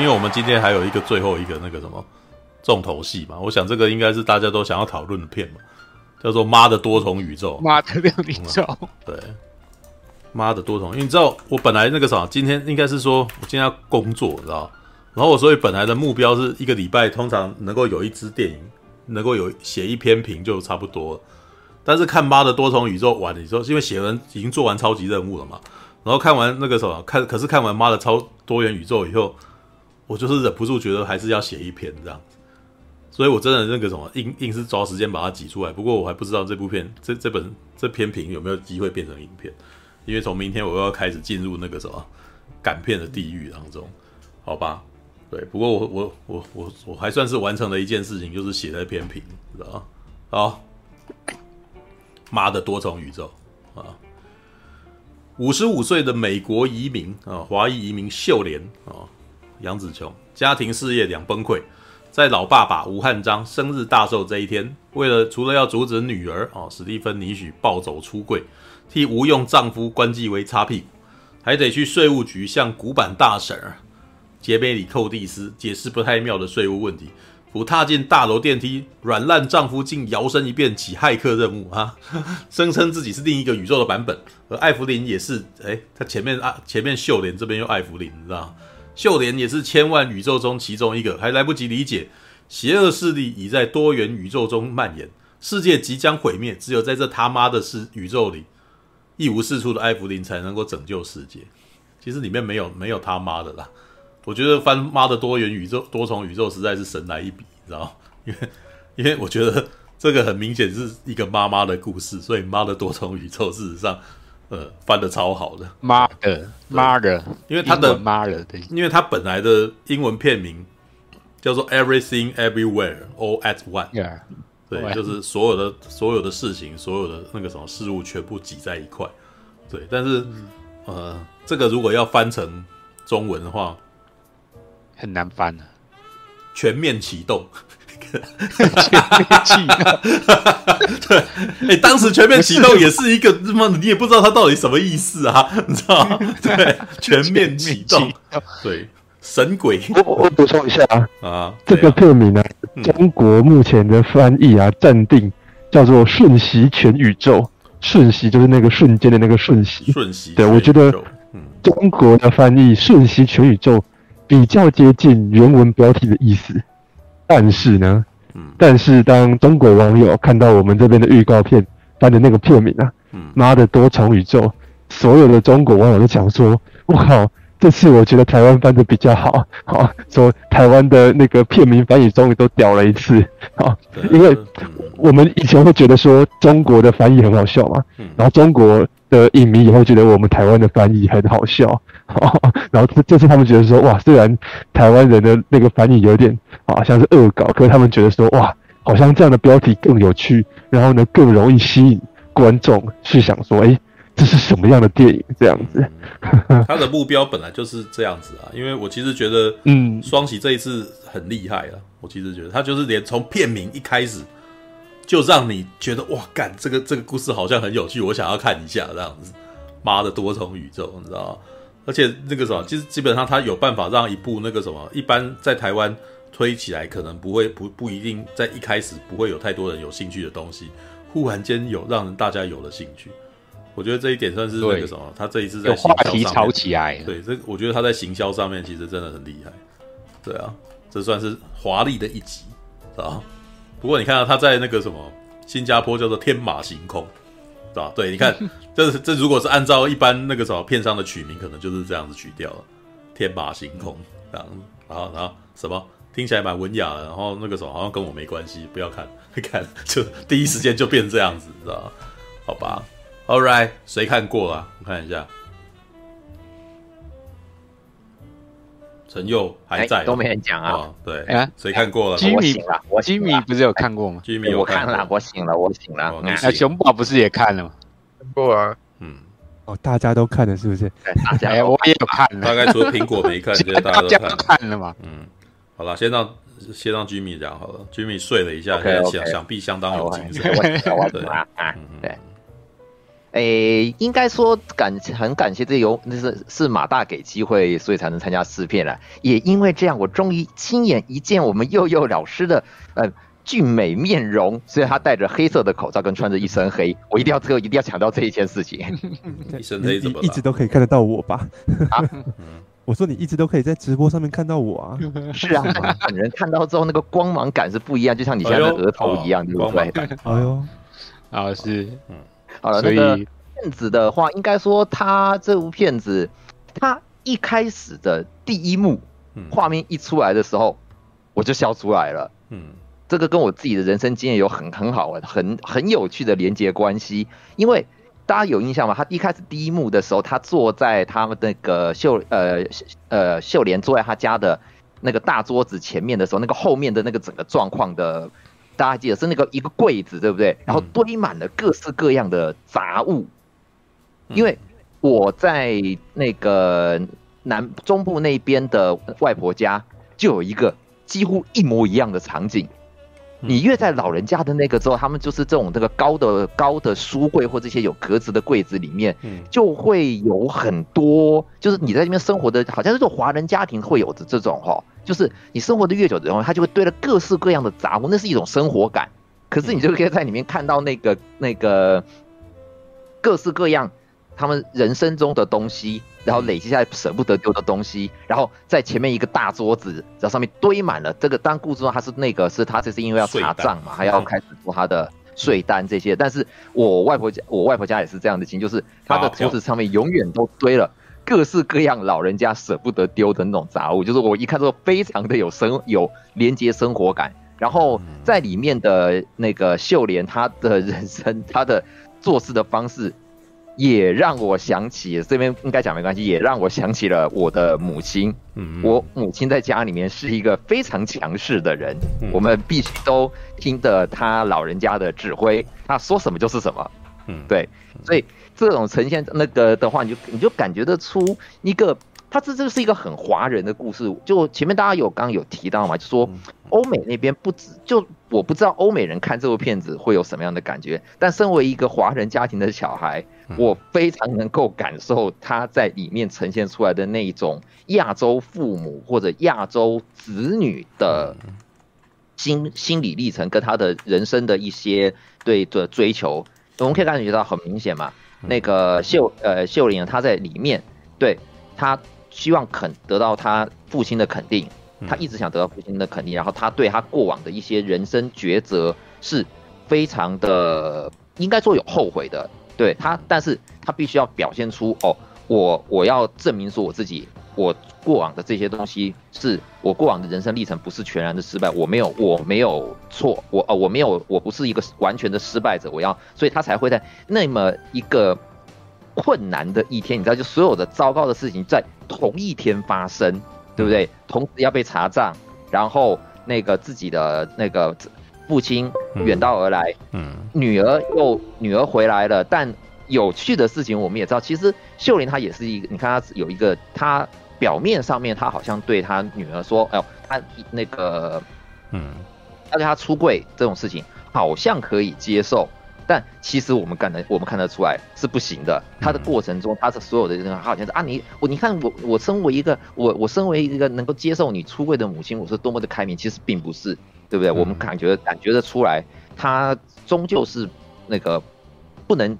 因为我们今天还有一个最后一个那个什么重头戏嘛，我想这个应该是大家都想要讨论的片嘛，叫做《妈的多重宇宙》。妈的多重宇宙，对，妈的多重，因为你知道我本来那个啥，今天应该是说我今天要工作，你知道，然后我所以本来的目标是一个礼拜通常能够有一支电影，能够有写一篇评就差不多了。但是看《妈的多重宇宙》完了之后，因为写完已经做完超级任务了嘛，然后看完那个什么，看可是看完《妈的超多元宇宙》以后，我就是忍不住觉得还是要写一篇这样子，所以我真的那个什么硬硬是抓时间把它挤出来。不过我还不知道这部片这这本这篇评有没有机会变成影片，因为从明天我又要开始进入那个什么赶片的地狱当中，好吧？对，不过我我我我我还算是完成了一件事情，就是写了篇评，知道吗？好。妈的多重宇宙啊！五十五岁的美国移民啊，华裔移民秀莲啊，杨紫琼家庭事业两崩溃，在老爸爸吴汉章生日大寿这一天，为了除了要阻止女儿哦史蒂芬妮许暴走出柜，替吴用丈夫关继威擦屁股，还得去税务局向古板大婶杰梅里寇蒂斯解释不太妙的税务问题。甫踏进大楼电梯，软烂丈夫竟摇身一变起骇客任务啊！声称 自己是另一个宇宙的版本，而艾芙琳也是。哎，他前面啊，前面秀莲这边又艾芙琳，你知道秀莲也是千万宇宙中其中一个，还来不及理解邪恶势力已在多元宇宙中蔓延，世界即将毁灭，只有在这他妈的世宇宙里一无是处的艾弗琳才能够拯救世界。其实里面没有没有他妈的啦。我觉得翻妈的多元宇宙、多重宇宙实在是神来一笔，你知道吗？因为因为我觉得这个很明显是一个妈妈的故事，所以妈的多重宇宙事实上，呃，翻的超好的。妈的妈的，因为它的妈的，因为它本来的英文片名叫做 Everything Everywhere All at Once，、yeah. 对，就是所有的所有的事情，所有的那个什么事物全部挤在一块。对，但是呃，这个如果要翻成中文的话。很难翻啊！全面启动，全面启动，对，哎、欸，当时全面启动也是一个什么？你也不知道它到底什么意思啊？你知道吗？对，全面启动，对，神鬼。我我补充一下啊，啊，这个片名呢、啊嗯，中国目前的翻译啊，暂定叫做“瞬息全宇宙”。瞬息就是那个瞬间的那个瞬息。瞬息，对我觉得，中国的翻译“瞬息全宇宙”。比较接近原文标题的意思，但是呢，嗯，但是当中国网友看到我们这边的预告片翻的那个片名啊，嗯，妈的多重宇宙，所有的中国网友都讲说，我靠，这次我觉得台湾翻的比较好，好，说台湾的那个片名翻译终于都屌了一次，好，因为我们以前会觉得说中国的翻译很好笑嘛，然后中国的影迷也会觉得我们台湾的翻译很好笑。哦，然后这这次他们觉得说，哇，虽然台湾人的那个翻译有点啊像是恶搞，可是他们觉得说，哇，好像这样的标题更有趣，然后呢更容易吸引观众去想说，哎，这是什么样的电影？这样子。他的目标本来就是这样子啊，因为我其实觉得，嗯，双喜这一次很厉害了。我其实觉得他就是连从片名一开始就让你觉得，哇，干这个这个故事好像很有趣，我想要看一下这样子。妈的多重宇宙，你知道吗？而且那个什么，其实基本上他有办法让一部那个什么，一般在台湾推起来可能不会不不一定在一开始不会有太多人有兴趣的东西，忽然间有让人大家有了兴趣。我觉得这一点算是那个什么，他这一次在行销上面话题炒起来。对，这我觉得他在行销上面其实真的很厉害。对啊，这算是华丽的一集啊。不过你看到他在那个什么新加坡叫做天马行空。对吧？对，你看，这这如果是按照一般那个什么片商的取名，可能就是这样子取掉了，天马行空这样，然后然后什么听起来蛮文雅的，然后那个什么好像跟我没关系，不要看，看就第一时间就变这样子，知道吧？好吧，All right，谁看过啊？我看一下，陈佑还在，都没人讲啊。对，谁看过了？我醒了，我吉米不是有看过吗？吉米，我看了，我醒了，我醒了。那熊宝不是也看了吗？看过啊，嗯，哦，大家都看了是不是？大家，我也有看了。大概除了苹果没看，现在大家都 看了嘛。嗯，好了，先让先让吉米讲好了。吉米睡了一下，现在想想必相当有精神。我我对啊，对。诶，应该说感很感谢这有那是是马大给机会，所以才能参加试片了。也因为这样，我终于亲眼一见我们佑佑老师的呃俊美面容，所以他戴着黑色的口罩跟穿着一身黑，我一定要这个一定要强调这一件事情。一身黑怎么你一直都可以看得到我吧？啊，我说你一直都可以在直播上面看到我啊。是啊，本人看到之后那个光芒感是不一样，就像你现在的额头一样，对不对？哎呦，啊是，嗯。好了，那个片子的话，应该说他这部片子，他一开始的第一幕，画面一出来的时候，我就笑出来了。嗯，这个跟我自己的人生经验有很很好的、很很有趣的连接关系。因为大家有印象吗？他一开始第一幕的时候，他坐在他们那个秀呃呃秀莲坐在他家的那个大桌子前面的时候，那个后面的那个整个状况的。大家记得是那个一个柜子，对不对？然后堆满了各式各样的杂物。因为我在那个南中部那边的外婆家，就有一个几乎一模一样的场景。你越在老人家的那个之后，他们就是这种这个高的高的书柜或这些有格子的柜子里面，就会有很多，就是你在这边生活的，好像是这种华人家庭会有的这种哈。就是你生活的越久之后，他就会堆了各式各样的杂物，那是一种生活感。可是你就可以在里面看到那个那个各式各样他们人生中的东西，然后累积下来舍不得丢的东西，然后在前面一个大桌子，然后上面堆满了这个。当故事中他是那个是他这是因为要查账嘛，还要开始做他的税单这些。但是我外婆家我外婆家也是这样的情，就是他的桌子上面永远都堆了。各式各样老人家舍不得丢的那种杂物，就是我一看之后非常的有生有连接生活感。然后在里面的那个秀莲，她的人生，她的做事的方式，也让我想起这边应该讲没关系，也让我想起了我的母亲。嗯，我母亲在家里面是一个非常强势的人，我们必须都听着她老人家的指挥，她说什么就是什么。嗯，对，所以。这种呈现那个的话，你就你就感觉得出一个，它这这是一个很华人的故事。就前面大家有刚刚有提到嘛，就说欧美那边不止，就我不知道欧美人看这部片子会有什么样的感觉。但身为一个华人家庭的小孩，我非常能够感受他在里面呈现出来的那一种亚洲父母或者亚洲子女的心心理历程，跟他的人生的一些对的追求，我们可以感觉到很明显嘛。那个秀呃秀玲，她在里面，对，她希望肯得到她父亲的肯定，她一直想得到父亲的肯定，然后她对她过往的一些人生抉择是非常的应该说有后悔的，对他，但是他必须要表现出哦，我我要证明说我自己。我过往的这些东西，是我过往的人生历程，不是全然的失败。我没有，我没有错，我哦，我没有，我不是一个完全的失败者。我要，所以他才会在那么一个困难的一天，你知道，就所有的糟糕的事情在同一天发生，对不对？同时要被查账，然后那个自己的那个父亲远道而来，嗯，女儿又女儿回来了，但有趣的事情我们也知道，其实秀玲她也是一个，你看她有一个她。表面上面，她好像对她女儿说：“哎呦，她那个，嗯，她对她出柜这种事情好像可以接受，但其实我们看得我们看得出来是不行的。他的过程中，他的所有的这个，好像是啊，你我你看我我身为一个我我身为一个能够接受你出柜的母亲，我是多么的开明，其实并不是，对不对？我们感觉感觉得出来，他终究是那个不能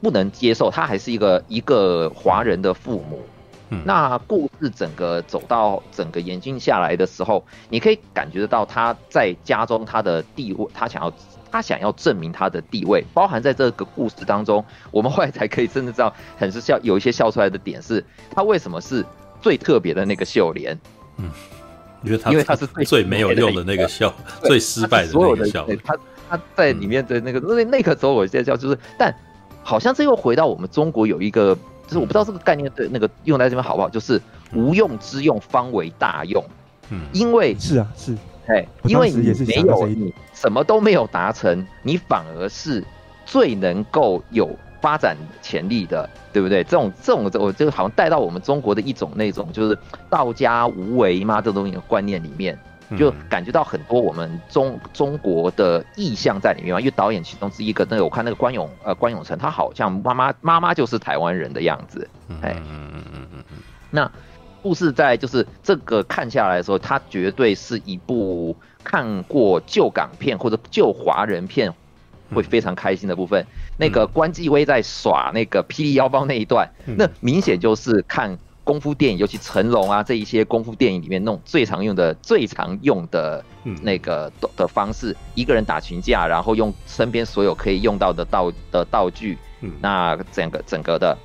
不能接受，他还是一个一个华人的父母。”嗯那故事整个走到整个演进下来的时候，你可以感觉得到他在家中他的地位，他想要他想要证明他的地位，包含在这个故事当中，我们后来才可以真的知道，很是笑有一些笑出来的点是，他为什么是最特别的那个秀莲？嗯，因为他因为他是最最没有用的那个笑，最失败的那个笑。他他在里面的那个那那个时候，我在笑就是，但好像这又回到我们中国有一个。就是我不知道这个概念对那个用在这边好不好，就是无用之用方为大用，嗯，因为是啊是，哎，因为你没有你什么都没有达成，你反而是最能够有发展潜力的，对不对？这种这种我就好像带到我们中国的一种那种就是道家无为嘛这种东西的观念里面，就感觉到很多我们中中国的意象在里面嘛。因为导演其中之一个，那个我看那个关永呃关永成，他好像妈妈妈妈就是台湾人的样子，哎，嗯嗯嗯嗯嗯。那故事在就是这个看下来的时候，它绝对是一部看过旧港片或者旧华人片会非常开心的部分。那个关继威在耍那个霹雳腰包那一段，那明显就是看。功夫电影，尤其成龙啊这一些功夫电影里面那种最常用的、最常用的那个的方式，一个人打群架，然后用身边所有可以用到的道的道具，那整个整个的，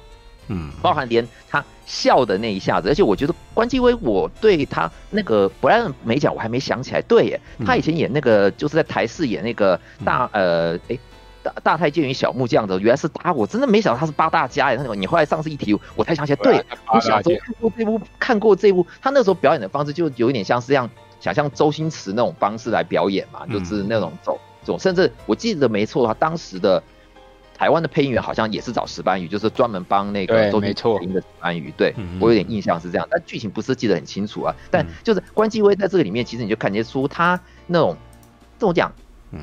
嗯，包含连他笑的那一下子，而且我觉得关继威，我对他那个布莱恩美甲我还没想起来，对耶，他以前演那个就是在台视演那个大呃诶。大大太监与小木匠的原来是他，我真的没想到他是八大家呀。那你后来上次一提，我才想起来，对，我小时候看过这部，看过这部，他那时候表演的方式就有一点像是这样，想像周星驰那种方式来表演嘛，就是那种走走，甚至我记得没错的话，当时的台湾的配音员好像也是找石斑鱼，就是专门帮那个周星驰配音的石斑鱼。对，我有点印象是这样，但剧情不是记得很清楚啊。但就是关继威在这个里面，其实你就看得出他那种这种讲。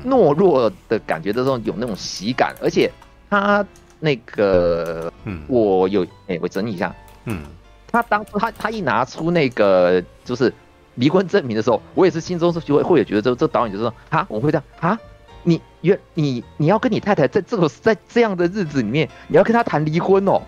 懦弱的感觉的这种有那种喜感，而且他那个，嗯，我有哎、我整理一下，嗯，他当初他他一拿出那个就是离婚证明的时候，我也是心中是就会会有觉得这这导演就是说啊，我会这样啊，你原你你要跟你太太在这种在这样的日子里面，你要跟他谈离婚哦。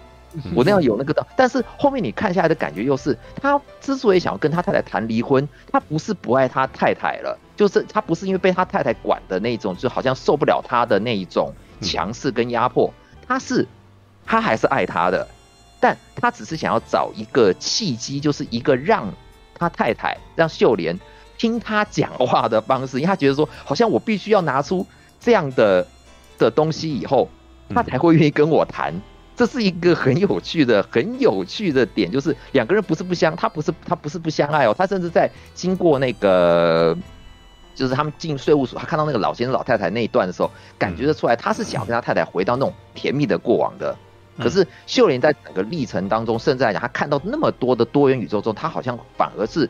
我那样有那个的，但是后面你看下来的感觉又是，他之所以想要跟他太太谈离婚，他不是不爱他太太了，就是他不是因为被他太太管的那种，就好像受不了他的那一种强势跟压迫，他是他还是爱他的，但他只是想要找一个契机，就是一个让他太太让秀莲听他讲话的方式，因为他觉得说，好像我必须要拿出这样的的东西以后，他才会愿意跟我谈。这是一个很有趣的、很有趣的点，就是两个人不是不相，他不是他不是不相爱哦，他甚至在经过那个，就是他们进税务所，他看到那个老先生老太太那一段的时候，感觉得出来他是想要跟他太太回到那种甜蜜的过往的。可是秀莲在整个历程当中，甚至来讲，他看到那么多的多元宇宙中，他好像反而是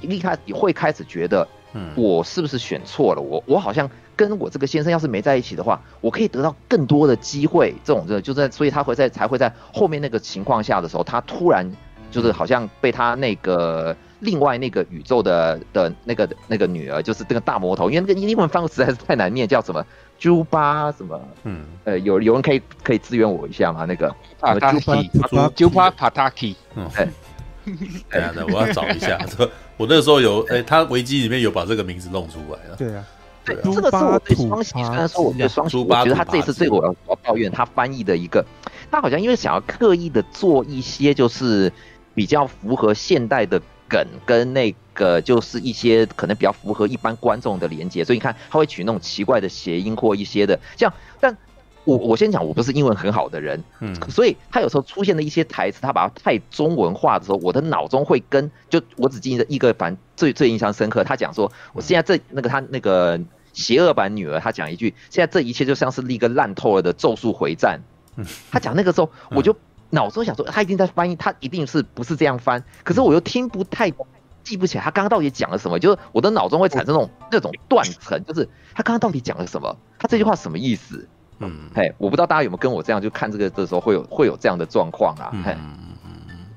一开始会开始觉得，我是不是选错了？我我好像。跟我这个先生要是没在一起的话，我可以得到更多的机会。这种的，就在所以他会在才会在后面那个情况下的时候，他突然就是好像被他那个另外那个宇宙的的那个那个女儿，就是这个大魔头，因为那个英文翻译实在是太难念，叫什么猪八什么？嗯，呃，有有人可以可以支援我一下吗？那个猪八猪八帕塔基。嗯，哎，哎呀，我要找一下。我那时候有哎，他维基里面有把这个名字弄出来了。对啊。对，这个是我对双喜，虽然说我对双喜，我觉得他这次对我要抱怨他翻译的一个，他好像因为想要刻意的做一些就是比较符合现代的梗，跟那个就是一些可能比较符合一般观众的连接，所以你看他会取那种奇怪的谐音或一些的，像但。我我先讲，我不是英文很好的人，嗯，所以他有时候出现的一些台词，他把它太中文化的时候，我的脑中会跟就我只记得一个版最最印象深刻，他讲说，我现在这那个他那个邪恶版女儿，他讲一句，现在这一切就像是一个烂透了的咒术回战，嗯他讲那个时候，我就脑中想说，他一定在翻译，他一定是不是这样翻，可是我又听不太记不起来他刚刚到底讲了什么，就是我的脑中会产生那种那种断层，就是他刚刚到底讲了什么，他这句话什么意思？嗯，嘿，我不知道大家有没有跟我这样，就看这个的时候会有会有这样的状况啊？嘿，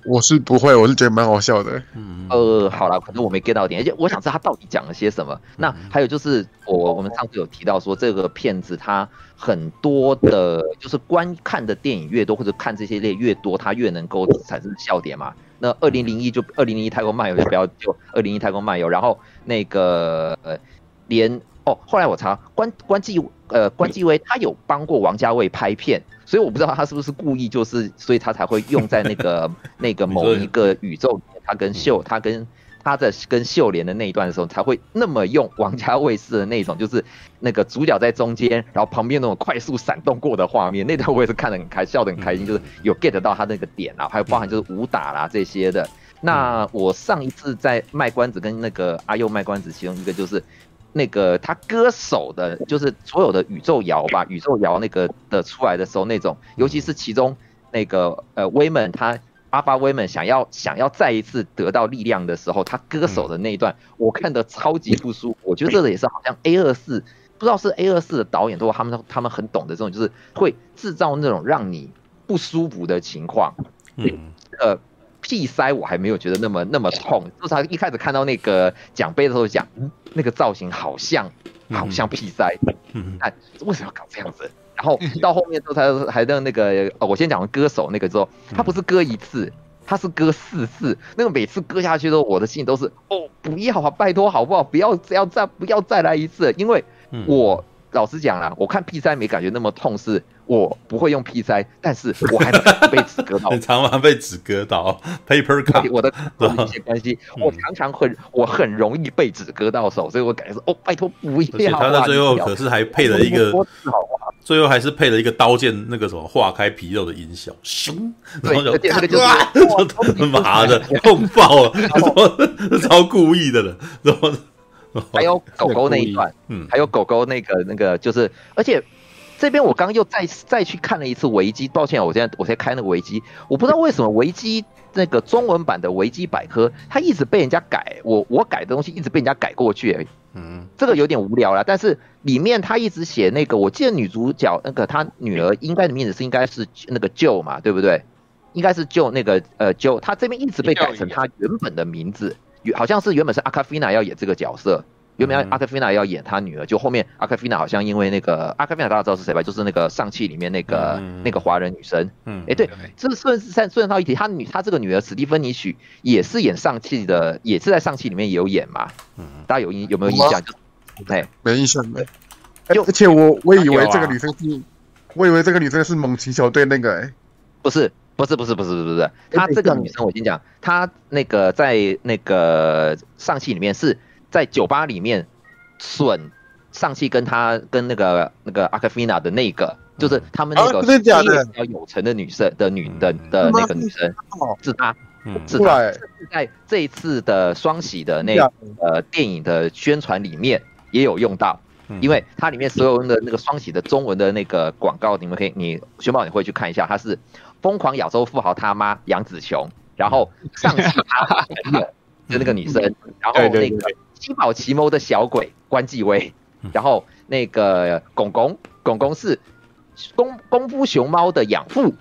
我是不会，我是觉得蛮好笑的。嗯，呃，好了，可能我没 get 到点，而且我想知道他到底讲了些什么。那还有就是我我们上次有提到说，这个片子它很多的，就是观看的电影越多，或者看这些类越多，它越能够产生笑点嘛。那二零零一就二零零一太空漫游就不要就二零一太空漫游，然后那个呃连。哦，后来我查关关继呃关继威他有帮过王家卫拍片，所以我不知道他是不是故意，就是所以他才会用在那个 那个某一个宇宙里面，他跟秀他跟他在跟秀莲的那一段的时候，才会那么用王家卫式的那种，就是那个主角在中间，然后旁边那种快速闪动过的画面，那段我也是看得很开，笑得很开心，就是有 get 到他那个点啊，还有包含就是武打啦这些的。那我上一次在卖关子跟那个阿佑卖关子，其中一个就是。那个他歌手的，就是所有的宇宙摇吧，宇宙摇那个的出来的时候，那种，尤其是其中那个呃威门他阿巴威门想要想要再一次得到力量的时候，他歌手的那一段，我看的超级不舒服。我觉得这个也是好像 A 二四，不知道是 A 二四的导演，都他们他们很懂得这种，就是会制造那种让你不舒服的情况。嗯，呃，屁塞我还没有觉得那么那么痛，就是他一开始看到那个奖杯的时候讲，嗯，那个造型好像好像屁塞，嗯，看，为什么要搞这样子？然后到后面之后，他还让那个，哦，我先讲完歌手那个之后，他不是割一次，他是割四次。那个每次割下去之后，我的心都是，哦，不要啊，拜托好不好？不要要再不要再来一次，因为我。老实讲啦，我看 P 塞没感觉那么痛，是我不会用 P 三，但是 我还被纸割到。你常常被纸割到，paper cut。我的一些关系，我常常会，我很容易被纸割到手，所以我感觉是哦，拜托不要。而且他在最后可是还配了一个，最后还是配了一一个刀剑那个什么化开皮肉的音效，咻，然后就那个就是妈的痛爆了，超故意的了，然后。还有狗狗那一段，嗯，还有狗狗那个那个，就是，而且这边我刚刚又再再去看了一次维基，抱歉，我现在我在开那个维基，我不知道为什么维基那个中文版的维基百科，它一直被人家改，我我改的东西一直被人家改过去，嗯，这个有点无聊了。但是里面他一直写那个，我记得女主角那个她女儿应该的名字是应该是那个 Joe 嘛，对不对？应该是 Joe 那个呃 Joe，她这边一直被改成她原本的名字。好像是原本是阿卡菲娜要演这个角色，原本阿克菲娜要演他女儿，就后面阿克菲娜好像因为那个阿克菲娜大家知道是谁吧？就是那个上汽里面那个、嗯、那个华人女生。嗯，哎、欸，对，这顺顺顺道一提，她女她这个女儿史蒂芬妮许也是演上汽的，也是在上汽里面也有演嘛。嗯，大家有印有没有印象？就哎，没印象没。就而且我我以为这个女生是，我以为这个女生是猛禽小队那个哎、欸，不是。不是不是不是不是，她这个女生我先讲，她那个在那个上戏里面是在酒吧里面损上戏跟他跟那个那个阿卡菲娜的那个，就是他们那个比较有成的女生的女的的那个女生，是她，是她，是在这一次的双喜的那个呃电影的宣传里面也有用到，因为它里面所有的那个双喜的中文的那个广告，你们可以你宣报你会去看一下，它是。疯狂亚洲富豪他妈杨紫琼，然后上戏他朋友 的那个女生，然后那个七宝奇谋的小鬼关继威，然后那个公公公公是功功夫熊猫的养父，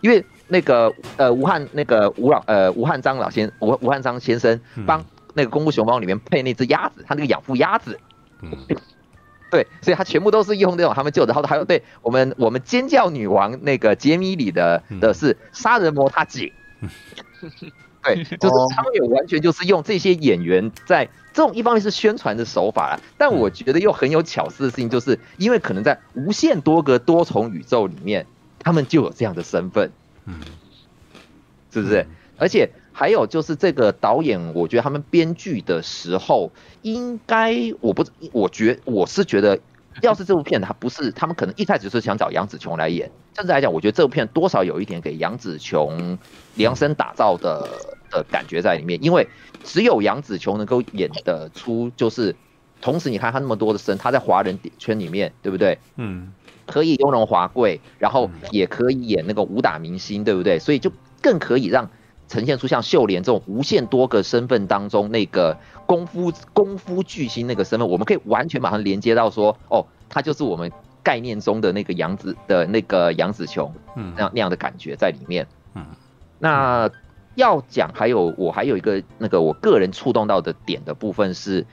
因为那个呃吴汉那个吴老呃吴汉章老先吴吴汉章先生帮那个功夫熊猫里面配那只鸭子，他那个养父鸭子。对，所以他全部都是用那种他们救的，然后还有对我们我们尖叫女王那个杰米里的的是杀人魔他姐，对，就是他们也完全就是用这些演员在这种一方面是宣传的手法啦，但我觉得又很有巧思的事情，就是因为可能在无限多个多重宇宙里面，他们就有这样的身份，嗯，是不是？而且。还有就是这个导演，我觉得他们编剧的时候，应该我不，我觉我是觉得，要是这部片他不是，他们可能一开始就是想找杨紫琼来演。甚至来讲，我觉得这部片多少有一点给杨紫琼量身打造的的感觉在里面，因为只有杨紫琼能够演得出，就是同时你看她那么多的身，她在华人圈里面，对不对？嗯，可以雍容华贵，然后也可以演那个武打明星，对不对？所以就更可以让。呈现出像秀莲这种无限多个身份当中那个功夫功夫巨星那个身份，我们可以完全把它连接到说，哦，他就是我们概念中的那个杨子的那个杨子琼，嗯，那那样的感觉在里面，嗯，那要讲还有我还有一个那个我个人触动到的点的部分是，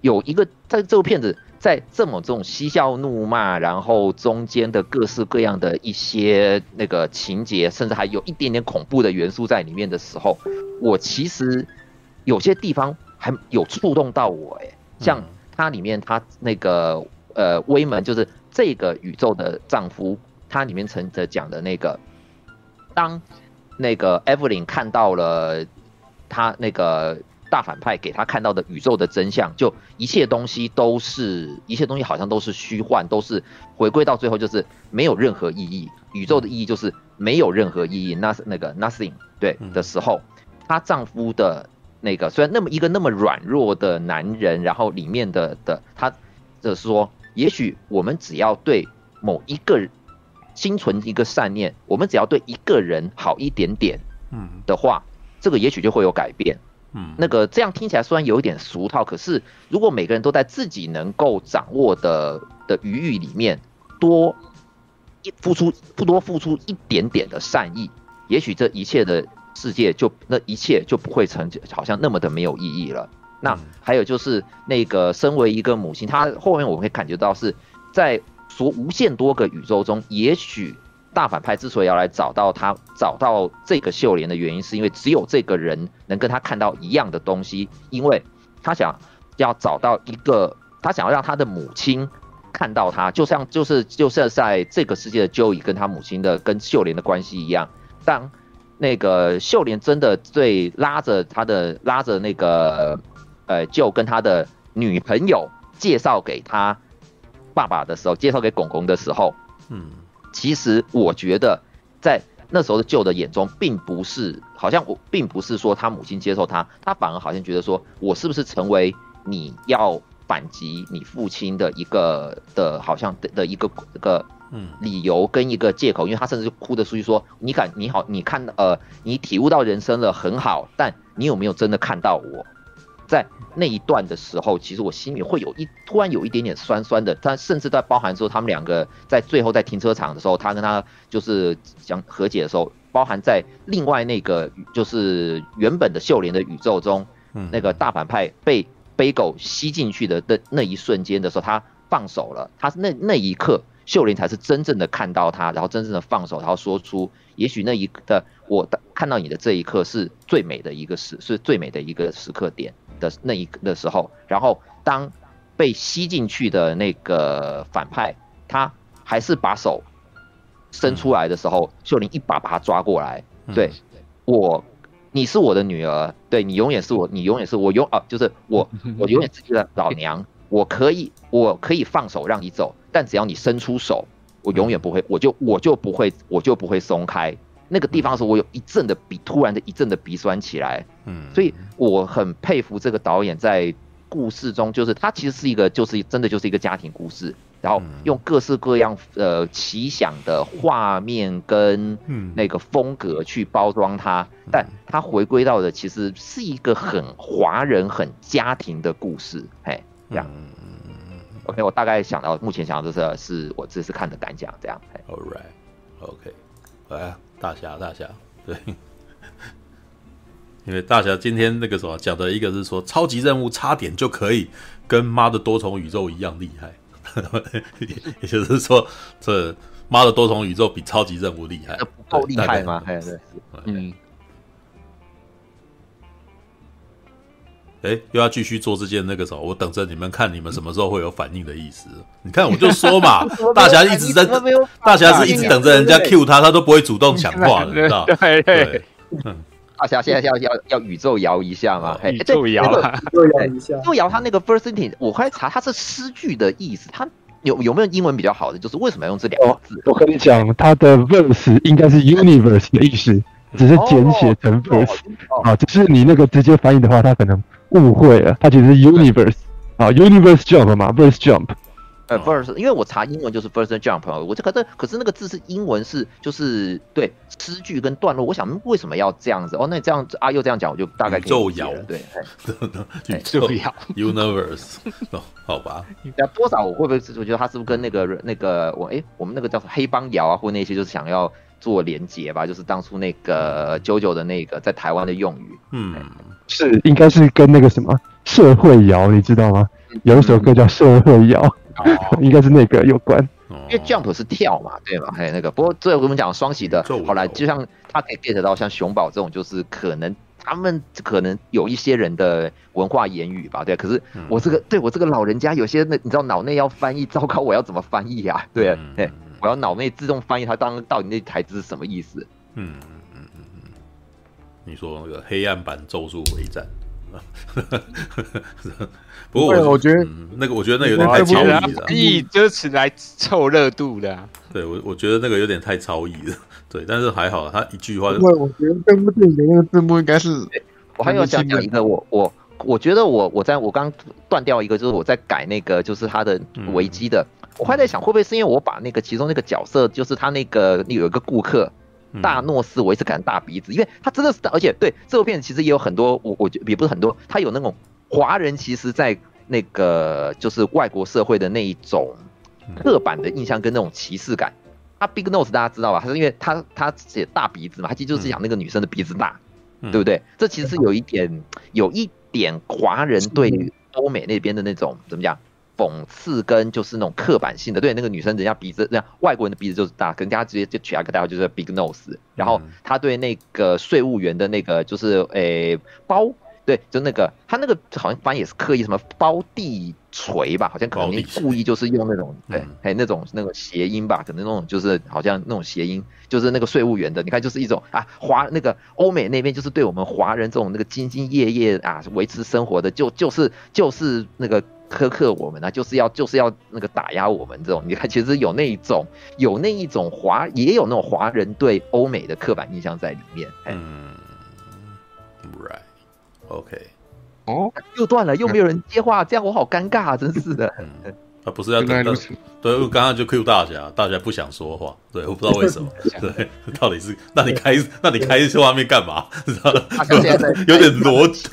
有一个在这部片子。在这么这种嬉笑怒骂，然后中间的各式各样的一些那个情节，甚至还有一点点恐怖的元素在里面的时候，我其实有些地方还有触动到我哎，像它里面它那个呃威门就是这个宇宙的丈夫，他里面曾着讲的那个，当那个 Evelyn 看到了他那个。大反派给他看到的宇宙的真相，就一切东西都是一切东西好像都是虚幻，都是回归到最后就是没有任何意义。宇宙的意义就是没有任何意义。那那个 nothing 对的时候，她丈夫的那个虽然那么一个那么软弱的男人，然后里面的的他就是说，也许我们只要对某一个人心存一个善念，我们只要对一个人好一点点。嗯的话，这个也许就会有改变。嗯，那个这样听起来虽然有一点俗套，可是如果每个人都在自己能够掌握的的余裕里面多一付出，不多付出一点点的善意，也许这一切的世界就那一切就不会成好像那么的没有意义了。那还有就是那个身为一个母亲，她后面我们会感觉到是在所无限多个宇宙中，也许。大反派之所以要来找到他，找到这个秀莲的原因，是因为只有这个人能跟他看到一样的东西，因为他想要找到一个，他想要让他的母亲看到他，就像就是就是在这个世界的 Joey 跟他母亲的跟秀莲的关系一样，当那个秀莲真的对拉着他的拉着那个呃就跟他的女朋友介绍给他爸爸的时候，介绍给公公的时候，嗯。其实我觉得，在那时候的舅的眼中，并不是好像我并不是说他母亲接受他，他反而好像觉得说，我是不是成为你要反击你父亲的一个的，好像的的一个一个嗯理由跟一个借口，因为他甚至就哭着出去说，你感你好你看呃你体悟到人生了很好，但你有没有真的看到我？在那一段的时候，其实我心里会有一突然有一点点酸酸的，但甚至在包含说他们两个在最后在停车场的时候，他跟他就是讲和解的时候，包含在另外那个就是原本的秀莲的宇宙中，那个大反派被背狗吸进去的的那一瞬间的时候，他放手了，他是那那一刻秀玲才是真正的看到他，然后真正的放手，然后说出，也许那一的我的看到你的这一刻是最美的一个时，是最美的一个时刻点。的那一个的时候，然后当被吸进去的那个反派，他还是把手伸出来的时候，秀玲一把把他抓过来，对我，你是我的女儿，对你永远是我，你永远是我永啊，就是我，我永远是你的老娘，我可以，我可以放手让你走，但只要你伸出手，我永远不会，我就我就不会，我就不会松开。那个地方的时候，我有一阵的鼻，突然的一阵的鼻酸起来。嗯，所以我很佩服这个导演在故事中，就是他其实是一个，就是真的就是一个家庭故事，然后用各式各样呃奇想的画面跟那个风格去包装它，但他回归到的其实是一个很华人、很家庭的故事。嘿，这样。OK，我大概想到目前想到的是，是我这次看的感想，这样。All right，OK，来啊。大侠，大侠，对，因为大侠今天那个什么讲的一个是说，超级任务差点就可以跟妈的多重宇宙一样厉害，也就是说，这妈的多重宇宙比超级任务厉害，不够厉害吗？对，对，嗯。哎，又要继续做这件那个什么？我等着你们看，你们什么时候会有反应的意思？你看，我就说嘛，大侠一直在，大侠是一直等着人家 cue 他，他都不会主动讲话的，知道？对对。嗯，大侠现在要要要宇宙摇一下嘛？宇宙摇，宇宙摇一下。宇宙摇，他那个 verse 我后来查，他是诗句的意思。他有有没有英文比较好的？就是为什么要用这两个字？我跟你讲，他的 verse 应该是 universe 的意思，只是简写成 verse 啊。只是你那个直接翻译的话，他可能。误会了，它其实是 universe 啊，universe jump 嘛，verse jump。呃，verse，因为我查英文就是 verse jump，我这可是可是那个字是英文是就是对诗句跟段落，我想为什么要这样子？哦，那这样子阿佑这样讲，我就大概可以理解了。对，宇宙摇 universe，好吧。那多少我会不会？我觉得他是不是跟那个那个我哎，我们那个叫黑帮摇啊，或那些就是想要做连结吧？就是当初那个 JoJo 的那个在台湾的用语，嗯。是，应该是跟那个什么社会摇，你知道吗？有一首歌叫《社会摇》，嗯，应该是那个有关。因为 jump 是跳嘛，对嘛？还有那个，不过最后我们讲双喜的，后来就像他可以 get 到像熊宝这种，就是可能他们可能有一些人的文化言语吧，对。可是我这个对我这个老人家，有些那你知道脑内要翻译，糟糕，我要怎么翻译呀？对，对，我要脑内自动翻译，他当到底那台词是什么意思？嗯。你说那个黑暗版咒术回战，不过我我觉得、嗯、那个我觉得那有点太超意了，译就是来凑热度的、啊。对我我觉得那个有点太超意了，对，但是还好，他一句话就。对，我觉得这部电影的那个字幕应该是。我还有想讲一个，我我我觉得我我在我刚断掉一个，就是我在改那个就是他的维基的，嗯、我还在想会不会是因为我把那个其中那个角色，就是他那个有一个顾客。大诺斯维斯感大鼻子，因为他真的是，而且对这部片其实也有很多，我我觉得也不是很多，他有那种华人其实在那个就是外国社会的那一种刻板的印象跟那种歧视感。他 Big Nose 大家知道吧？他是因为他他写大鼻子嘛，他其实就是讲那个女生的鼻子大，对不对？这其实是有一点有一点华人对欧美那边的那种怎么讲？讽刺跟就是那种刻板性的，对那个女生，人家鼻子，人家外国人的鼻子就是大，跟人家直接就取了个代号，就是 big nose。然后他对那个税务员的那个就是诶、欸、包，对，就那个他那个好像反正也是刻意什么包地锤吧，好像可能故意就是用那种对，还有那种那个谐音吧，可能那种就是好像那种谐音，就是那个税务员的，你看就是一种啊华那个欧美那边就是对我们华人这种那个兢兢业业啊维持生活的，就就是就是那个。苛刻我们啊，就是要就是要那个打压我们这种，你看其实有那一种有那一种华也有那种华人对欧美的刻板印象在里面。嗯，Right，OK，哦，又断了，又没有人接话，这样我好尴尬啊，真是的。嗯他不是要等到，对，我刚刚就 Q 大侠，大侠不想说话，对，我不知道为什么，对，到底是，那你开，那你开这画面干嘛？知道吗？有点逻辑，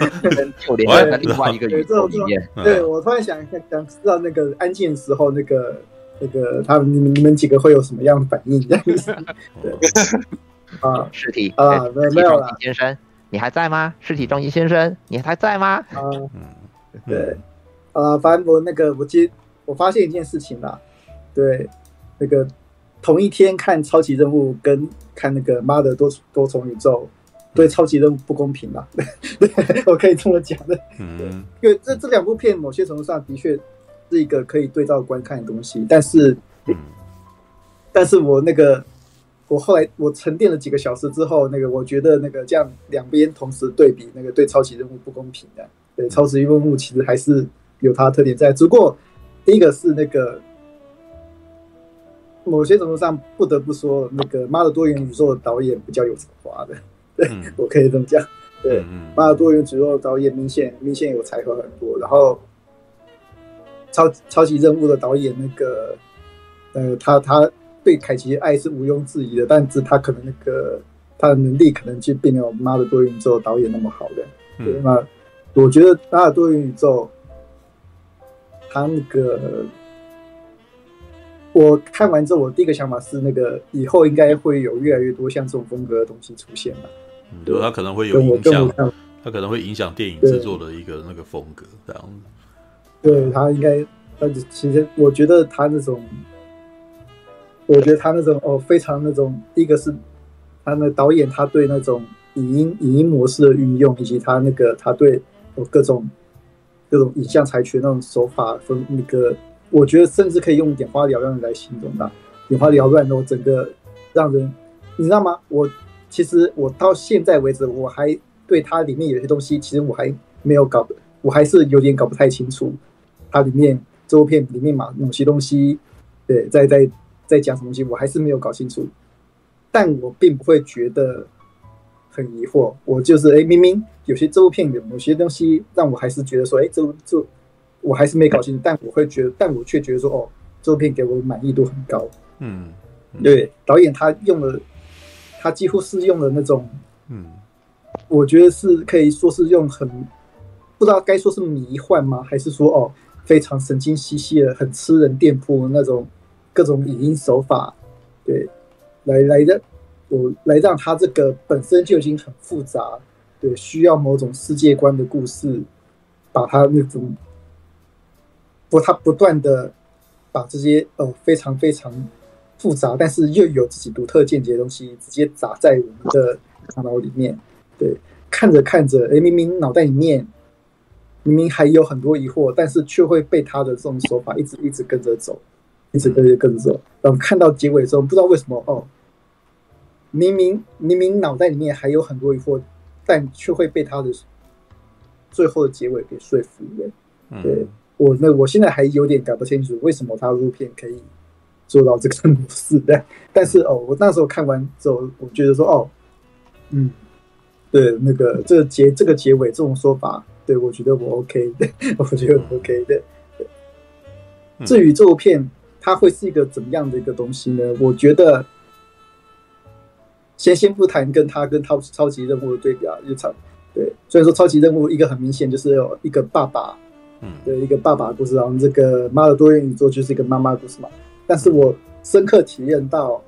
就连 在另外一个宇宙里面。对，我突然想想知道那个安静的时候，那个那个他们你们你们几个会有什么样的反应？这样子，对，啊，尸体啊，没有没有了，先生，你还在吗？尸体终极先生，你还在吗？啊，嗯，对，啊，反正我那个我记。我发现一件事情啦，对，那个同一天看超级任务跟看那个妈的多多重宇宙，对超级任务不公平啦，对，我可以这么讲的，嗯，因为这这两部片某些程度上的确是一个可以对照观看的东西，但是，嗯，但是我那个我后来我沉淀了几个小时之后，那个我觉得那个这样两边同时对比，那个对超级任务不公平的，对超级任务其实还是有它的特点在，只不过。第一个是那个，某些程度上不得不说，那个《妈的多元宇宙》的导演比较有才华的，对、嗯、我可以这么讲。对，嗯《妈的多元宇宙》的导演明显明显有才华很多。然后超超级任务的导演那个，呃，他他对凯奇的爱是毋庸置疑的，但是他可能那个他的能力可能就并没有《妈的多元宇宙》导演那么好的。那我觉得《妈的多元宇宙》。他那个，我看完之后，我第一个想法是，那个以后应该会有越来越多像这种风格的东西出现了。对，他可能会有影响，他可能会影响电影制作的一个那个风格这样子。对，他应该，但是其实我觉得他那种，我觉得他那种哦，非常那种，第一个是他那导演他对那种影音影音模式的运用，以及他那个他对哦各种。各种影像采取那种手法，分那个，我觉得甚至可以用眼花缭乱来形容的，眼花缭乱的，我整个让人，你知道吗？我其实我到现在为止，我还对它里面有些东西，其实我还没有搞，我还是有点搞不太清楚，它里面周片里面嘛，某些东西，对，在在在讲什么东西，我还是没有搞清楚，但我并不会觉得。很疑惑，我就是哎，明明有些这部片的某些东西让我还是觉得说，哎，这这我还是没搞清楚，但我会觉得，但我却觉得说，哦，这部片给我满意度很高。嗯，嗯对，导演他用了，他几乎是用了那种，嗯，我觉得是可以说是用很不知道该说是迷幻吗，还是说哦非常神经兮兮的、很吃人店铺的那种各种影音手法，对，来来的。我来让他这个本身就已经很复杂，对，需要某种世界观的故事，把他那种不，他不断的把这些呃非常非常复杂，但是又有自己独特见解的东西，直接砸在我们的大脑里面。对，看着看着，哎，明明脑袋里面明明还有很多疑惑，但是却会被他的这种手法一直一直跟着走，一直跟着跟着走。然后看到结尾的时候，不知道为什么哦。明明明明脑袋里面还有很多疑惑，但却会被他的最后的结尾给说服了。嗯、对我那我现在还有点搞不清楚为什么他入片可以做到这个模式，但但是哦，我那时候看完之后，我觉得说哦，嗯，对那个这个结这个结尾这种说法，对我觉得我 OK 的，我觉得我 OK 的。至于这部片它会是一个怎么样的一个东西呢？我觉得。先先不谈跟他跟超超级任务的对比啊，就超对，所以说超级任务一个很明显就是有一个爸爸，嗯，对，一个爸爸的故事，然后这个妈的多元宇宙就是一个妈妈的故事嘛。但是我深刻体验到，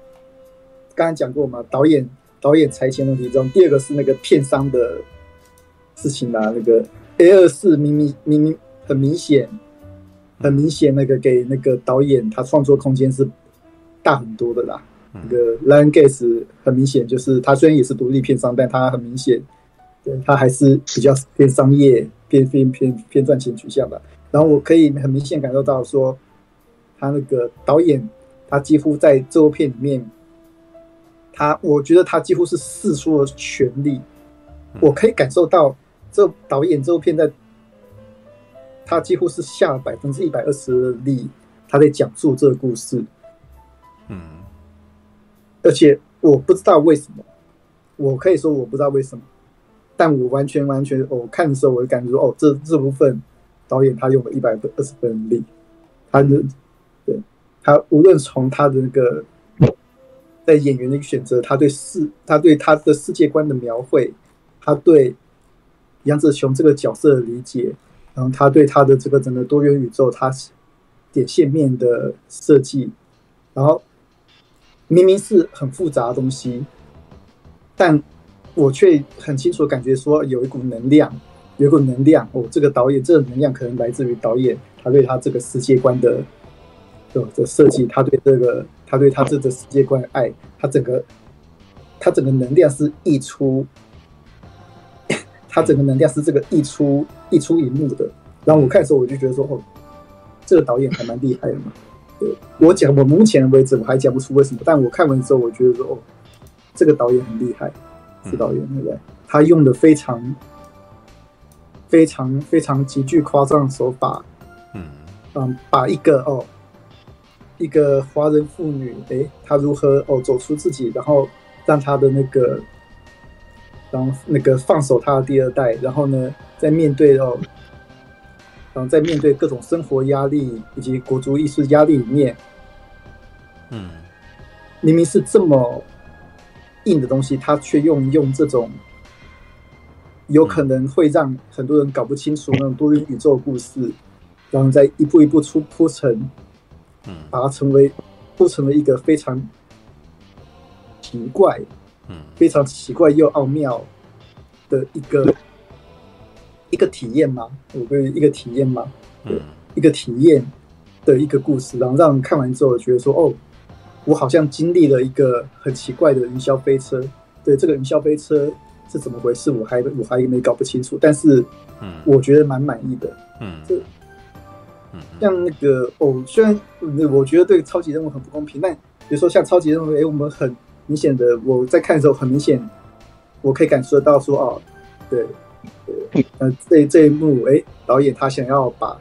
刚才讲过嘛，导演导演裁钱问题中，第二个是那个片商的事情啊，那个 A 二四明明明明很明显，很明显那个给那个导演他创作空间是大很多的啦。那个 Lionsgate 很明显就是，他虽然也是独立片商，但他很明显，对他还是比较偏商业、偏偏偏偏赚钱取向的。然后我可以很明显感受到说，他那个导演，他几乎在这部片里面，他我觉得他几乎是四出了全力。我可以感受到这导演这部片在，他几乎是下了百分之一百二十的力，他在讲述这个故事。嗯。而且我不知道为什么，我可以说我不知道为什么，但我完全完全，我看的时候我就感觉说，哦，这这部分导演他用了一百分二十分力，他的对，他无论从他的那个在演员的选择，他对世，他对他的世界观的描绘，他对杨子琼这个角色的理解，然后他对他的这个整个多元宇宙，他点线面的设计，然后。明明是很复杂的东西，但我却很清楚感觉说有一股能量，有一股能量。哦，这个导演，这个能量可能来自于导演，他对他这个世界观的的的设计，他对这个，他对他这个世界观的爱，他整个，他整个能量是溢出，他整个能量是这个溢出溢出荧幕的。然后我看的时候，我就觉得说，哦，这个导演还蛮厉害的嘛。我讲，我目前为止我还讲不出为什么，但我看完之后，我觉得说，哦，这个导演很厉害，是导演对不对？他用的非常、非常、非常极具夸张的手法，嗯嗯，把一个哦，一个华人妇女，诶，她如何哦走出自己，然后让她的那个，然后那个放手她的第二代，然后呢，在面对哦。然后在面对各种生活压力以及国足意识压力里面，嗯，明明是这么硬的东西，他却用用这种有可能会让很多人搞不清楚那种多元宇宙故事，然后再一步一步出铺成，嗯，把它成为铺成了一个非常奇怪，嗯，非常奇怪又奥妙的一个。一个体验吗？我会一个体验吗？对，一个体验的一个故事，然后让人看完之后觉得说：“哦，我好像经历了一个很奇怪的云霄飞车。”对，这个云霄飞车是怎么回事？我还我还没搞不清楚。但是，嗯，我觉得蛮满意的。嗯，这，像那个哦，虽然我觉得对超级任务很不公平，但比如说像超级任务，哎，我们很明显的，我在看的时候很明显，我可以感受得到说：“哦，对。”呃，这这一幕，哎，导演他想要把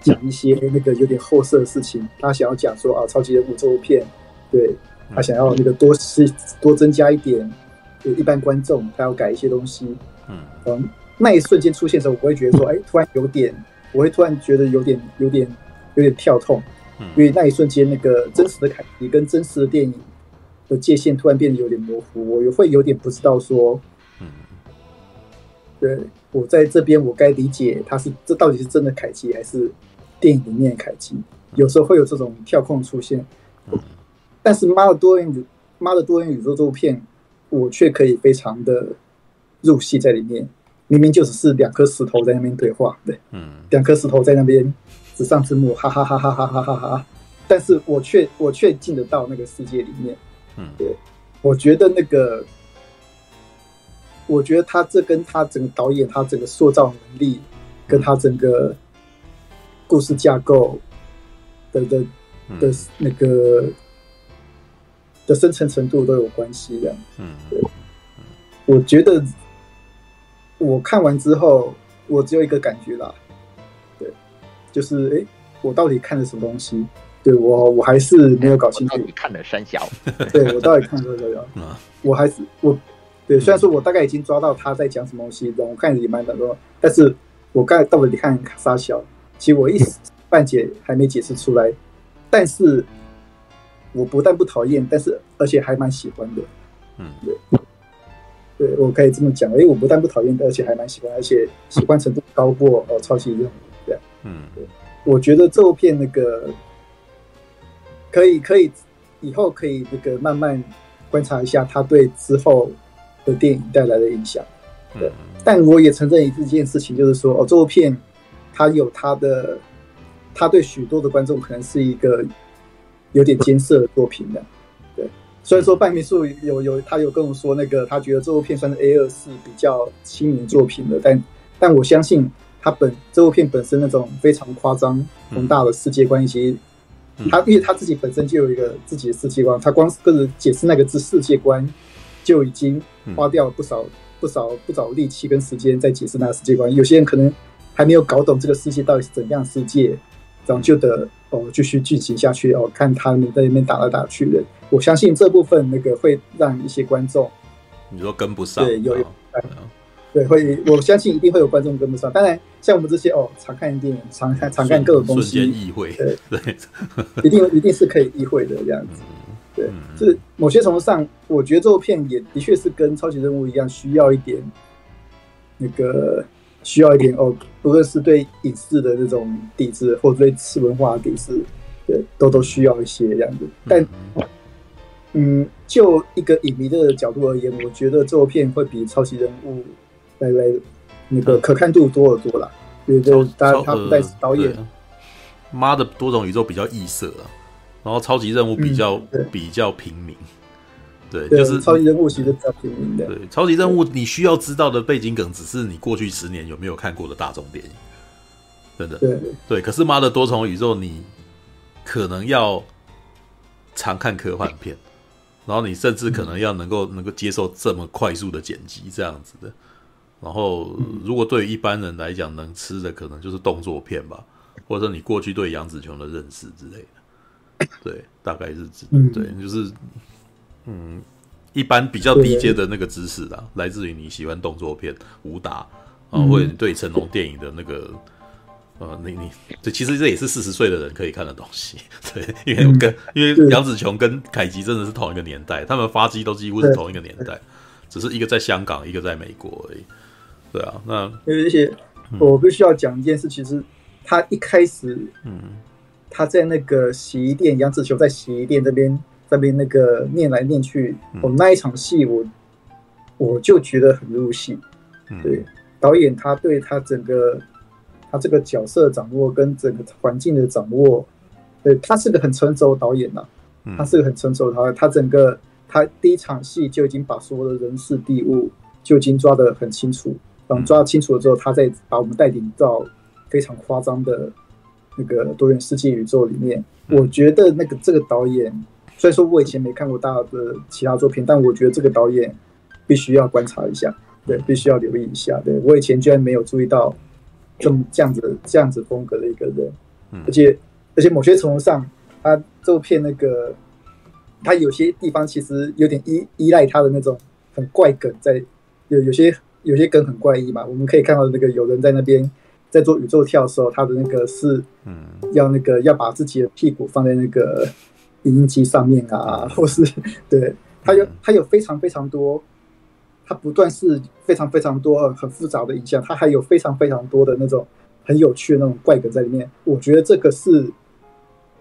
讲一些那个有点后色的事情，他想要讲说啊，超级人物这部片，对，他想要那个多是多增加一点，就一般观众他要改一些东西，嗯，嗯，那一瞬间出现的时候，我会觉得说，哎，突然有点，我会突然觉得有点有点有点跳痛，嗯，因为那一瞬间那个真实的凯迪跟真实的电影的界限突然变得有点模糊，我也会有点不知道说。对，我在这边，我该理解他是这到底是真的凯奇还是电影里面的凯奇？有时候会有这种跳空出现。但是《妈的多元宇妈的多元宇宙》这部片，我却可以非常的入戏在里面。明明就只是两颗石头在那边对话，对，嗯，两颗石头在那边纸上字幕，哈哈哈哈哈哈哈哈。但是我却我却进得到那个世界里面，嗯，对，我觉得那个。我觉得他这跟他整个导演，他整个塑造能力，跟他整个故事架构的的的那个的深层程度都有关系的。嗯，对。我觉得我看完之后，我只有一个感觉啦，对，就是哎，我到底看了什么东西？对我，我还是没有搞清楚。你看了三小？对我到底看了什么？我还是我。对，虽然说我大概已经抓到他在讲什么东西，我看也蛮难的，但是我刚才到底看啥小，其实我一时半解还没解释出来，但是我不但不讨厌，但是而且还蛮喜欢的，嗯，对，对我可以这么讲，因为我不但不讨厌，而且还蛮喜欢，而且喜欢程度高过哦超级英雄这样。嗯，对，我觉得这部片那个可以可以以后可以那个慢慢观察一下他对之后的电影带来的影响。对，但我也承认一件事情，就是说哦，这部片它有它的，它对许多的观众可能是一个有点艰涩的作品的。对，虽然说半民宿有有他有跟我说那个他觉得这部片算是 A 二是比较亲民作品的，但但我相信他本这部片本身那种非常夸张宏大的世界观，以及他因为他自己本身就有一个自己的世界观，他光是解释那个字世界观就已经花掉了不少。不少不少力气跟时间在解释那个世界观，有些人可能还没有搞懂这个世界到底是怎样世界，然后就得哦继续进行下去哦，看他们在那边打来打去的。我相信这部分那个会让一些观众，你说跟不上，对，有有，对，会，我相信一定会有观众跟不上。当然，像我们这些哦，常看电影、常看常看各种东西，瞬间意会，对对，一定一定是可以意会的这样子。对，就是某些程度上，我觉得这部片也的确是跟超级任务一样，需要一点那个，需要一点哦，不论是对影视的那种抵制，或者对次文化的抵制，对，都都需要一些这样子。但，嗯，就一个影迷的角度而言，我觉得这部片会比超级任务来来那个可看度多得多啦。因为就大家他不但是导演，妈的多种宇宙比较异色啊。然后超级任务比较、嗯、比较平民，对，对就是超级任务其实比较平民的。对，超级任务你需要知道的背景梗，只是你过去十年有没有看过的大众电影，真的。对对，可是妈的多重宇宙，你可能要常看科幻片，然后你甚至可能要能够能够接受这么快速的剪辑这样子的。然后，如果对于一般人来讲，能吃的可能就是动作片吧，或者说你过去对杨紫琼的认识之类的。对，大概是指对，就是嗯，一般比较低阶的那个知识啦，来自于你喜欢动作片、武打啊，或者你对成龙电影的那个呃，你你这其实这也是四十岁的人可以看的东西。对，因为跟因为杨紫琼跟凯吉真的是同一个年代，他们发迹都几乎是同一个年代，只是一个在香港，一个在美国而已。对啊，那而且我必须要讲一件事，其实他一开始嗯。他在那个洗衣店，杨子琼在洗衣店这边这边那个念来念去，我、嗯哦、那一场戏我我就觉得很入戏。对，导演他对他整个他这个角色掌握跟整个环境的掌握，对，他是个很成熟的导演呐、啊，他是个很成熟的导演，他整个他第一场戏就已经把所有的人事地物就已经抓得很清楚，然后抓清楚了之后，他再把我们带领到非常夸张的。那个多元世界宇宙里面，我觉得那个这个导演，虽然说我以前没看过他的其他作品，但我觉得这个导演必须要观察一下，对，必须要留意一下。对，我以前居然没有注意到这么这样子这样子风格的一个人，而且而且某些程度上，他这部片那个他有些地方其实有点依依赖他的那种很怪梗在，在有有些有些梗很怪异嘛，我们可以看到那个有人在那边。在做宇宙跳的时候，他的那个是，要那个要把自己的屁股放在那个影音机上面啊，或是 对，他有他有非常非常多，他不断是非常非常多很复杂的影像，他还有非常非常多的那种很有趣的那种怪梗在里面。我觉得这个是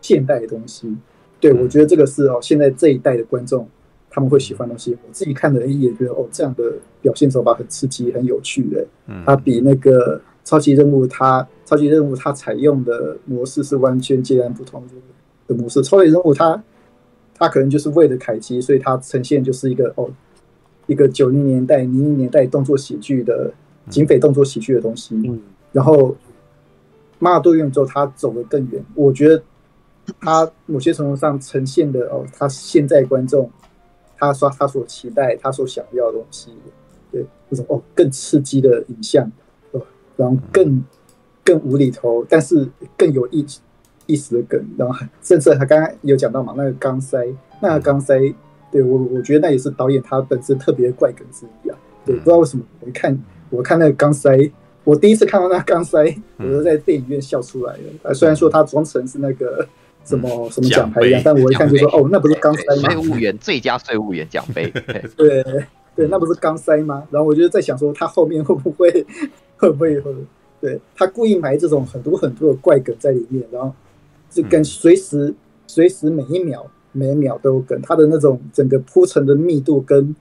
现代的东西，对，我觉得这个是哦，现在这一代的观众他们会喜欢的东西。我自己看的人也觉得哦，这样的表现手法很刺激、很有趣的，他比那个。超级任务，它超级任务它采用的模式是完全截然不同的模式。超级任务它它可能就是为了凯奇，所以它呈现就是一个哦一个九零年代、零零年代动作喜剧的警匪动作喜剧的东西。嗯，然后马尔多元之后它走得更远，我觉得他某些程度上呈现的哦，他现在观众他说他所期待、他所想要的东西，对，那种哦更刺激的影像。然后更更无厘头，但是更有意意思的梗，然后甚至他刚刚有讲到嘛，那个钢塞，那个钢塞，对我我觉得那也是导演他本身特别怪梗之一啊。对，不知道为什么我一看我看那个钢塞，我第一次看到那个钢塞，我就在电影院笑出来了。啊，虽然说他装成是那个什么什么奖牌一样，但我一看就说哦，那不是钢塞吗？税务员最佳税务员奖杯，对对，那不是钢塞吗？然后我就在想说，他后面会不会 会不会会？对他故意埋这种很多很多的怪梗在里面，然后就跟随时随时每一秒每一秒都有梗，他的那种整个铺陈的密度跟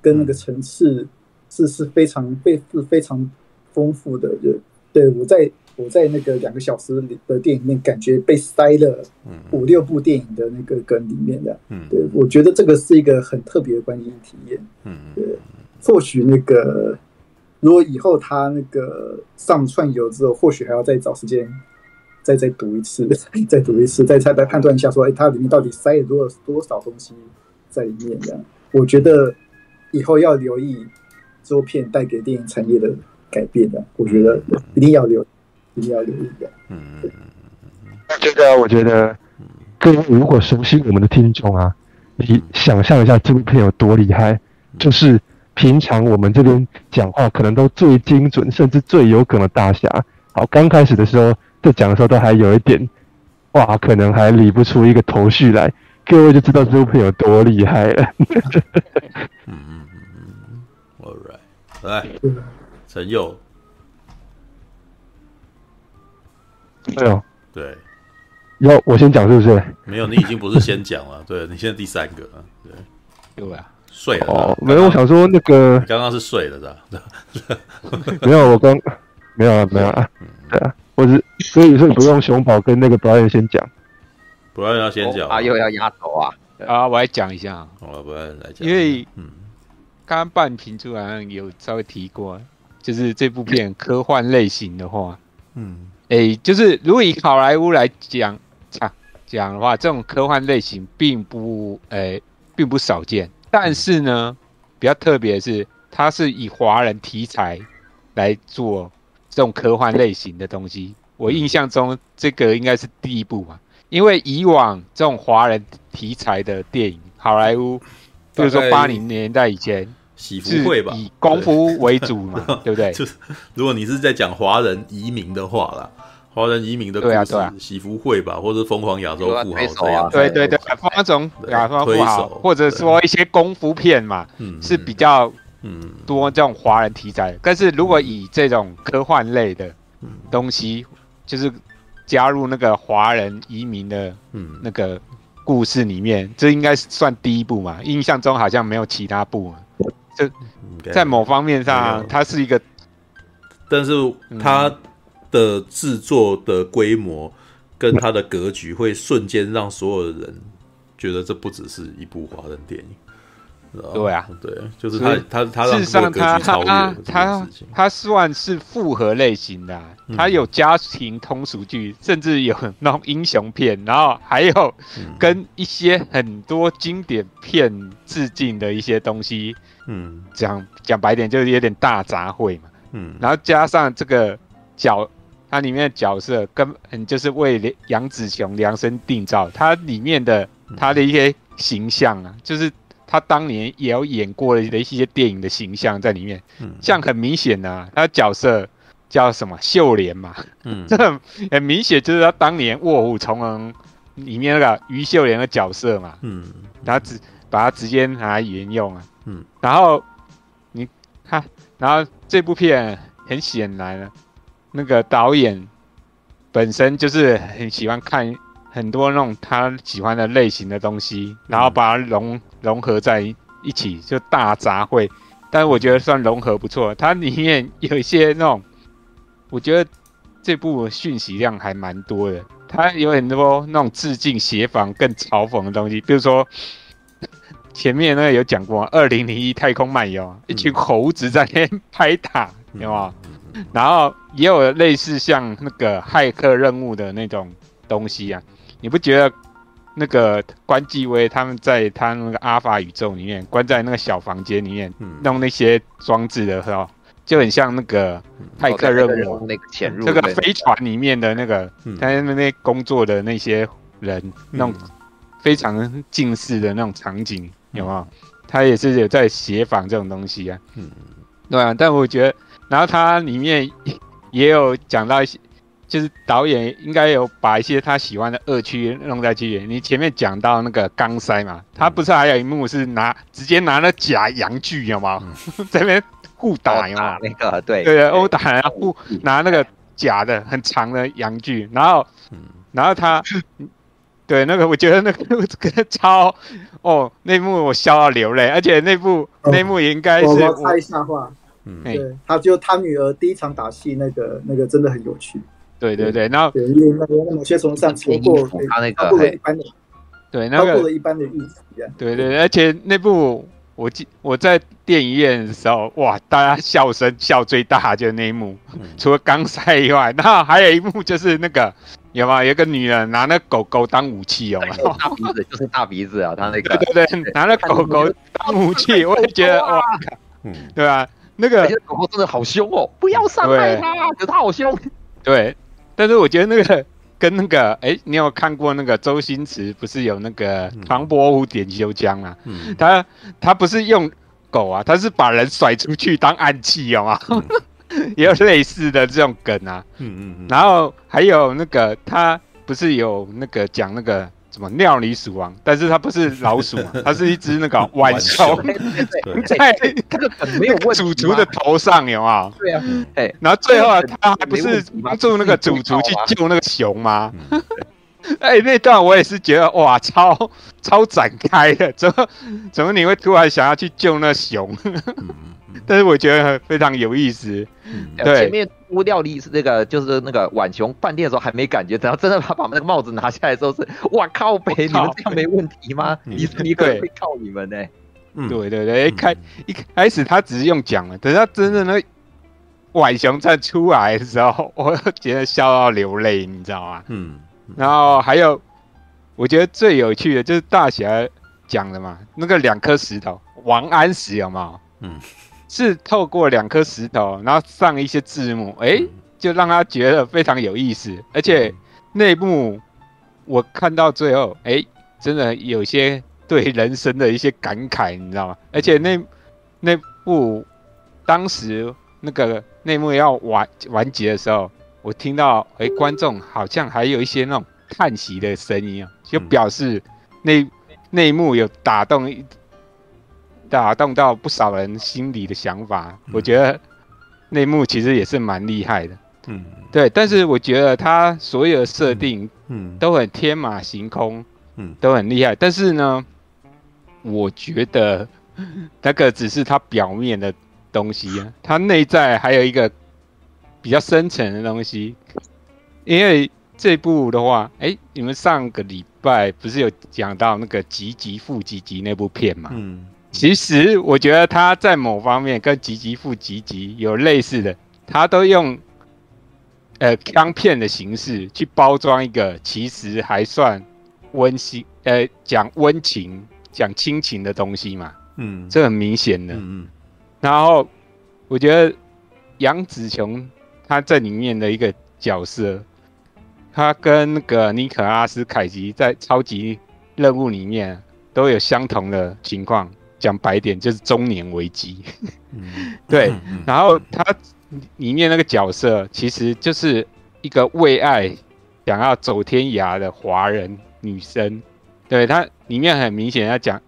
跟那个层次是是非常非是非常丰富的。就对我在我在那个两个小时里的电影里面，感觉被塞了五六部电影的那个梗里面的。嗯，对，我觉得这个是一个很特别的观影体验。嗯，对，或许那个。如果以后他那个上串游之后，或许还要再找时间再 再读一次，再读一次，再再再判断一下，说，哎，它里面到底塞了多少多少东西在里面？这样，我觉得以后要留意周片带给电影产业的改变的，我觉得一定要留，一定要留意的。嗯嗯嗯。这个我觉得，各位如果熟悉我们的听众啊，你想象一下这部片有多厉害，就是。平常我们这边讲话可能都最精准，甚至最有梗的大侠。好，刚开始的时候在讲的时候都还有一点，哇，可能还理不出一个头绪来，各位就知道这部片有多厉害了。嗯嗯嗯，All right，来，陈佑，哎呦，对，要我先讲是不是？没有，你已经不是先讲了，对，你现在第三个，对，对啊。睡了哦，没有，我想说那个刚刚是睡了是吧？没有，我刚没有啊，没有啊，对啊，我是所以所以不用熊宝跟那个 Brian 先讲，Brian 要先讲啊，又要压头啊啊，我来讲一下，好，Brian 来讲，因为嗯，刚刚半瓶出来有稍微提过，就是这部片科幻类型的话，嗯，诶，就是如果以好莱坞来讲讲讲的话，这种科幻类型并不诶，并不少见。但是呢，比较特别的是，它是以华人题材来做这种科幻类型的东西。我印象中，这个应该是第一部嘛，因为以往这种华人题材的电影，好莱坞，比如说八零年代以前，喜福会吧，以功夫为主嘛，对不对？就是如果你是在讲华人移民的话啦。华人移民的故事，喜福会吧，或者疯狂亚洲富豪这样，对对对，那种亚洲富豪，或者说一些功夫片嘛，是比较嗯。多这种华人题材。但是如果以这种科幻类的东西，就是加入那个华人移民的嗯。那个故事里面，这应该是算第一部嘛？印象中好像没有其他部，就在某方面上，它是一个，但是它。的制作的规模跟它的格局，会瞬间让所有的人觉得这不只是一部华人电影。对啊，对，就是他他他事实上他他他他算是复合类型的，他有家庭通俗剧，甚至有那种英雄片，然后还有跟一些很多经典片致敬的一些东西。嗯，讲讲白点就是有点大杂烩嘛。嗯，然后加上这个角。它里面的角色根本就是为杨紫琼量身定造，它里面的他的一些形象啊，就是他当年也有演过的一些电影的形象在里面，像很明显啊，他角色叫什么秀莲嘛，嗯，这很明显就是他当年《卧虎藏龙》里面那个于秀莲的角色嘛，嗯，然后直把它直接拿来沿用啊，嗯，然后你看，然后这部片很显然了。那个导演本身就是很喜欢看很多那种他喜欢的类型的东西，然后把它融融合在一起，就大杂烩。但是我觉得算融合不错，它里面有一些那种，我觉得这部讯息量还蛮多的。它有很多那种致敬、谐仿、更嘲讽的东西，比如说前面那个有讲过《二零零一太空漫游》，一群猴子在那边拍打，有没有？然后也有类似像那个骇客任务的那种东西啊，你不觉得那个关继威他们在他那个阿法宇宙里面关在那个小房间里面弄那些装置的时候，就很像那个骇客任务。那个潜入这个飞船里面的那个他在那边工作的那些人那种非常近似的那种场景有没有？他也是有在协防这种东西啊，嗯，对啊，但我觉得。然后它里面也有讲到一些就是导演应该有把一些他喜欢的恶趣弄在剧里。你前面讲到那个钢塞嘛，他不是还有一幕是拿直接拿那假阳具有吗？在那边互打有吗？那个对对对，殴打然后互拿那个假的很长的阳具，然后然后他对那个我觉得那个那个超哦，那幕我笑到流泪，而且那部那幕也应该是我猜一下话。嗯，对，他就他女儿第一场打戏，那个那个真的很有趣。对对对，然后因为那个某些从上超过他那个，对，那个超过了一般的预期。对对，而且那部我记我在电影院的时候，哇，大家笑声笑最大就是那一幕，除了刚塞以外，然后还有一幕就是那个有吗？有个女人拿那狗狗当武器，有吗？大鼻子就是大鼻子啊，他那个对对对，拿那狗狗当武器，我也觉得哇，嗯，对吧？那个狗狗真的好凶哦！不要伤害它，可是它好凶。对，但是我觉得那个跟那个，哎、欸，你有看过那个周星驰不是有那个《唐伯虎点秋香》啊？嗯、他他不是用狗啊，他是把人甩出去当暗器，有吗？嗯、也 有类似的这种梗啊。嗯嗯嗯。然后还有那个他不是有那个讲那个。什么尿里鼠王？但是它不是老鼠嘛，它是一只那个 浣熊，在那个没有主厨的头上，有啊？对啊，哎，然后最后啊，他还不是帮助那个主厨去救那个熊吗？哎，那段我也是觉得哇，超超展开的，怎么怎么你会突然想要去救那熊？但是我觉得非常有意思。对，前面屋料理是那个，就是那个浣熊饭店的时候还没感觉，等到真的他把那个帽子拿下来的时候是，哇靠北，你们这样没问题吗？你你可会靠你们呢。对对对，一开一开始他只是用讲了，等到真的那浣熊再出来的时候，我觉得笑到流泪，你知道吗？嗯。然后还有，我觉得最有趣的就是大侠讲的嘛，那个两颗石头，王安石有没有？嗯。是透过两颗石头，然后上一些字幕，哎、欸，就让他觉得非常有意思。而且内幕我看到最后，哎、欸，真的有些对人生的一些感慨，你知道吗？而且那那部当时那个内幕要完完结的时候，我听到哎、欸，观众好像还有一些那种叹息的声音啊，就表示内内幕有打动。打动到不少人心里的想法，嗯、我觉得内幕其实也是蛮厉害的。嗯，对，但是我觉得他所有的设定，嗯，都很天马行空，嗯，都很厉害。但是呢，我觉得那个只是他表面的东西啊，他内在还有一个比较深层的东西。因为这部的话，哎、欸，你们上个礼拜不是有讲到那个吉吉富吉吉那部片嘛？嗯。其实我觉得他在某方面跟吉吉富吉吉有类似的，他都用呃枪片的形式去包装一个其实还算温馨呃讲温情讲亲情的东西嘛，嗯，这很明显的，嗯嗯。然后我觉得杨紫琼她在里面的一个角色，他跟那个尼可拉斯凯奇在超级任务里面都有相同的情况。讲白点就是中年危机，对。然后他里面那个角色其实就是一个为爱想要走天涯的华人女生，对，他里面很明显要讲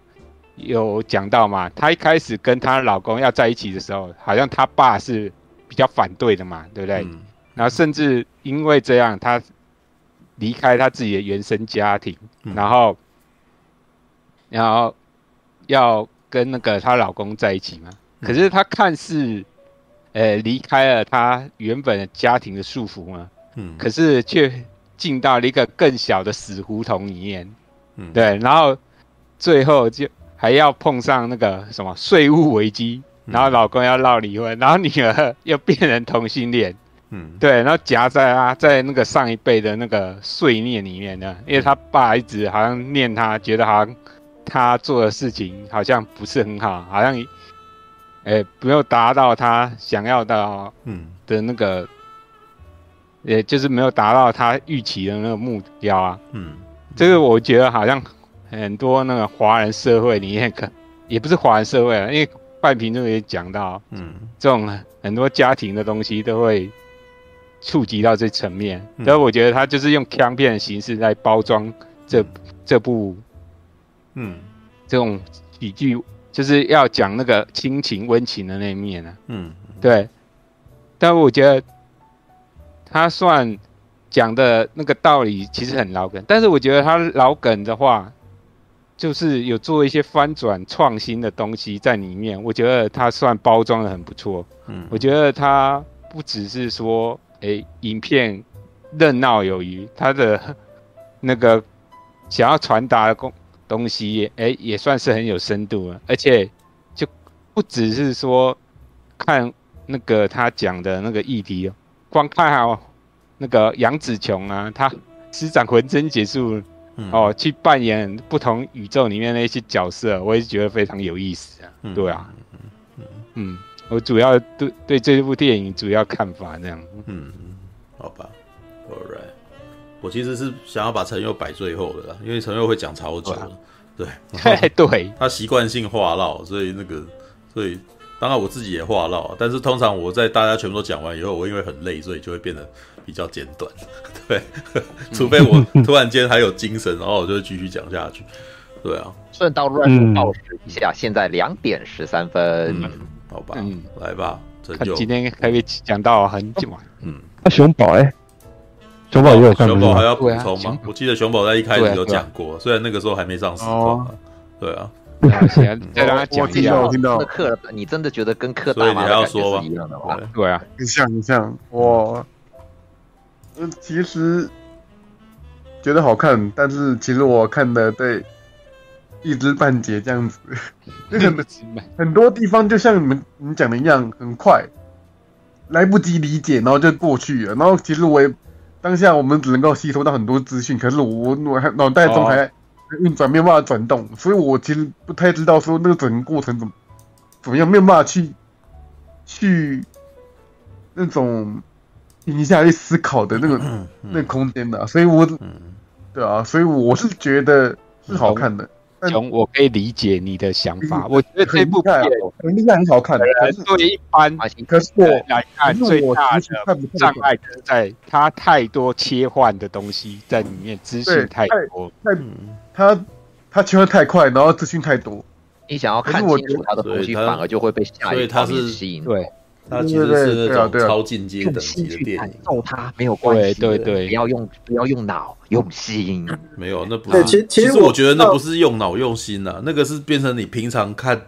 有讲到嘛，她一开始跟她老公要在一起的时候，好像她爸是比较反对的嘛，对不对？然后甚至因为这样，她离开她自己的原生家庭，然后然后要。跟那个她老公在一起嘛，可是她看似，呃，离开了她原本的家庭的束缚嘛，嗯，可是却进到了一个更小的死胡同里面，嗯，对，然后最后就还要碰上那个什么税务危机，然后老公要闹离婚，然后女儿 又变成同性恋，嗯，对，然后夹在啊，在那个上一辈的那个碎念里面呢，因为他爸一直好像念他，觉得好像。他做的事情好像不是很好，好像，哎，没有达到他想要的，嗯。的那个，也就是没有达到他预期的那个目标啊，嗯，这个我觉得好像很多那个华人社会里面，可也不是华人社会啊，因为半瓶中也讲到，嗯，这种很多家庭的东西都会触及到这层面，所以我觉得他就是用枪片的形式来包装这这部，嗯，这种喜剧就是要讲那个亲情温情的那一面啊，嗯，对，但我觉得他算讲的那个道理其实很老梗，但是我觉得他老梗的话，就是有做一些翻转创新的东西在里面，我觉得他算包装的很不错，嗯，我觉得他不只是说。诶、欸，影片热闹有余，他的 那个想要传达的东东西，诶、欸，也算是很有深度了。而且就不只是说看那个他讲的那个议题哦，光看好那个杨紫琼啊，他施展浑身解数哦，去扮演不同宇宙里面的一些角色，我也觉得非常有意思啊。对啊，嗯。我主要对对这部电影主要看法这样，嗯，好吧，All right，我其实是想要把陈佑摆最后的啦，因为陈佑会讲超久，对，对，对，他习惯性话唠，所以那个，所以当然我自己也话唠，但是通常我在大家全部都讲完以后，我因为很累，所以就会变得比较简短，对，除非我突然间还有精神，然后我就会继续讲下去，对啊，顺道乱报时一下，现在两点十三分。嗯好吧，嗯，来吧，这今天可以讲到很久啊。嗯，那熊宝哎，熊宝也有看，熊宝还要补充吗？我记得熊宝在一开始有讲过，虽然那个时候还没上实况。对啊，再让他讲一下。我听到课，你真的觉得跟课大妈要说一样的话？对啊，很像很像。我，嗯，其实觉得好看，但是其实我看的对。一知半解这样子，很 很多地方就像你们你讲的一样，很快，来不及理解，然后就过去了。然后其实我也当下我们只能够吸收到很多资讯，可是我我还脑袋中还运转没有办法转动，所以我其实不太知道说那个整个过程怎么怎么样，没有办法去去那种停下来去思考的那个那个空间的，所以我对啊，所以我是觉得是好看的。从，我可以理解你的想法。我觉得这部片很厉害，很好看。作为一般可是我来看，最大的障碍是在它太多切换的东西在里面，资讯太多。太，它它切换太快，然后资讯太多。你想要看清楚它的东西，反而就会被下一个吸引。对。它其实是那种超进阶等级的电影，揍他没有关系，对对对，不要用不要用脑用心，没有那不是。其其实我觉得那不是用脑用心呐，那个是变成你平常看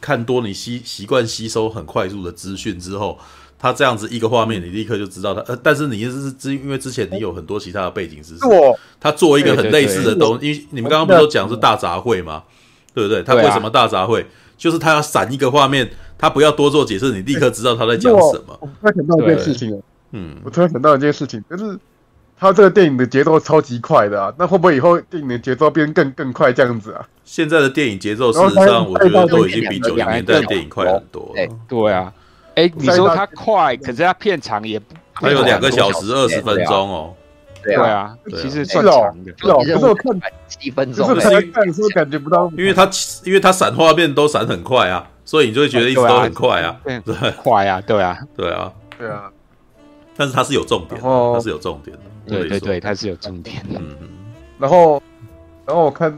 看多，你吸习惯吸收很快速的资讯之后，他这样子一个画面，你立刻就知道他。呃，但是你是之因为之前你有很多其他的背景知识，他做一个很类似的东西，因为你们刚刚不是都讲是大杂烩吗？对不对？他为什么大杂烩？就是他要闪一个画面。他不要多做解释，你立刻知道他在讲什么。我突然想到一件事情了，嗯，我突然想到一件事情，就是他这个电影的节奏超级快的啊，那会不会以后电影的节奏变更更快这样子啊？现在的电影节奏事实上，我觉得都已经比九零年代的电影快很多了。对啊，哎，你说它快，可是它片长也不，还有两个小时二十分钟哦。对啊，其实算长的。可是我看七分钟，就是看的时候感觉不到，因为它因为它闪画面都闪很快啊。所以你就会觉得一直都很快啊，对，快啊，对啊，对啊，对啊，但是它是有重点，它是有重点的，对对对，它是有重点的。嗯，然后，然后我看，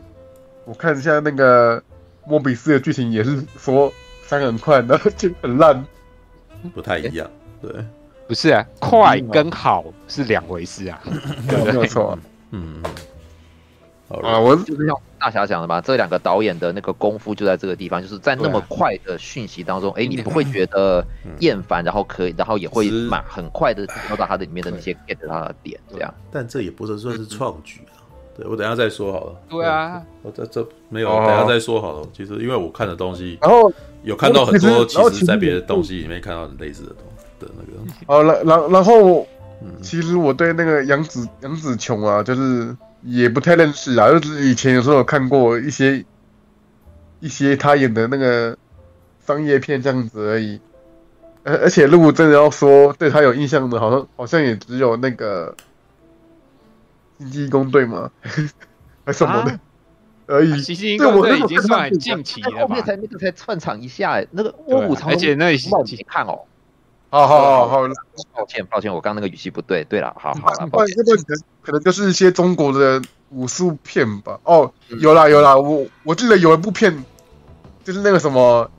我看一下那个莫比斯的剧情，也是说闪很快，然后就很烂，不太一样。对，不是啊，快跟好是两回事啊，对，没有错。嗯。啊，我就是像大侠讲的吧，这两个导演的那个功夫就在这个地方，就是在那么快的讯息当中，哎，你不会觉得厌烦，然后可以，然后也会蛮很快的找到它的里面的那些 get 它的点，这样。但这也不是算是创举啊，对，我等下再说好了。对啊，我这这没有，等下再说好了。其实因为我看的东西，然后有看到很多，其实在别的东西里面看到类似的东的那个。好然，然然后，其实我对那个杨紫杨紫琼啊，就是。也不太认识啊，就是以前有时候有看过一些一些他演的那个商业片这样子而已。而而且如果真的要说对他有印象的，好像好像也只有那个星际异攻队嘛，还什么的而已。星际异攻队 已经算很近期了吧？后面才那个才串场一下，那个卧虎藏龙，而且那冒几看哦。好好好好，抱歉抱歉，我刚刚那个语气不对。对了，好好了，抱歉。这可可能就是一些中国的武术片吧？哦，有啦有啦，我我记得有一部片，就是那个什么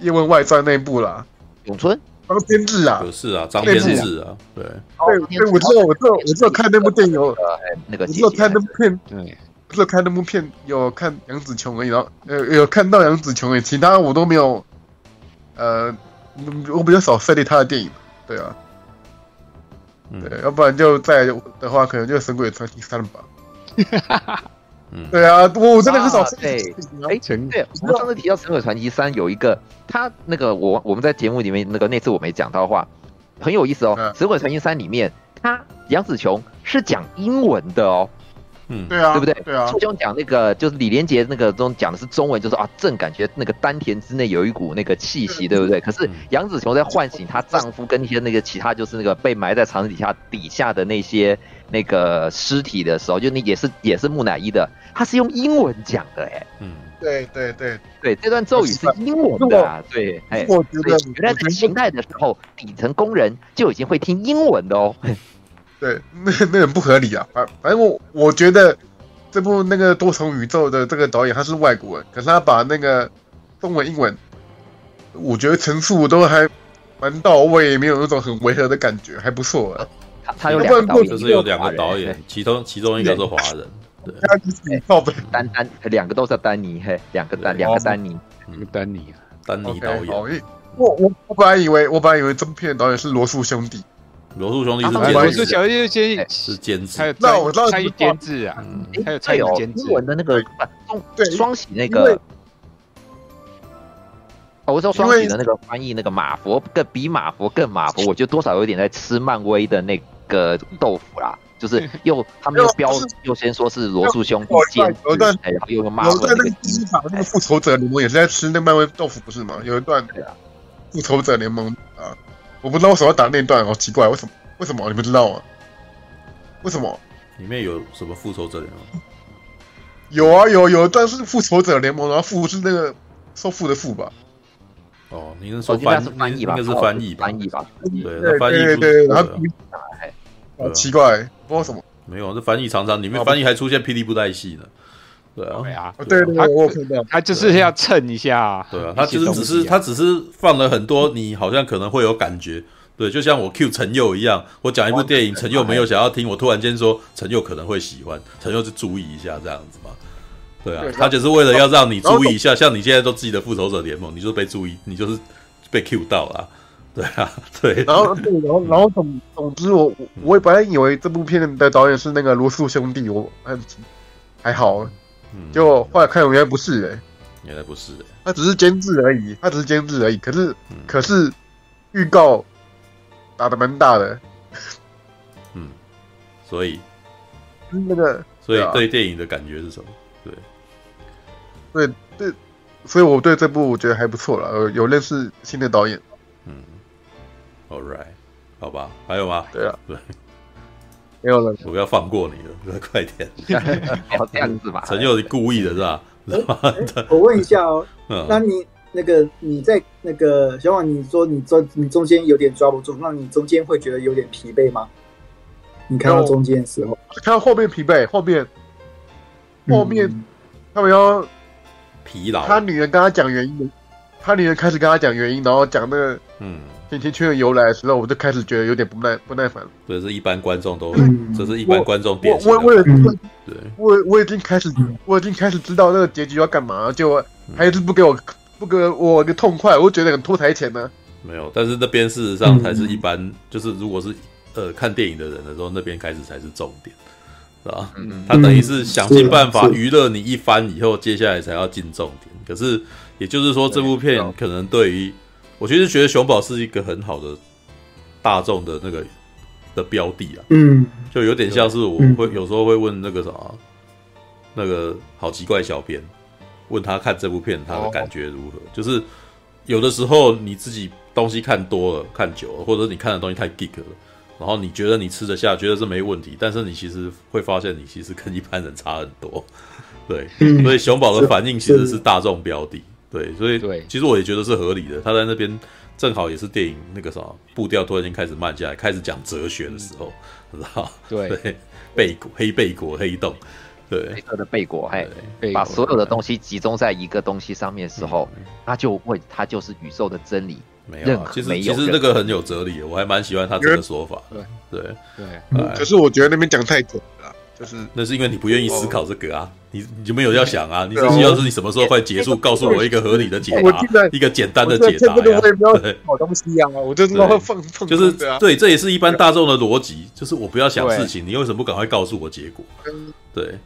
《叶问外传》那一部啦，咏春。张天志啊，是啊，张天志啊，对，对对，我知道，我知道，我知道看那部电影有那个，我知道看那部片，对，不知道看那部片有看杨紫琼而已，然后呃有看到杨紫琼而已，其他我都没有，呃，我比较少涉猎他的电影，对啊，对，要不然就在的话，可能就《神鬼传奇三》吧。对啊，我真的很少。对，哎，对，我们上次提到《神鬼传奇三》有一个，他那个我我们在节目里面那个那次我没讲到的话，很有意思哦。《神鬼传奇三》里面，他杨紫琼是讲英文的哦。嗯，对啊，对不对？对啊。初兄讲那个就是李连杰那个中讲的是中文，就是啊，正感觉那个丹田之内有一股那个气息，对不对？可是杨紫琼在唤醒她丈夫跟一些那个其他就是那个被埋在肠子底下底下的那些那个尸体的时候，就那也是也是木乃伊的。他是用英文讲的，哎，嗯，对对对对，这段咒语是英文的啊，对，哎，我觉得原来在清代的时候，底层工人就已经会听英文的哦。对，那那很不合理啊，反反正我我觉得这部那个多重宇宙的这个导演他是外国人，可是他把那个中文英文，我觉得陈述都还蛮到位，没有那种很违和的感觉，还不错啊。他他有两个导演，就是有两个导演，其中其中一个是华人。对，丹丹，两个都是丹尼，嘿，两个丹，两个丹尼，丹尼啊，丹尼导演。我我我本来以为，我本来以为这部片导演是罗素兄弟，罗素兄弟是罗素兄弟监是监制，那我知道参与监制啊，还有参与监制。英文的那个对双喜那个，我知道双喜的那个翻译那个马佛更比马佛更马佛，我觉得多少有点在吃漫威的那个豆腐啦。就是又他们又标又先说是罗素兄弟监制，然后又骂有一段那个第一场那个复仇者联盟也是在吃那漫威豆腐不是吗？有一段复仇者联盟啊，我不知道为什么要打那段，好奇怪，为什么？为什么你不知道啊？为什么？里面有什么复仇者联盟？有啊有有一段是复仇者联盟，然后复是那个收复的复吧？哦，你是说翻译吧？应该是翻译吧？翻译吧？对翻译对，然后好奇怪。不知道什么？没有，这翻译常常里面翻译还出现霹雳布袋戏呢。对啊，对啊，对对，我看到他就是要蹭一下。对啊，他其实只是他只是放了很多，你好像可能会有感觉。对，就像我 Q 陈佑一样，我讲一部电影，陈佑没有想要听，我突然间说陈佑可能会喜欢，陈佑就注意一下这样子嘛。对啊，他就是为了要让你注意一下，像你现在都记得复仇者联盟，你就是被注意，你就是被 Q 到了。对啊，对，然后对，然后然后总总之我我也本来以为这部片的导演是那个罗素兄弟，我还还好，结果后来看原来不是哎，原来不是哎，他只是监制而已，他只是监制而已，可是可是预告打的蛮大的，嗯，所以。那个所以对电影的感觉是什么？对，对对，所以我对这部我觉得还不错了，呃，有认识新的导演。嗯。All right，好吧，还有吗？对啊，对，没有了，我要放过你了，快点，好这样子吧？陈佑是故意的，是吧？我问一下哦，那你那个你在那个小婉，你说你中你中间有点抓不住，那你中间会觉得有点疲惫吗？你看到中间的时候，看到后面疲惫，后面后面他们要疲劳，他女人跟他讲原因，他女人开始跟他讲原因，然后讲那个嗯。甜甜圈的由来的时候，我就开始觉得有点不耐不耐烦了。这是一般观众都，这是一般观众点。我我我也对，我我已经开始，我已经开始知道那个结局要干嘛，就还是不给我不给我一个痛快，我觉得很拖台前呢。没有，但是那边事实上才是一般，就是如果是呃看电影的人的时候，那边开始才是重点，是吧？他等于是想尽办法娱乐你一番以后，接下来才要进重点。可是也就是说，这部片可能对于。我其实觉得熊宝是一个很好的大众的那个的标的啊，嗯，就有点像是我会有时候会问那个啥，那个好奇怪小编，问他看这部片他的感觉如何？就是有的时候你自己东西看多了、看久了，或者你看的东西太 geek 了，然后你觉得你吃得下，觉得是没问题，但是你其实会发现你其实跟一般人差很多，对，所以熊宝的反应其实是大众标的。对，所以对，其实我也觉得是合理的。他在那边正好也是电影那个啥步调突然间开始慢下来，开始讲哲学的时候，知道？对，贝果黑贝果黑洞，对，黑色的贝果，嘿，把所有的东西集中在一个东西上面的时候，他就会，他就是宇宙的真理。没有，其实其实那个很有哲理，我还蛮喜欢他这个说法。对对对，可是我觉得那边讲太久了。就是，那是因为你不愿意思考这个啊，你你就没有要想啊，你只需要是你什么时候快结束，告诉我一个合理的解答，一个简单的解答呀。对，好东西啊，我就知道会放放。就是对，这也是一般大众的逻辑，就是我不要想事情，你为什么不赶快告诉我结果？对，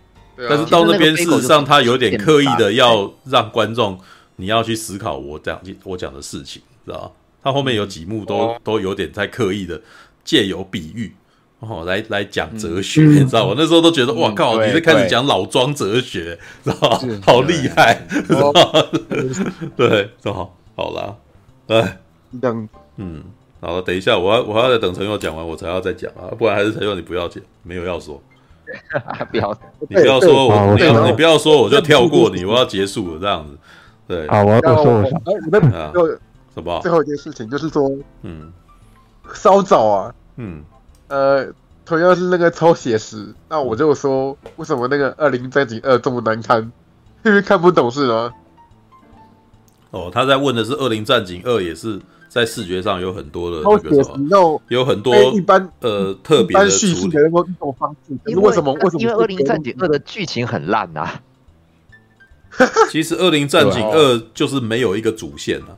但是到那边事实上他有点刻意的要让观众你要去思考我讲我讲的事情，知道吧？他后面有几幕都都有点在刻意的借由比喻。哦，来来讲哲学，你知道我？那时候都觉得哇靠，你在开始讲老庄哲学，知道吧？好厉害，知道吗？对，正好好了，哎，这样，嗯，好了，等一下，我要我要再等陈佑讲完，我才要再讲啊，不然还是陈佑你不要讲，没有要说，不要，你不要说，我你你不要说，我就跳过你，我要结束了这样子，对，啊，我要说，我什么？最后一件事情就是说，嗯，稍早啊，嗯。呃，同样是那个超写实，那我就说，为什么那个《二零战警二》这么难看？因为看不懂是吗？哦，他在问的是《恶灵战警二》，也是在视觉上有很多的那个什么，有很多一般呃特别的叙述的那种方式。因为什么？为什么？因为《恶灵战警二》的剧情很烂啊。其实《恶灵战警二》就是没有一个主线啊，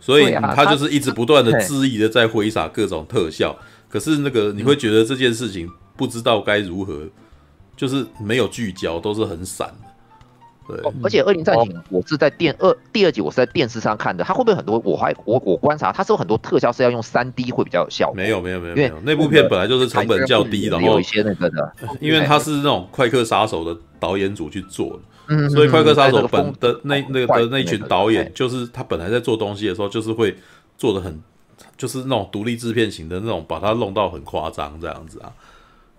所以他就是一直不断的恣意的在挥洒各种特效。可是那个你会觉得这件事情不知道该如何，嗯、就是没有聚焦，都是很散的。对，哦、而且《恶灵战警》我是在电二第二集，我是在电视上看的，它会不会很多？我还我我观察，它是有很多特效是要用三 D 会比较有效果。没有没有没有，没有，因为那部片本来就是成本较低，然后有一些那个的，因为它是那种快客杀手的导演组去做的，嗯，所以快客杀手本的那那个的那群导演，就是他本来在做东西的时候，就是会做的很。就是那种独立制片型的那种，把它弄到很夸张这样子啊，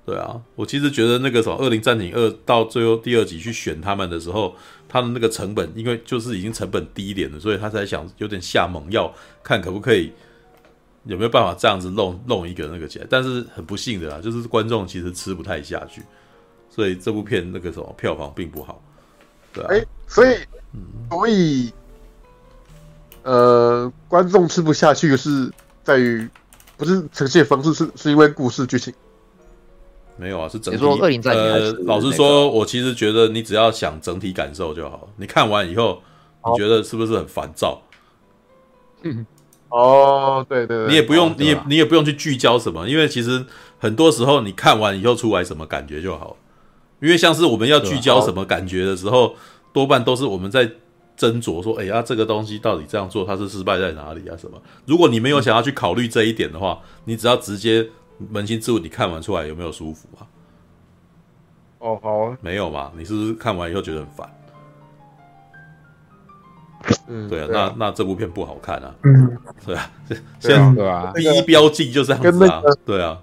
对啊，我其实觉得那个什么《恶灵战警二》到最后第二集去选他们的时候，他的那个成本，因为就是已经成本低一点了，所以他才想有点下猛药，看可不可以有没有办法这样子弄 弄一个那个起来。但是很不幸的啦，就是观众其实吃不太下去，所以这部片那个什么票房并不好，对啊，欸、所以，所以，呃，观众吃不下去的是。在于不是呈现方式，是是因为故事剧情。没有啊，是整体。呃，老实说，我其实觉得你只要想整体感受就好。你看完以后，你觉得是不是很烦躁？嗯，哦，对对对，你也不用，你也你也不用去聚焦什么，因为其实很多时候你看完以后出来什么感觉就好。因为像是我们要聚焦什么感觉的时候，多半都是我们在。斟酌说：“哎呀，这个东西到底这样做，它是失败在哪里啊？什么？如果你没有想要去考虑这一点的话，你只要直接扪心自问，你看完出来有没有舒服啊？哦，好啊，没有嘛？你是不是看完以后觉得很烦？嗯，对啊，那那这部片不好看啊。嗯，对啊，现在第一标记就这样子啊，对啊。”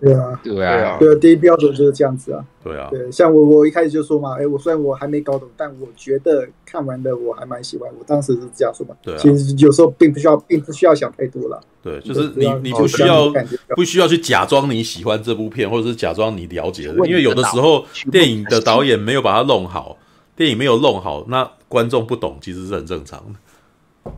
对啊，对啊，对啊，第一标准就是这样子啊。对啊，对，像我我一开始就说嘛，哎，我虽然我还没搞懂，但我觉得看完的我还蛮喜欢。我当时是这样说嘛。对啊，其实有时候并不需要，并不需要想太多了。对，就是你你不需要不需要去假装你喜欢这部片，或者是假装你了解的，因为有的时候电影的导演没有把它弄好，电影没有弄好，那观众不懂其实是很正常的。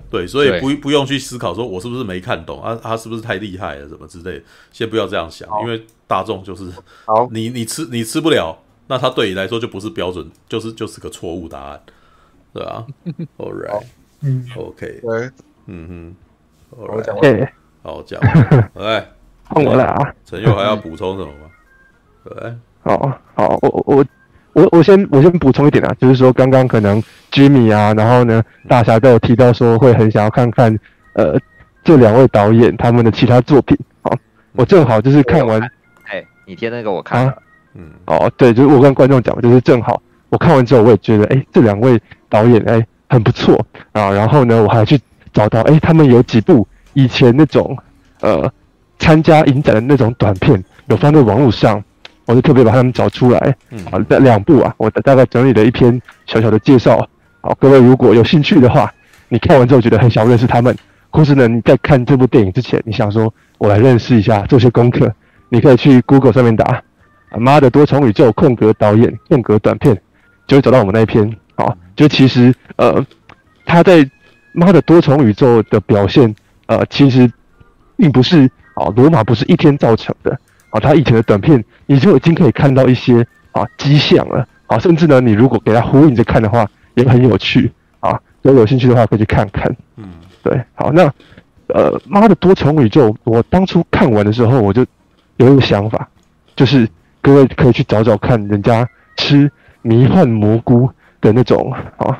对，所以不不用去思考说，我是不是没看懂啊？他是不是太厉害了，什么之类的？先不要这样想，因为大众就是，好，你你吃你吃不了，那他对你来说就不是标准，就是就是个错误答案，对啊 All right，嗯，OK，对，嗯哼，All right，好讲，来 换我了啊，陈佑还要补充什么吗？对，好好，我我。我我先我先补充一点啊，就是说刚刚可能 Jimmy 啊，然后呢大侠都有提到说会很想要看看呃这两位导演他们的其他作品。好，我正好就是看完，哎，你贴那个我看了，嗯，哦对，就是我跟观众讲，就是正好我看完之后我也觉得哎这两位导演哎很不错啊，然后呢我还去找到哎他们有几部以前那种呃参加影展的那种短片有放在网络上。我就特别把他们找出来，嗯，好，两部啊，我大概整理了一篇小小的介绍，好，各位如果有兴趣的话，你看完之后觉得很想认识他们，或是呢你在看这部电影之前，你想说我来认识一下，做些功课，你可以去 Google 上面打“妈的多重宇宙”空格导演空格短片，就会找到我们那一篇。好，就其实呃他在“妈的多重宇宙”的表现，呃其实并不是啊罗马不是一天造成的啊，他以前的短片你就已经可以看到一些啊迹象了。啊，甚至呢，你如果给他呼应着看的话，也很有趣啊。如果有兴趣的话，可以去看看。嗯，对，好，那呃，妈的多重宇宙，我当初看完的时候，我就有一个想法，就是各位可以去找找看人家吃迷幻蘑菇的那种啊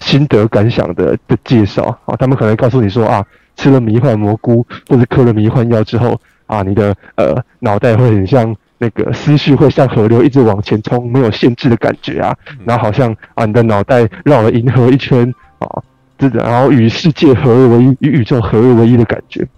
心得感想的的介绍啊，他们可能告诉你说啊，吃了迷幻蘑菇或者嗑了迷幻药之后啊，你的呃脑袋会很像。那个思绪会像河流一直往前冲，没有限制的感觉啊，然后好像啊，你的脑袋绕了银河一圈啊，这个，然后与世界合而为一，与宇宙合而为一的感觉。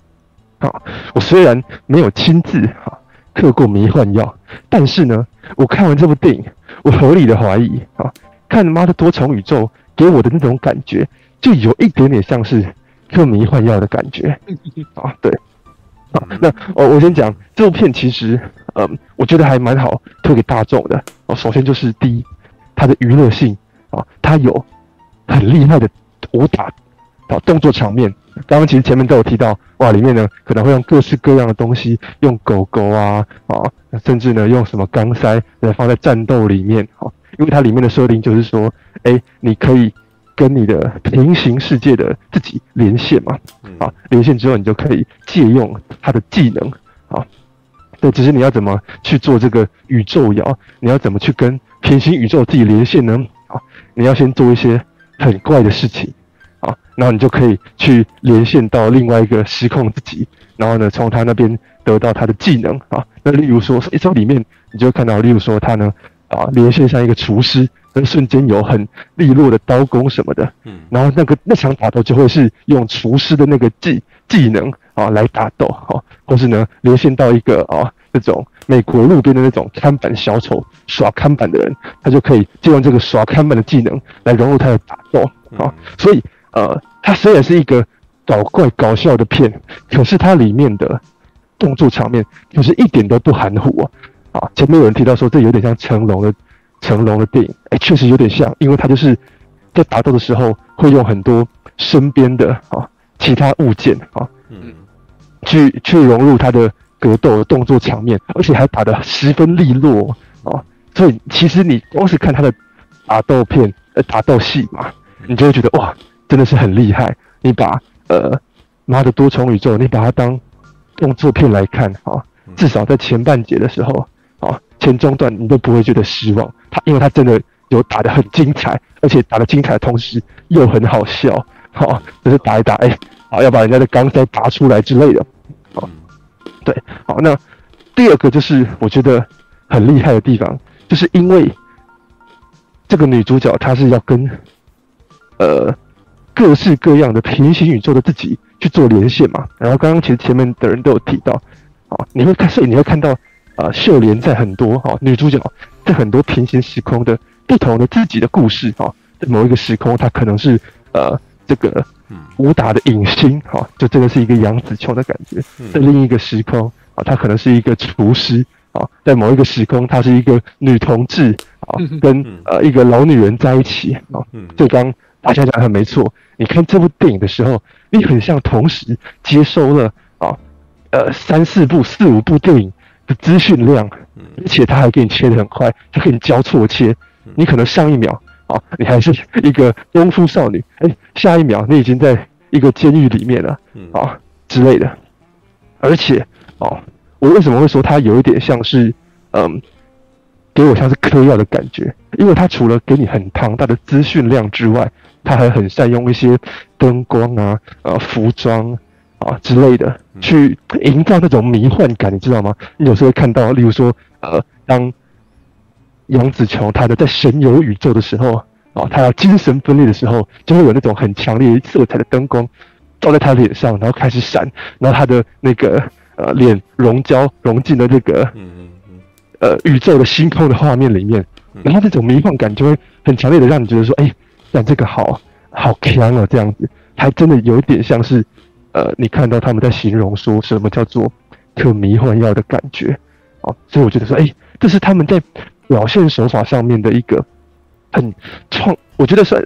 啊，我虽然没有亲自啊嗑过迷幻药，但是呢，我看完这部电影，我合理的怀疑啊，看妈的多重宇宙给我的那种感觉，就有一点点像是嗑迷幻药的感觉啊，对。好，那我我先讲这部片，其实，嗯，我觉得还蛮好推给大众的。哦，首先就是第一，它的娱乐性啊，它有很厉害的武打啊动作场面。刚刚其实前面都有提到，哇，里面呢可能会用各式各样的东西，用狗狗啊啊，甚至呢用什么钢塞来放在战斗里面啊，因为它里面的设定就是说，哎，你可以。跟你的平行世界的自己连线嘛，啊，连线之后你就可以借用他的技能啊，对，只是你要怎么去做这个宇宙摇？你要怎么去跟平行宇宙自己连线呢？啊，你要先做一些很怪的事情啊，然后你就可以去连线到另外一个时空自己，然后呢，从他那边得到他的技能啊。那例如说，一周里面你就看到，例如说他呢，啊，连线上一个厨师。瞬间有很利落的刀工什么的，嗯，然后那个那场打斗就会是用厨师的那个技技能啊来打斗，哈，或是呢连线到一个啊那种美国路边的那种看板小丑耍看板的人，他就可以借用这个耍看板的技能来融入他的打斗，啊，所以呃，它虽然是一个搞怪搞笑的片，可是它里面的动作场面可是一点都不含糊啊，啊，前面有人提到说这有点像成龙的。成龙的电影，哎，确实有点像，因为他就是在打斗的时候会用很多身边的啊其他物件啊，嗯，去去融入他的格斗的动作场面，而且还打得十分利落啊，所以其实你光是看他的打斗片呃打斗戏嘛，你就会觉得哇，真的是很厉害。你把呃妈的多重宇宙，你把它当动作片来看啊，至少在前半节的时候。前中段你都不会觉得失望，他因为他真的有打得很精彩，而且打得精彩的同时又很好笑，好，就是打一打，哎，好要把人家的钢塞拔出来之类的，好，对，好，那第二个就是我觉得很厉害的地方，就是因为这个女主角她是要跟呃各式各样的平行宇宙的自己去做连线嘛，然后刚刚其实前面的人都有提到，啊，你会看，所以你会看到。啊，秀莲在很多哈、哦、女主角在很多平行时空的不同的自己的故事哈、哦，在某一个时空，她可能是呃这个武打的影星哈、哦，就真的是一个杨紫琼的感觉。在另一个时空啊，她可能是一个厨师啊，在某一个时空，她是一个女同志啊，跟呃一个老女人在一起啊。这刚大家讲的很没错，你看这部电影的时候，你很像同时接收了啊呃三四部、四五部电影。的资讯量，而且他还给你切得很快，他可以交错切。你可能上一秒啊，你还是一个功夫少女，哎，下一秒你已经在一个监狱里面了啊之类的。而且哦，我为什么会说它有一点像是嗯，给我像是嗑药的感觉？因为它除了给你很庞大的资讯量之外，它还很善用一些灯光啊、呃服装。啊之类的，去营造那种迷幻感，你知道吗？你有时候会看到，例如说，呃，当杨紫琼她的在神游宇宙的时候，啊，她要精神分裂的时候，就会有那种很强烈色彩的灯光照在她脸上，然后开始闪，然后她的那个呃脸融胶融进了这个呃宇宙的星空的画面里面，然后那种迷幻感就会很强烈的让你觉得说，哎，但这个好好强啊，这样子。还真的有一点像是，呃，你看到他们在形容说什么叫做嗑迷幻药的感觉，哦，所以我觉得说，哎、欸，这是他们在表现手法上面的一个很创，我觉得算，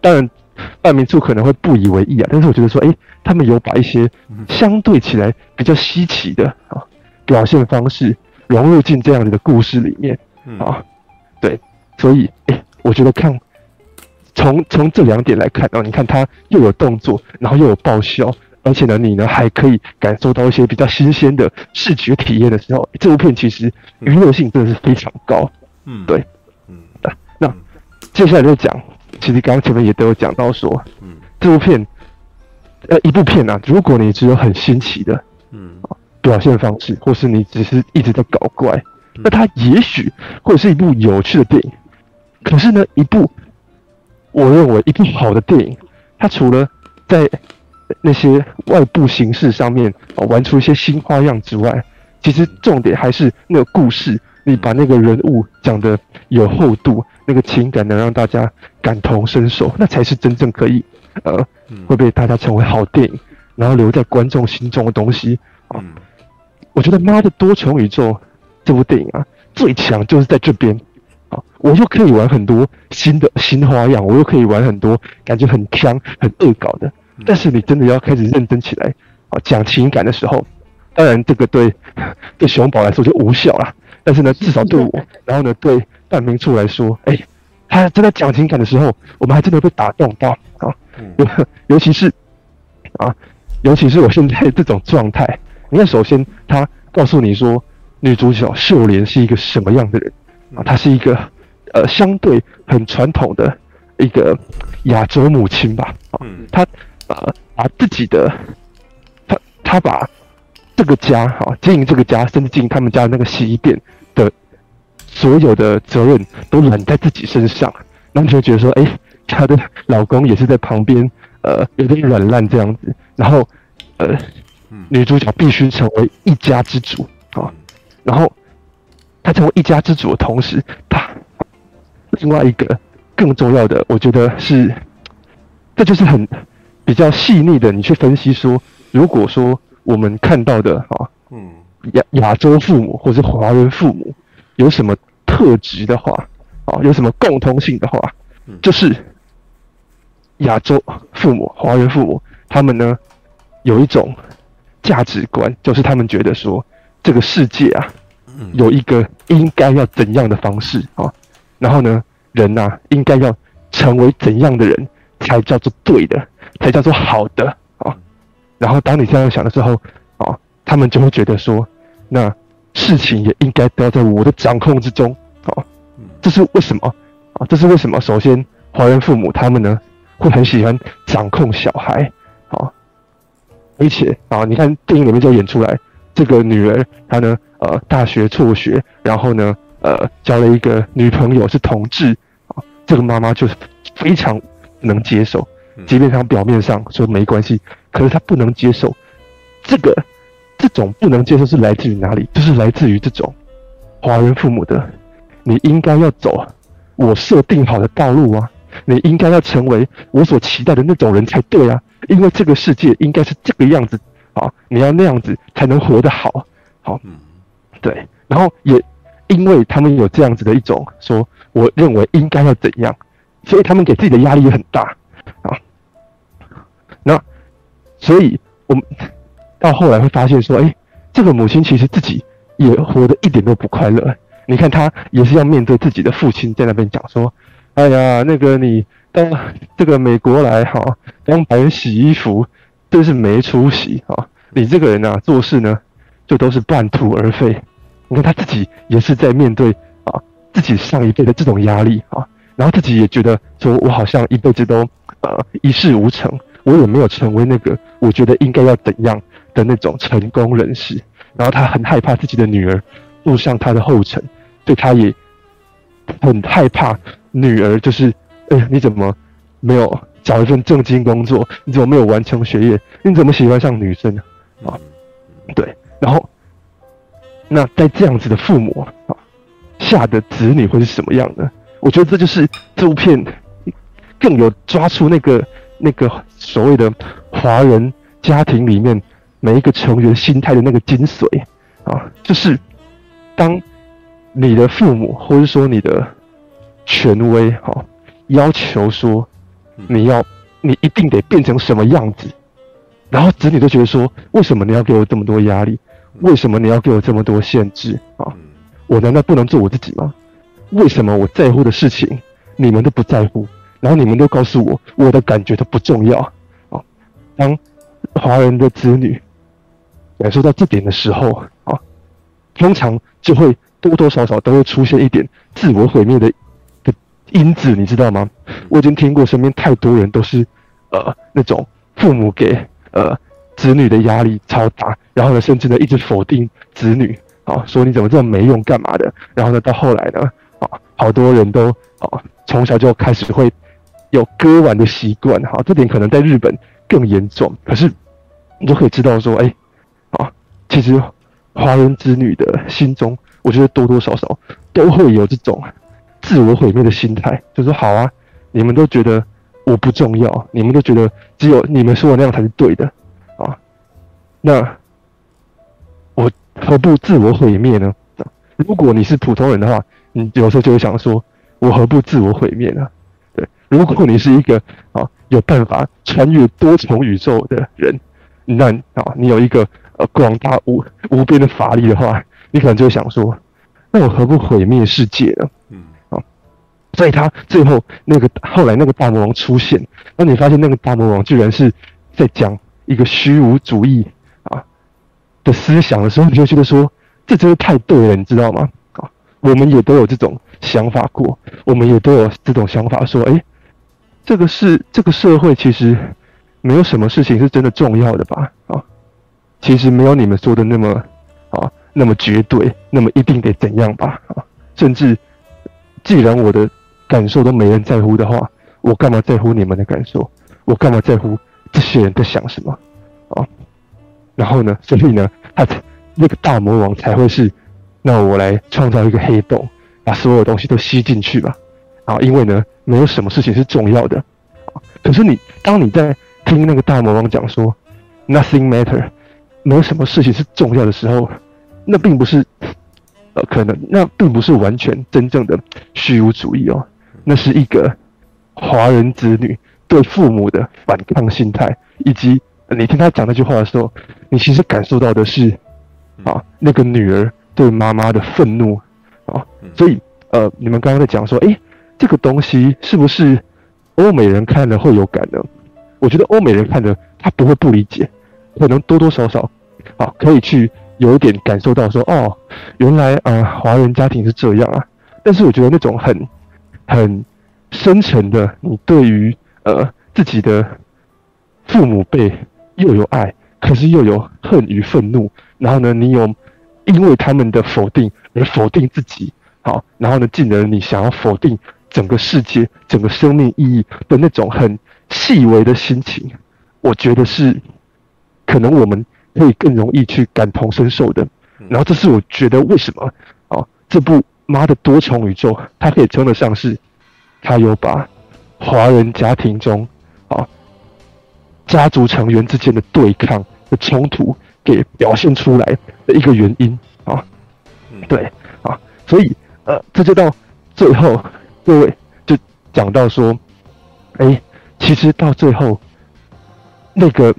当然半民处可能会不以为意啊，但是我觉得说，哎、欸，他们有把一些相对起来比较稀奇的啊表现方式融入进这样子的故事里面啊，对，所以，哎、欸，我觉得看。从从这两点来看哦，你看它又有动作，然后又有爆笑，而且呢，你呢还可以感受到一些比较新鲜的视觉体验的时候，这部片其实娱乐性真的是非常高。嗯，对，嗯，那接下来就讲，其实刚刚前面也都有讲到说，嗯，这部片，呃，一部片呢、啊，如果你只有很新奇的，嗯，表现方式，或是你只是一直在搞怪，那它也许会是一部有趣的电影，可是呢，一部。我认为一部好的电影，它除了在那些外部形式上面啊玩出一些新花样之外，其实重点还是那个故事，你把那个人物讲的有厚度，那个情感能让大家感同身受，那才是真正可以呃会被大家称为好电影，然后留在观众心中的东西啊。我觉得《妈的多重宇宙》这部电影啊，最强就是在这边。啊，我又可以玩很多新的新花样，我又可以玩很多感觉很锵、很恶搞的。但是你真的要开始认真起来啊，讲情感的时候，当然这个对 对熊宝来说就无效了。但是呢，至少对我，然后呢，对半明处来说，哎、欸，他真的讲情感的时候，我们还真的被打动到啊。尤 尤其是啊，尤其是我现在这种状态，你看，首先他告诉你说，女主角秀莲是一个什么样的人。啊，她是一个呃相对很传统的一个亚洲母亲吧。啊，她呃把自己的，她她把这个家哈经营这个家，甚至经营他们家的那个洗衣店的所有的责任都揽在自己身上，然后你就觉得说，哎、欸，她的老公也是在旁边呃有点软烂这样子，然后呃女主角必须成为一家之主啊，然后。他成为一家之主的同时，他另外一个更重要的，我觉得是，这就是很比较细腻的，你去分析说，如果说我们看到的啊，嗯，亚亚洲父母或是华人父母有什么特质的话，啊，有什么共通性的话，就是亚洲父母、华人父母，他们呢有一种价值观，就是他们觉得说这个世界啊。有一个应该要怎样的方式啊？然后呢，人呐、啊，应该要成为怎样的人才叫做对的，才叫做好的啊？然后当你这样想的时候啊，他们就会觉得说，那事情也应该都要在我的掌控之中啊。这是为什么啊？这是为什么？首先，华人父母他们呢会很喜欢掌控小孩啊，而且啊，你看电影里面就演出来。这个女儿，她呢，呃，大学辍学，然后呢，呃，交了一个女朋友是同志，啊，这个妈妈就是非常能接受，即便她表面上说没关系，可是她不能接受，这个这种不能接受是来自于哪里？就是来自于这种华人父母的，你应该要走我设定好的道路啊，你应该要成为我所期待的那种人才对啊，因为这个世界应该是这个样子。啊，你要那样子才能活得好，好，对，然后也因为他们有这样子的一种说，我认为应该要怎样，所以他们给自己的压力也很大啊。那所以我们到后来会发现说，哎，这个母亲其实自己也活得一点都不快乐。你看她也是要面对自己的父亲在那边讲说，哎呀，那个你到这个美国来哈，帮白人洗衣服。真是没出息啊！你这个人啊，做事呢，就都是半途而废。你看他自己也是在面对啊，自己上一辈的这种压力啊，然后自己也觉得说，我好像一辈子都呃一事无成，我也没有成为那个我觉得应该要怎样的那种成功人士。然后他很害怕自己的女儿步上他的后尘，对他也很害怕女儿就是，哎，你怎么没有？找一份正经工作，你怎么没有完成学业？你怎么喜欢上女生？啊，对，然后，那在这样子的父母啊下的子女会是什么样的？我觉得这就是这部片更有抓出那个那个所谓的华人家庭里面每一个成员心态的那个精髓啊，就是当你的父母或者说你的权威哈要求说你要你一定得变成什么样子，然后子女都觉得说，为什么你要给我这么多压力？为什么你要给我这么多限制啊？我难道不能做我自己吗？为什么我在乎的事情你们都不在乎？然后你们都告诉我我的感觉都不重要啊？当华人的子女感受到这点的时候啊，通常就会多多少少都会出现一点自我毁灭的的因子，你知道吗？我已经听过身边太多人都是呃那种父母给呃。子女的压力超大，然后呢，甚至呢一直否定子女啊，说你怎么这么没用，干嘛的？然后呢，到后来呢，啊，好多人都啊，从小就开始会有割腕的习惯，哈，这点可能在日本更严重。可是你就可以知道说，哎，啊，其实华人子女的心中，我觉得多多少少都会有这种自我毁灭的心态，就说好啊，你们都觉得我不重要，你们都觉得只有你们说的那样才是对的啊。那我何不自我毁灭呢？如果你是普通人的话，你有时候就会想说，我何不自我毁灭呢？对，如果你是一个啊有办法穿越多重宇宙的人，那啊你有一个呃广大无无边的法力的话，你可能就会想说，那我何不毁灭世界呢？嗯，所以他最后那个后来那个大魔王出现，那你发现那个大魔王居然是在讲一个虚无主义啊。的思想的时候，你就觉得说，这真的太对了，你知道吗？啊，我们也都有这种想法过，我们也都有这种想法，说，哎，这个是这个社会其实没有什么事情是真的重要的吧？啊，其实没有你们说的那么啊，那么绝对，那么一定得怎样吧？啊，甚至既然我的感受都没人在乎的话，我干嘛在乎你们的感受？我干嘛在乎这些人在想什么？啊？然后呢，所以呢，他那个大魔王才会是，那我来创造一个黑洞，把所有东西都吸进去吧。啊，因为呢，没有什么事情是重要的。可是你当你在听那个大魔王讲说 “nothing matter”，没有什么事情是重要的时候，那并不是，呃，可能那并不是完全真正的虚无主义哦，那是一个华人子女对父母的反抗心态，以及。你听他讲那句话的时候，你其实感受到的是，啊，那个女儿对妈妈的愤怒，啊，所以呃，你们刚刚在讲说，诶，这个东西是不是欧美人看了会有感呢？我觉得欧美人看了他不会不理解，可能多多少少，啊，可以去有一点感受到说，哦，原来啊，华人家庭是这样啊。但是我觉得那种很很深沉的，你对于呃自己的父母辈。又有爱，可是又有恨与愤怒。然后呢，你有因为他们的否定而否定自己，好，然后呢，进而你想要否定整个世界、整个生命意义的那种很细微的心情，我觉得是可能我们可以更容易去感同身受的。然后，这是我觉得为什么啊，这部《妈的多重宇宙》它可以称得上是，它有把华人家庭中啊。家族成员之间的对抗的冲突给表现出来的一个原因啊，对啊，所以呃，这就到最后，各位就讲到说，哎，其实到最后，那个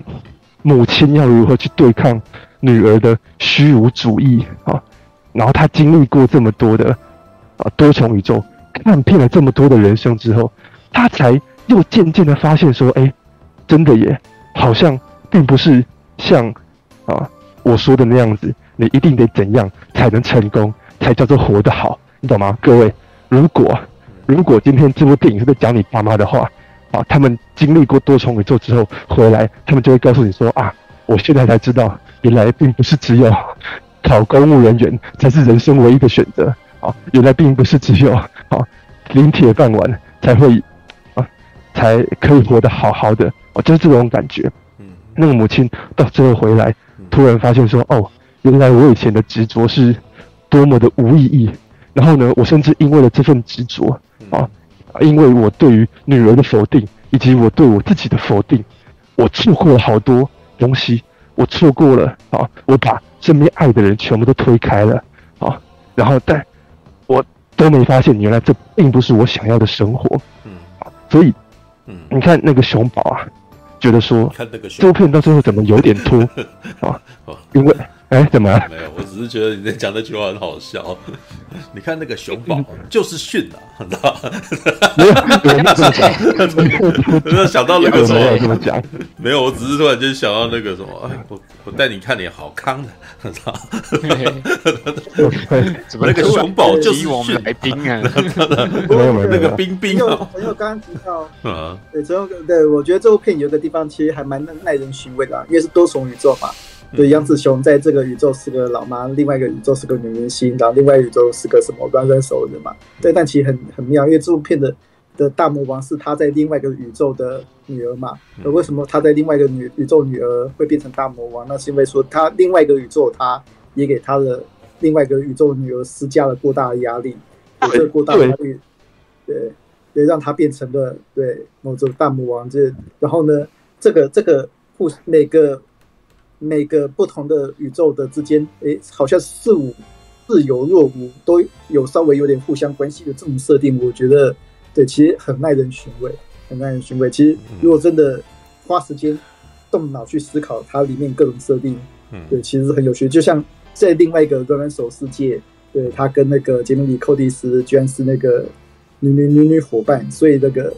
母亲要如何去对抗女儿的虚无主义啊，然后他经历过这么多的啊多重宇宙，看遍了这么多的人生之后，他才又渐渐的发现说，哎。真的耶，好像并不是像啊我说的那样子，你一定得怎样才能成功，才叫做活得好，你懂吗？各位，如果如果今天这部电影是在讲你爸妈的话，啊，他们经历过多重宇宙之后回来，他们就会告诉你说啊，我现在才知道，原来并不是只有考公务人员才是人生唯一的选择，啊，原来并不是只有啊领铁饭碗才会啊才可以活得好好的。哦，就是这种感觉。嗯，那个母亲到最后回来，突然发现说：“哦，原来我以前的执着是多么的无意义。然后呢，我甚至因为了这份执着啊，因为我对于女儿的否定，以及我对我自己的否定，我错过了好多东西，我错过了啊，我把身边爱的人全部都推开了啊，然后但我都没发现，原来这并不是我想要的生活，嗯，所以，嗯，你看那个熊宝啊，觉得说，这部片到最后怎么有点拖 啊？因为。哎，怎么？没有，我只是觉得你在讲那句话很好笑。你看那个熊宝就是训啊，你知道吗？没有，没有 想到那个什么？怎么讲？没有，我只是突然间想到那个什么？哎，我我带你看点好康的，你知道吗？怎么那个熊宝就是训来宾啊？没有没有，那个冰冰啊。朋友刚刚提到啊，对，之后对我觉得这部片有个地方其实还蛮耐人寻味的，因为是多重宇宙嘛。对，杨紫琼在这个宇宙是个老妈，另外一个宇宙是个女明星，然后另外一个宇宙是个什么乱乱手的嘛？对，但其实很很妙，因为这部片的的大魔王是他在另外一个宇宙的女儿嘛。而为什么他在另外一个女宇宙女儿会变成大魔王？那是因为说他另外一个宇宙，他也给他的另外一个宇宙女儿施加了过大的压力，这个过大的压力，对，也让他变成了对某种大魔王。这然后呢，这个这个互每个。每个不同的宇宙的之间，诶，好像似无似有若无，都有稍微有点互相关系的这种设定，我觉得对，其实很耐人寻味，很耐人寻味。其实如果真的花时间动脑去思考它里面各种设定，对，其实很有趣。就像在另外一个软软手世界，对，他跟那个杰米里寇蒂斯居然是那个女女女女伙伴，所以那个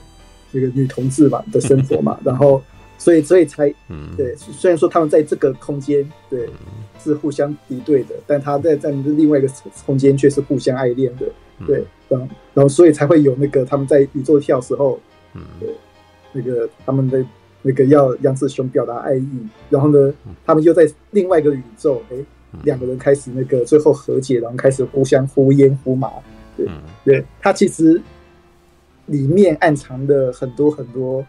那个女同志嘛的生活嘛，然后。所以，所以才，对，虽然说他们在这个空间，对，是互相敌对的，但他在在另外一个空间却是互相爱恋的，对，然后，然后，所以才会有那个他们在宇宙跳时候，对，那个他们的那个要杨志雄表达爱意，然后呢，他们又在另外一个宇宙，哎，两个人开始那个最后和解，然后开始互相呼烟呼麻，对，对，他其实里面暗藏的很多很多。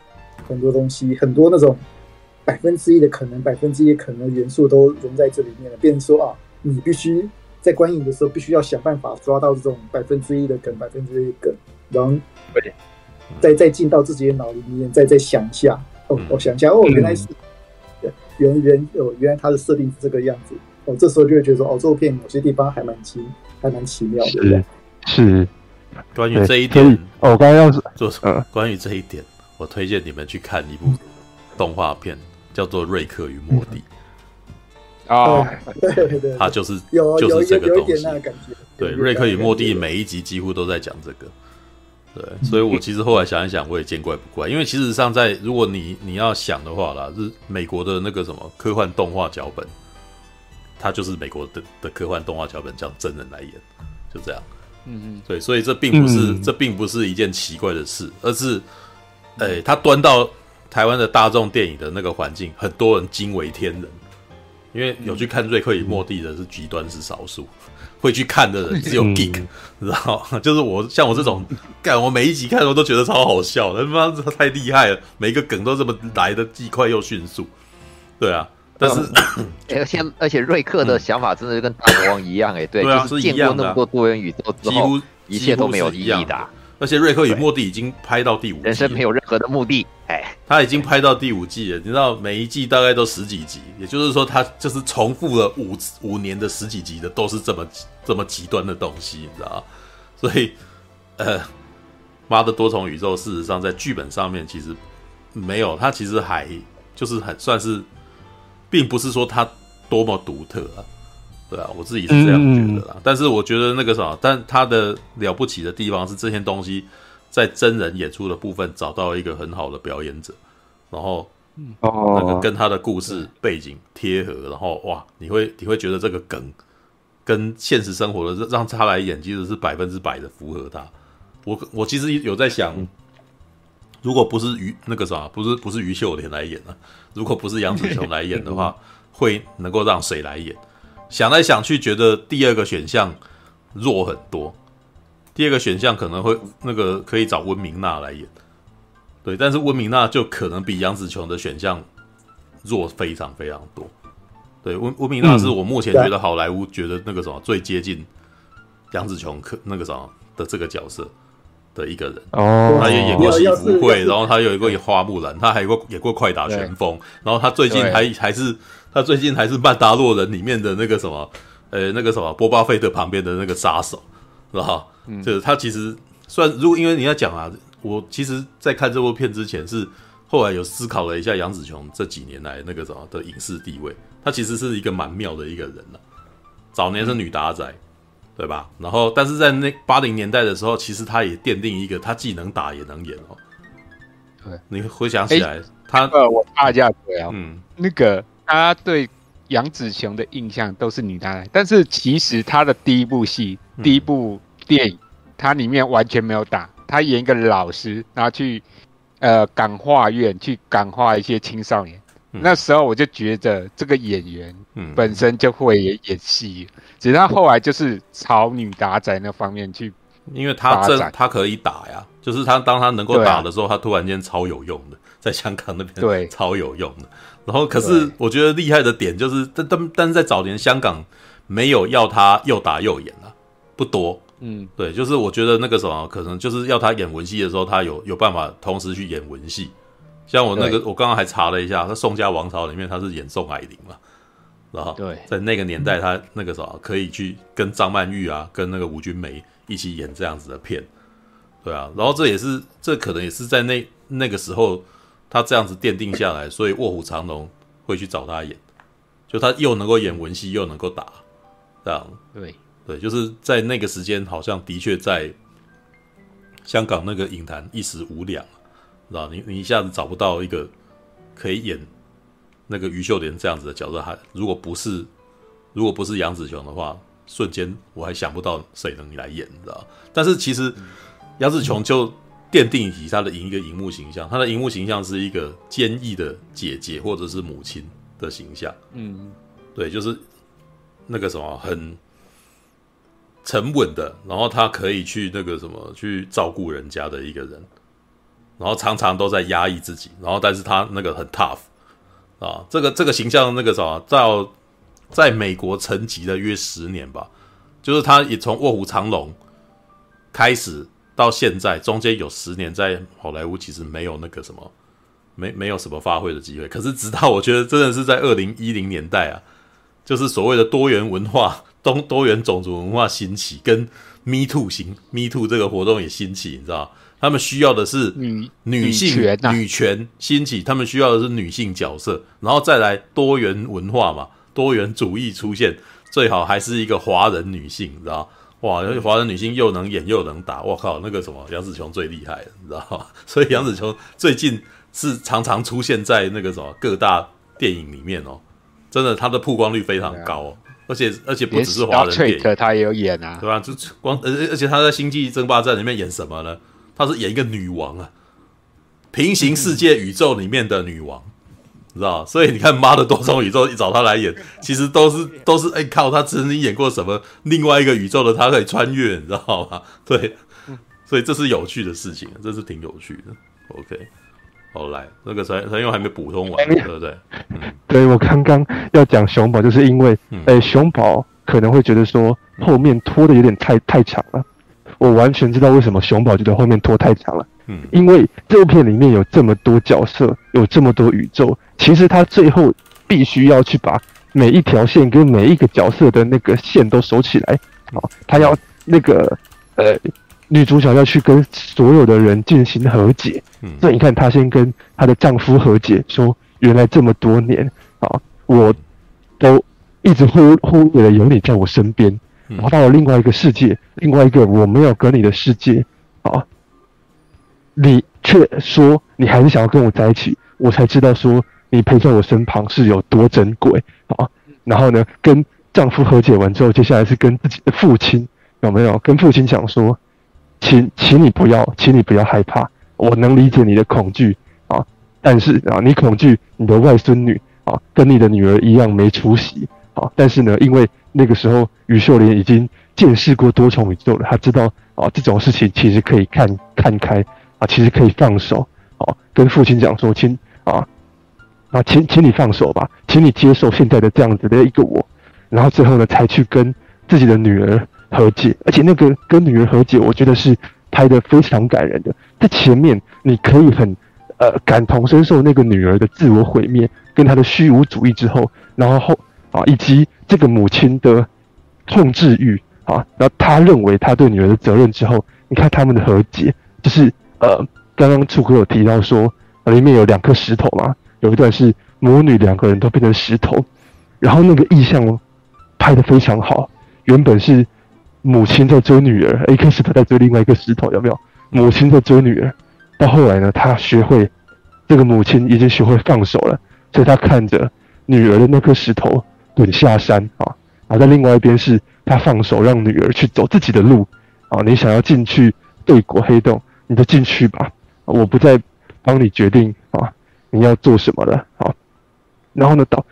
很多东西，很多那种百分之一的可能，百分之一可能的元素都融在这里面了。变成说啊，你必须在观影的时候，必须要想办法抓到这种百分之一的梗，百分之一的梗，然后再再进到自己的脑里面，再再想一下。哦，我想一下，哦，原来是原原哦，原来它的设定是这个样子。哦，这时候就会觉得说，哦，这部片某些地方还蛮奇，还蛮奇妙的。是是，关于这一点，哦，我刚刚要做什么？关于这一点。我推荐你们去看一部动画片，叫做《瑞克与莫蒂》。哦，对对对，它就是有就是这个东西。对，《瑞克与莫蒂》每一集几乎都在讲这个。对，所以我其实后来想一想，我也见怪不怪。因为其实上在如果你你要想的话啦，是美国的那个什么科幻动画脚本，它就是美国的的科幻动画脚本，叫真人来演，就这样。嗯嗯，对，所以这并不是这并不是一件奇怪的事，而是。哎、欸，他端到台湾的大众电影的那个环境，很多人惊为天人，因为有去看《瑞克与莫蒂》的是极端是少数，会去看的人只有 geek，你知道？就是我像我这种，干我每一集看我都觉得超好笑的，他妈太厉害了，每一个梗都这么来的既快又迅速，对啊，但是、嗯、而且而且瑞克的想法真的就跟大魔王一样、欸，哎，对，就是见过那么多多元宇宙之后，几乎一切都没有意义的、啊。而且《瑞克与莫蒂》已经拍到第五季，人生没有任何的目的。哎，他已经拍到第五季了。你知道，每一季大概都十几集，也就是说，他就是重复了五五年的十几集的，都是这么这么极端的东西，你知道吗？所以，呃，妈的多重宇宙，事实上在剧本上面其实没有，他其实还就是很算是，并不是说他多么独特啊。对啊，我自己是这样觉得啦。嗯、但是我觉得那个啥，但他的了不起的地方是这些东西在真人演出的部分找到一个很好的表演者，然后那个跟他的故事背景贴合，然后哇，你会你会觉得这个梗跟现实生活的让他来演，其实是百分之百的符合他。我我其实有在想，如果不是于那个啥，不是不是于秀莲来演啊，如果不是杨紫琼来演的话，会能够让谁来演？想来想去，觉得第二个选项弱很多。第二个选项可能会那个可以找温明娜来演，对，但是温明娜就可能比杨紫琼的选项弱非常非常多。对，温温明娜是我目前觉得好莱坞觉得那个什么最接近杨紫琼可那个什么的这个角色。的一个人。哦，他也演过《喜福会》，然后他有一个演花木兰，他还有过演过《快打旋风》，然后他最近还还是他最近还是《曼达洛人》里面的那个什么，呃，那个什么波巴费特旁边的那个杀手，是吧？嗯，就是他其实算，如果因为你要讲啊，我其实在看这部片之前是后来有思考了一下杨紫琼这几年来那个什么的影视地位，他其实是一个蛮妙的一个人了。早年是女打仔。嗯对吧？然后，但是在那八零年代的时候，其实他也奠定一个，他既能打也能演哦。对，你回想起来，他呃，我插一下嘴啊，嗯，那个他对杨紫琼的印象都是女打仔，但是其实他的第一部戏、嗯、第一部电影，他里面完全没有打，他演一个老师，然后去呃感化院去感化一些青少年。嗯、那时候我就觉得这个演员本身就会演戏。嗯只是他后来就是朝女打仔那方面去，因为他这他可以打呀，就是他当他能够打的时候，他突然间超有用的，在香港那边对超有用的。然后可是我觉得厉害的点就是，但但但是在早年香港没有要他又打又演啊，不多。嗯，对，就是我觉得那个什么可能就是要他演文戏的时候，他有有办法同时去演文戏。像我那个我刚刚还查了一下，他《宋家王朝》里面他是演宋霭龄嘛。然后，对，在那个年代，他那个时候可以去跟张曼玉啊，跟那个吴君梅一起演这样子的片，对啊。然后这也是，这可能也是在那那个时候，他这样子奠定下来，所以卧虎藏龙会去找他演，就他又能够演文戏，又能够打，这样。对对，就是在那个时间，好像的确在香港那个影坛一时无两，知道你你一下子找不到一个可以演。那个于秀莲这样子的角色，还如果不是如果不是杨紫琼的话，瞬间我还想不到谁能来演，你知道？但是其实杨紫琼就奠定起他的一个荧幕形象，他的荧幕形象是一个坚毅的姐姐或者是母亲的形象。嗯，对，就是那个什么很沉稳的，然后他可以去那个什么去照顾人家的一个人，然后常常都在压抑自己，然后但是他那个很 tough。啊，这个这个形象那个什么，在在美国沉寂了约十年吧，就是他也从《卧虎藏龙》开始到现在，中间有十年在好莱坞其实没有那个什么，没没有什么发挥的机会。可是直到我觉得真的是在二零一零年代啊，就是所谓的多元文化、多多元种族文化兴起，跟 Me Too 型 Me Too 这个活动也兴起，你知道。他们需要的是女女性女权、啊、女权兴起，他们需要的是女性角色，然后再来多元文化嘛，多元主义出现，最好还是一个华人女性，你知道？哇，华人女星又能演又能打，我靠，那个什么杨紫琼最厉害了，你知道吗？所以杨紫琼最近是常常出现在那个什么各大电影里面哦，真的，她的曝光率非常高哦，而且而且不只是华人电影，她也有演啊，对吧？就光而而且她在《星际争霸战》里面演什么呢？她是演一个女王啊，平行世界宇宙里面的女王，你知道？所以你看，妈的多重宇宙一找他来演，其实都是都是哎、欸、靠，他曾经演过什么另外一个宇宙的，他可以穿越，你知道吗？对，所以这是有趣的事情，这是挺有趣的。OK，好来，那个陈陈勇还没补充完，对不对？嗯，对我刚刚要讲熊宝，就是因为哎、欸，熊宝可能会觉得说后面拖的有点太太长了。我完全知道为什么熊宝觉得后面拖太长了，嗯，因为这部片里面有这么多角色，有这么多宇宙，其实他最后必须要去把每一条线跟每一个角色的那个线都收起来，好，他要那个呃女主角要去跟所有的人进行和解，嗯，所以你看她先跟她的丈夫和解，说原来这么多年啊，我都一直忽忽略了有你在我身边。然后到了另外一个世界，另外一个我没有跟你的世界，啊，你却说你还是想要跟我在一起，我才知道说你陪在我身旁是有多珍贵啊。然后呢，跟丈夫和解完之后，接下来是跟自己的父亲有没有？跟父亲讲说，请请你不要，请你不要害怕，我能理解你的恐惧啊，但是啊，你恐惧你的外孙女啊，跟你的女儿一样没出息啊，但是呢，因为。那个时候，于秀莲已经见识过多重宇宙了，他知道啊，这种事情其实可以看看开啊，其实可以放手啊，跟父亲讲说，亲啊啊，请请你放手吧，请你接受现在的这样子的一个我，然后最后呢，才去跟自己的女儿和解，而且那个跟女儿和解，我觉得是拍的非常感人的。在前面你可以很呃感同身受那个女儿的自我毁灭跟她的虚无主义之后，然后后啊以及这个母亲的控制欲啊，然后他认为他对女儿的责任之后，你看他们的和解，就是呃刚刚楚哥有提到说里面有两颗石头嘛，有一段是母女两个人都变成石头，然后那个意象拍得非常好，原本是。母亲在追女儿，一颗石头在追另外一个石头，有没有？母亲在追女儿，到后来呢，他学会这个母亲已经学会放手了，所以他看着女儿的那颗石头滚下山啊，然后在另外一边是他放手让女儿去走自己的路啊，你想要进去对国黑洞，你就进去吧，我不再帮你决定啊，你要做什么了啊。然后呢，到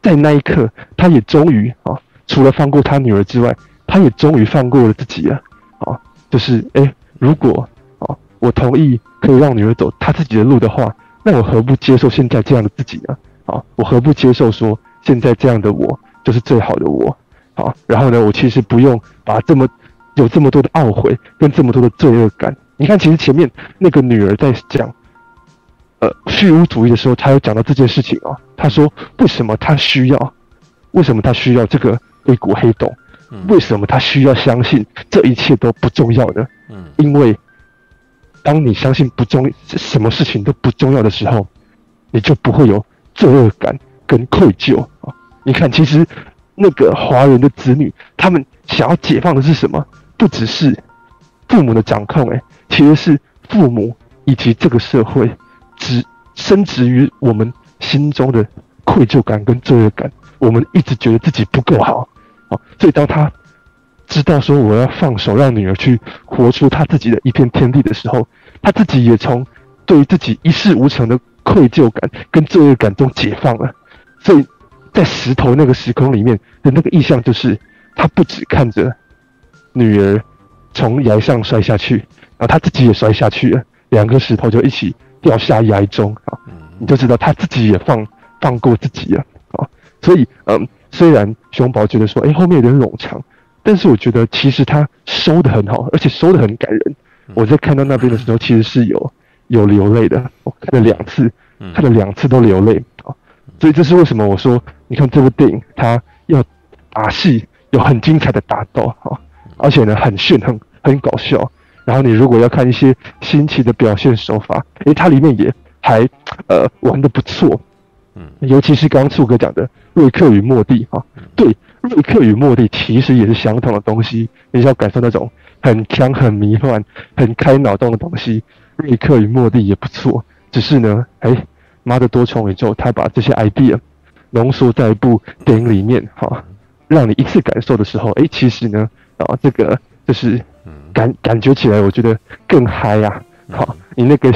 在那一刻，他也终于啊，除了放过他女儿之外。他也终于放过了自己了，啊，就是哎、如果啊，我同意可以让女儿走她自己的路的话，那我何不接受现在这样的自己呢？啊，我何不接受说现在这样的我就是最好的我？啊，然后呢，我其实不用把这么有这么多的懊悔跟这么多的罪恶感。你看，其实前面那个女儿在讲呃虚无主义的时候，她有讲到这件事情啊。她说，为什么她需要？为什么她需要这个硅谷黑洞？为什么她需要相信这一切都不重要呢？嗯，因为当你相信不重什么事情都不重要的时候，你就不会有罪恶感跟愧疚啊。你看，其实那个华人的子女，他们想要解放的是什么？不只是父母的掌控，诶，其实是父母以及这个社会，植深植于我们心中的愧疚感跟罪恶感。我们一直觉得自己不够好。好，所以当他知道说我要放手让女儿去活出她自己的一片天地的时候，他自己也从对于自己一事无成的愧疚感跟罪恶感中解放了。所以在石头那个时空里面的那个意象，就是他不只看着女儿从崖上摔下去，然后他自己也摔下去了，两个石头就一起掉下崖中啊，你就知道他自己也放放过自己了啊。所以，嗯。虽然熊宝觉得说，哎、欸，后面有点冗长，但是我觉得其实他收得很好，而且收的很感人。我在看到那边的时候，其实是有有流泪的，我看了两次，看了两次都流泪啊。所以这是为什么我说，你看这部电影，它要打戏，有很精彩的打斗啊，而且呢很炫，很很搞笑。然后你如果要看一些新奇的表现手法，哎、欸，它里面也还呃玩的不错。嗯，尤其是刚刚醋哥讲的瑞克与莫蒂哈，对，瑞克与莫蒂其实也是相同的东西，你要感受那种很强、很迷幻、很开脑洞的东西。瑞克与莫蒂也不错，只是呢，哎、欸，妈的多重宇宙，他把这些 idea 浓缩在一部电影里面哈，让你一次感受的时候，哎、欸，其实呢，啊，这个就是感感觉起来，我觉得更嗨呀，好，你那个。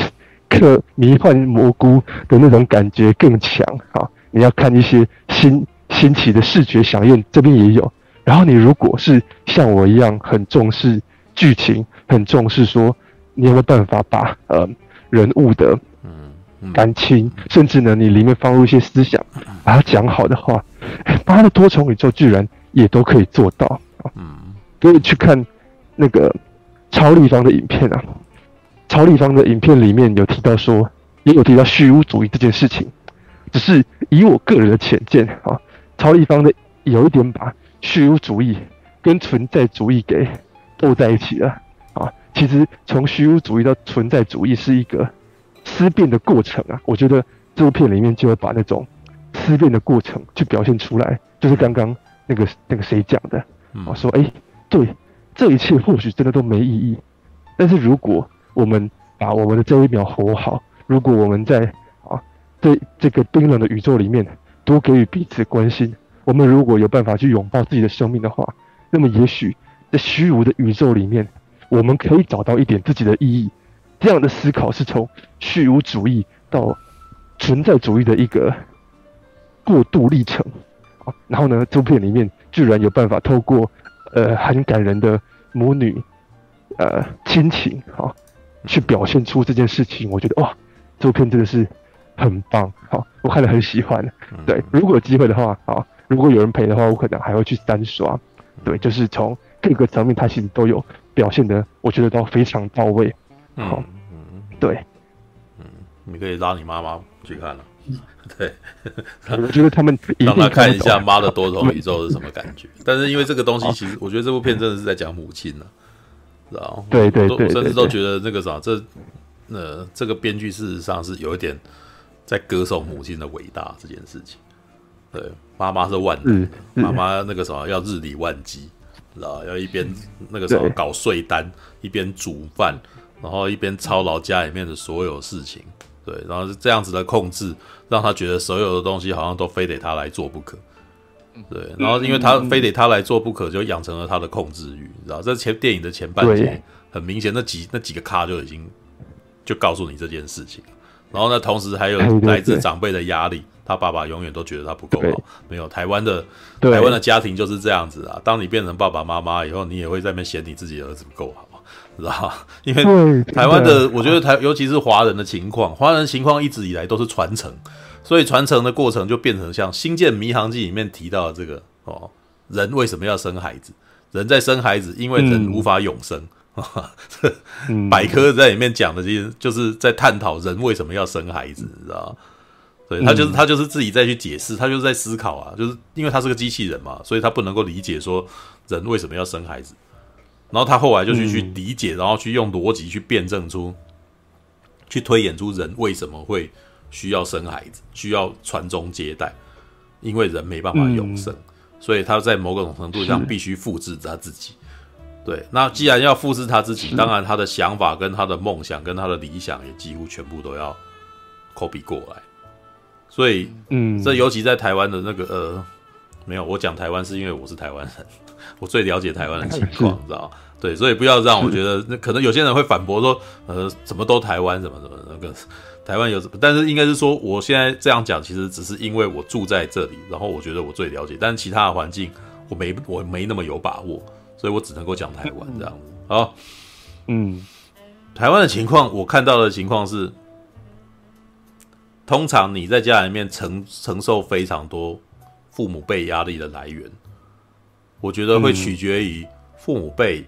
克迷幻蘑菇的那种感觉更强啊！你要看一些新新奇的视觉饗宴，这边也有。然后你如果是像我一样很重视剧情，很重视说你有没有办法把呃人物的感情，甚至呢你里面放入一些思想，把它讲好的话，妈的多重宇宙居然也都可以做到啊！嗯，可以去看那个超立方的影片啊。超立方的影片里面有提到说，也有提到虚无主义这件事情，只是以我个人的浅见啊，超立方的有一点把虚无主义跟存在主义给斗在一起了啊。其实从虚无主义到存在主义是一个思辨的过程啊。我觉得这部片里面就会把那种思辨的过程去表现出来，就是刚刚那个那个谁讲的啊，说哎、欸，对，这一切或许真的都没意义，但是如果我们把我们的这一秒活好。如果我们在啊，这这个冰冷的宇宙里面多给予彼此关心，我们如果有办法去拥抱自己的生命的话，那么也许在虚无的宇宙里面，我们可以找到一点自己的意义。这样的思考是从虚无主义到存在主义的一个过渡历程啊。然后呢，这片里面居然有办法透过呃很感人的母女呃亲情啊。去表现出这件事情，我觉得哇，这部片真的是很棒，好，我看了很喜欢。对，如果有机会的话，啊，如果有人陪的话，我可能还会去单刷。对，就是从各个层面，它其实都有表现的，我觉得都非常到位。好，嗯，对，嗯，你可以拉你妈妈去看了。对，我觉得他们让他看一下《妈的多重宇宙》是什么感觉。但是因为这个东西，其实我觉得这部片真的是在讲母亲呢，知道对对对，甚至都觉得那个啥，这呃，这个编剧事实上是有一点在歌颂母亲的伟大这件事情。对，妈妈是万能的，妈妈那个什么要日理万机，知道要一边那个什么搞税单，一边煮饭，然后一边操劳家里面的所有事情。对，然后是这样子的控制，让他觉得所有的东西好像都非得他来做不可。对，然后因为他非得他来做不可，就养成了他的控制欲，你知道？这前电影的前半节很明显，那几那几个咖就已经就告诉你这件事情。然后呢，同时还有来自长辈的压力，他爸爸永远都觉得他不够好。没有台湾的台湾的家庭就是这样子啊。当你变成爸爸妈妈以后，你也会在那边嫌你自己的儿子不够好。知道，因为台湾的，我觉得台，尤其是华人的情况，华人情况一直以来都是传承，所以传承的过程就变成像《星舰迷航记》里面提到的这个哦，人为什么要生孩子？人在生孩子，因为人无法永生。嗯、百科在里面讲的，其实就是在探讨人为什么要生孩子，你知道？对，他就是他就是自己再去解释，他就是在思考啊，就是因为他是个机器人嘛，所以他不能够理解说人为什么要生孩子。然后他后来就去去理解，然后去用逻辑去辩证出，去推演出人为什么会需要生孩子，需要传宗接代，因为人没办法永生，所以他在某种程度上必须复制他自己。对，那既然要复制他自己，当然他的想法跟他的梦想跟他的理想也几乎全部都要 copy 过来。所以，嗯，这尤其在台湾的那个呃，没有，我讲台湾是因为我是台湾人。我最了解台湾的情况，知道？对，所以不要让我觉得，那 可能有些人会反驳说，呃，怎么都台湾，怎么怎么那个台湾有什么？但是应该是说，我现在这样讲，其实只是因为我住在这里，然后我觉得我最了解，但是其他的环境我没我没那么有把握，所以我只能够讲台湾这样子。好，嗯，台湾的情况，我看到的情况是，通常你在家里面承承受非常多父母被压力的来源。我觉得会取决于父母辈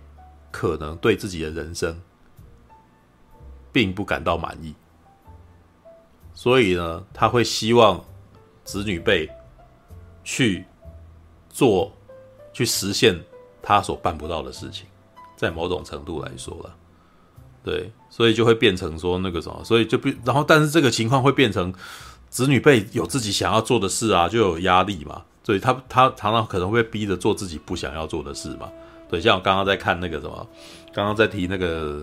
可能对自己的人生并不感到满意，所以呢，他会希望子女辈去做、去实现他所办不到的事情，在某种程度来说了，对，所以就会变成说那个什么，所以就变，然后但是这个情况会变成子女辈有自己想要做的事啊，就有压力嘛。所以他他常常可能会被逼着做自己不想要做的事嘛。对，像我刚刚在看那个什么，刚刚在提那个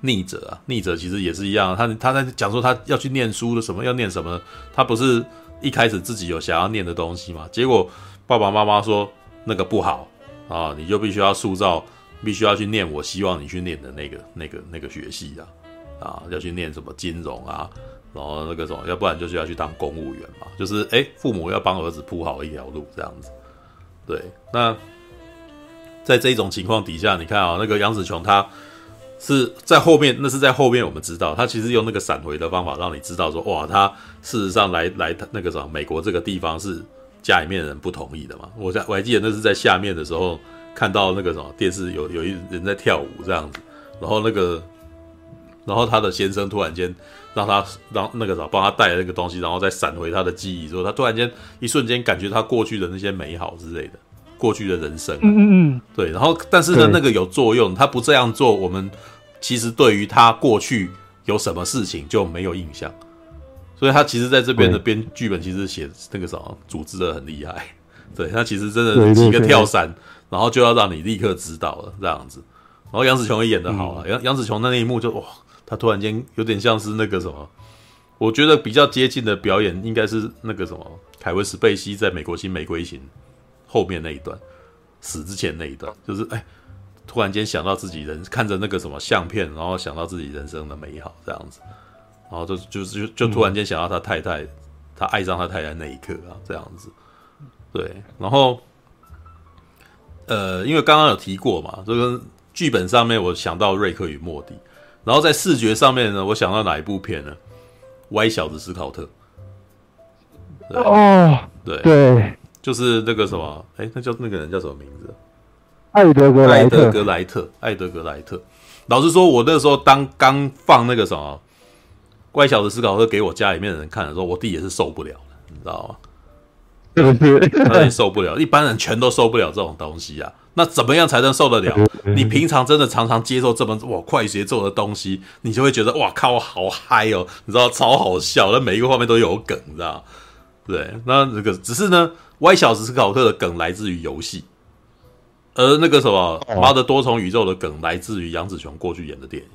逆者啊，逆者其实也是一样，他他在讲说他要去念书的什么，要念什么，他不是一开始自己有想要念的东西嘛？结果爸爸妈妈说那个不好啊，你就必须要塑造，必须要去念我希望你去念的那个那个那个学系啊，啊，要去念什么金融啊。然后那个什么，要不然就是要去当公务员嘛，就是哎，父母要帮儿子铺好一条路这样子。对，那在这种情况底下，你看啊，那个杨紫琼她是在后面，那是在后面我们知道，她其实用那个闪回的方法让你知道说，哇，她事实上来来那个什么美国这个地方是家里面人不同意的嘛。我在我还记得那是在下面的时候看到那个什么电视有有一人在跳舞这样子，然后那个然后他的先生突然间。让他让那个啥帮他带那个东西，然后再闪回他的记忆，之后他突然间一瞬间感觉他过去的那些美好之类的，过去的人生，嗯嗯嗯，对。然后但是呢，那个有作用，他不这样做，我们其实对于他过去有什么事情就没有印象。所以他其实在这边的编剧本其实写那个啥组织的很厉害，对他其实真的几个跳伞，然后就要让你立刻知道了这样子。然后杨紫琼也演的好啊，杨杨紫琼那一幕就哇。他突然间有点像是那个什么，我觉得比较接近的表演应该是那个什么，凯文·史贝西在《美国新玫瑰行》后面那一段，死之前那一段，就是哎，突然间想到自己人看着那个什么相片，然后想到自己人生的美好这样子，然后就就就就突然间想到他太太，他爱上他太太那一刻啊，这样子，对，然后呃，因为刚刚有提过嘛，这个剧本上面我想到瑞克与莫蒂。然后在视觉上面呢，我想到哪一部片呢？歪小子斯考特。哦，对对，就是那个什么，哎，那叫那个人叫什么名字？艾德格莱特，艾德格莱特，艾德格莱特。老实说，我那时候当刚放那个什么《乖小子思考特》给我家里面的人看的时候，我弟也是受不了的，你知道吗？他也受不了，一般人全都受不了这种东西啊。那怎么样才能受得了？你平常真的常常接受这么哇快节奏的东西，你就会觉得哇靠，好嗨哦，你知道超好笑，那每一个画面都有梗，你知道？对，那这个只是呢，歪小子思考特的梗来自于游戏，而那个什么妈的多重宇宙的梗来自于杨紫琼过去演的电影。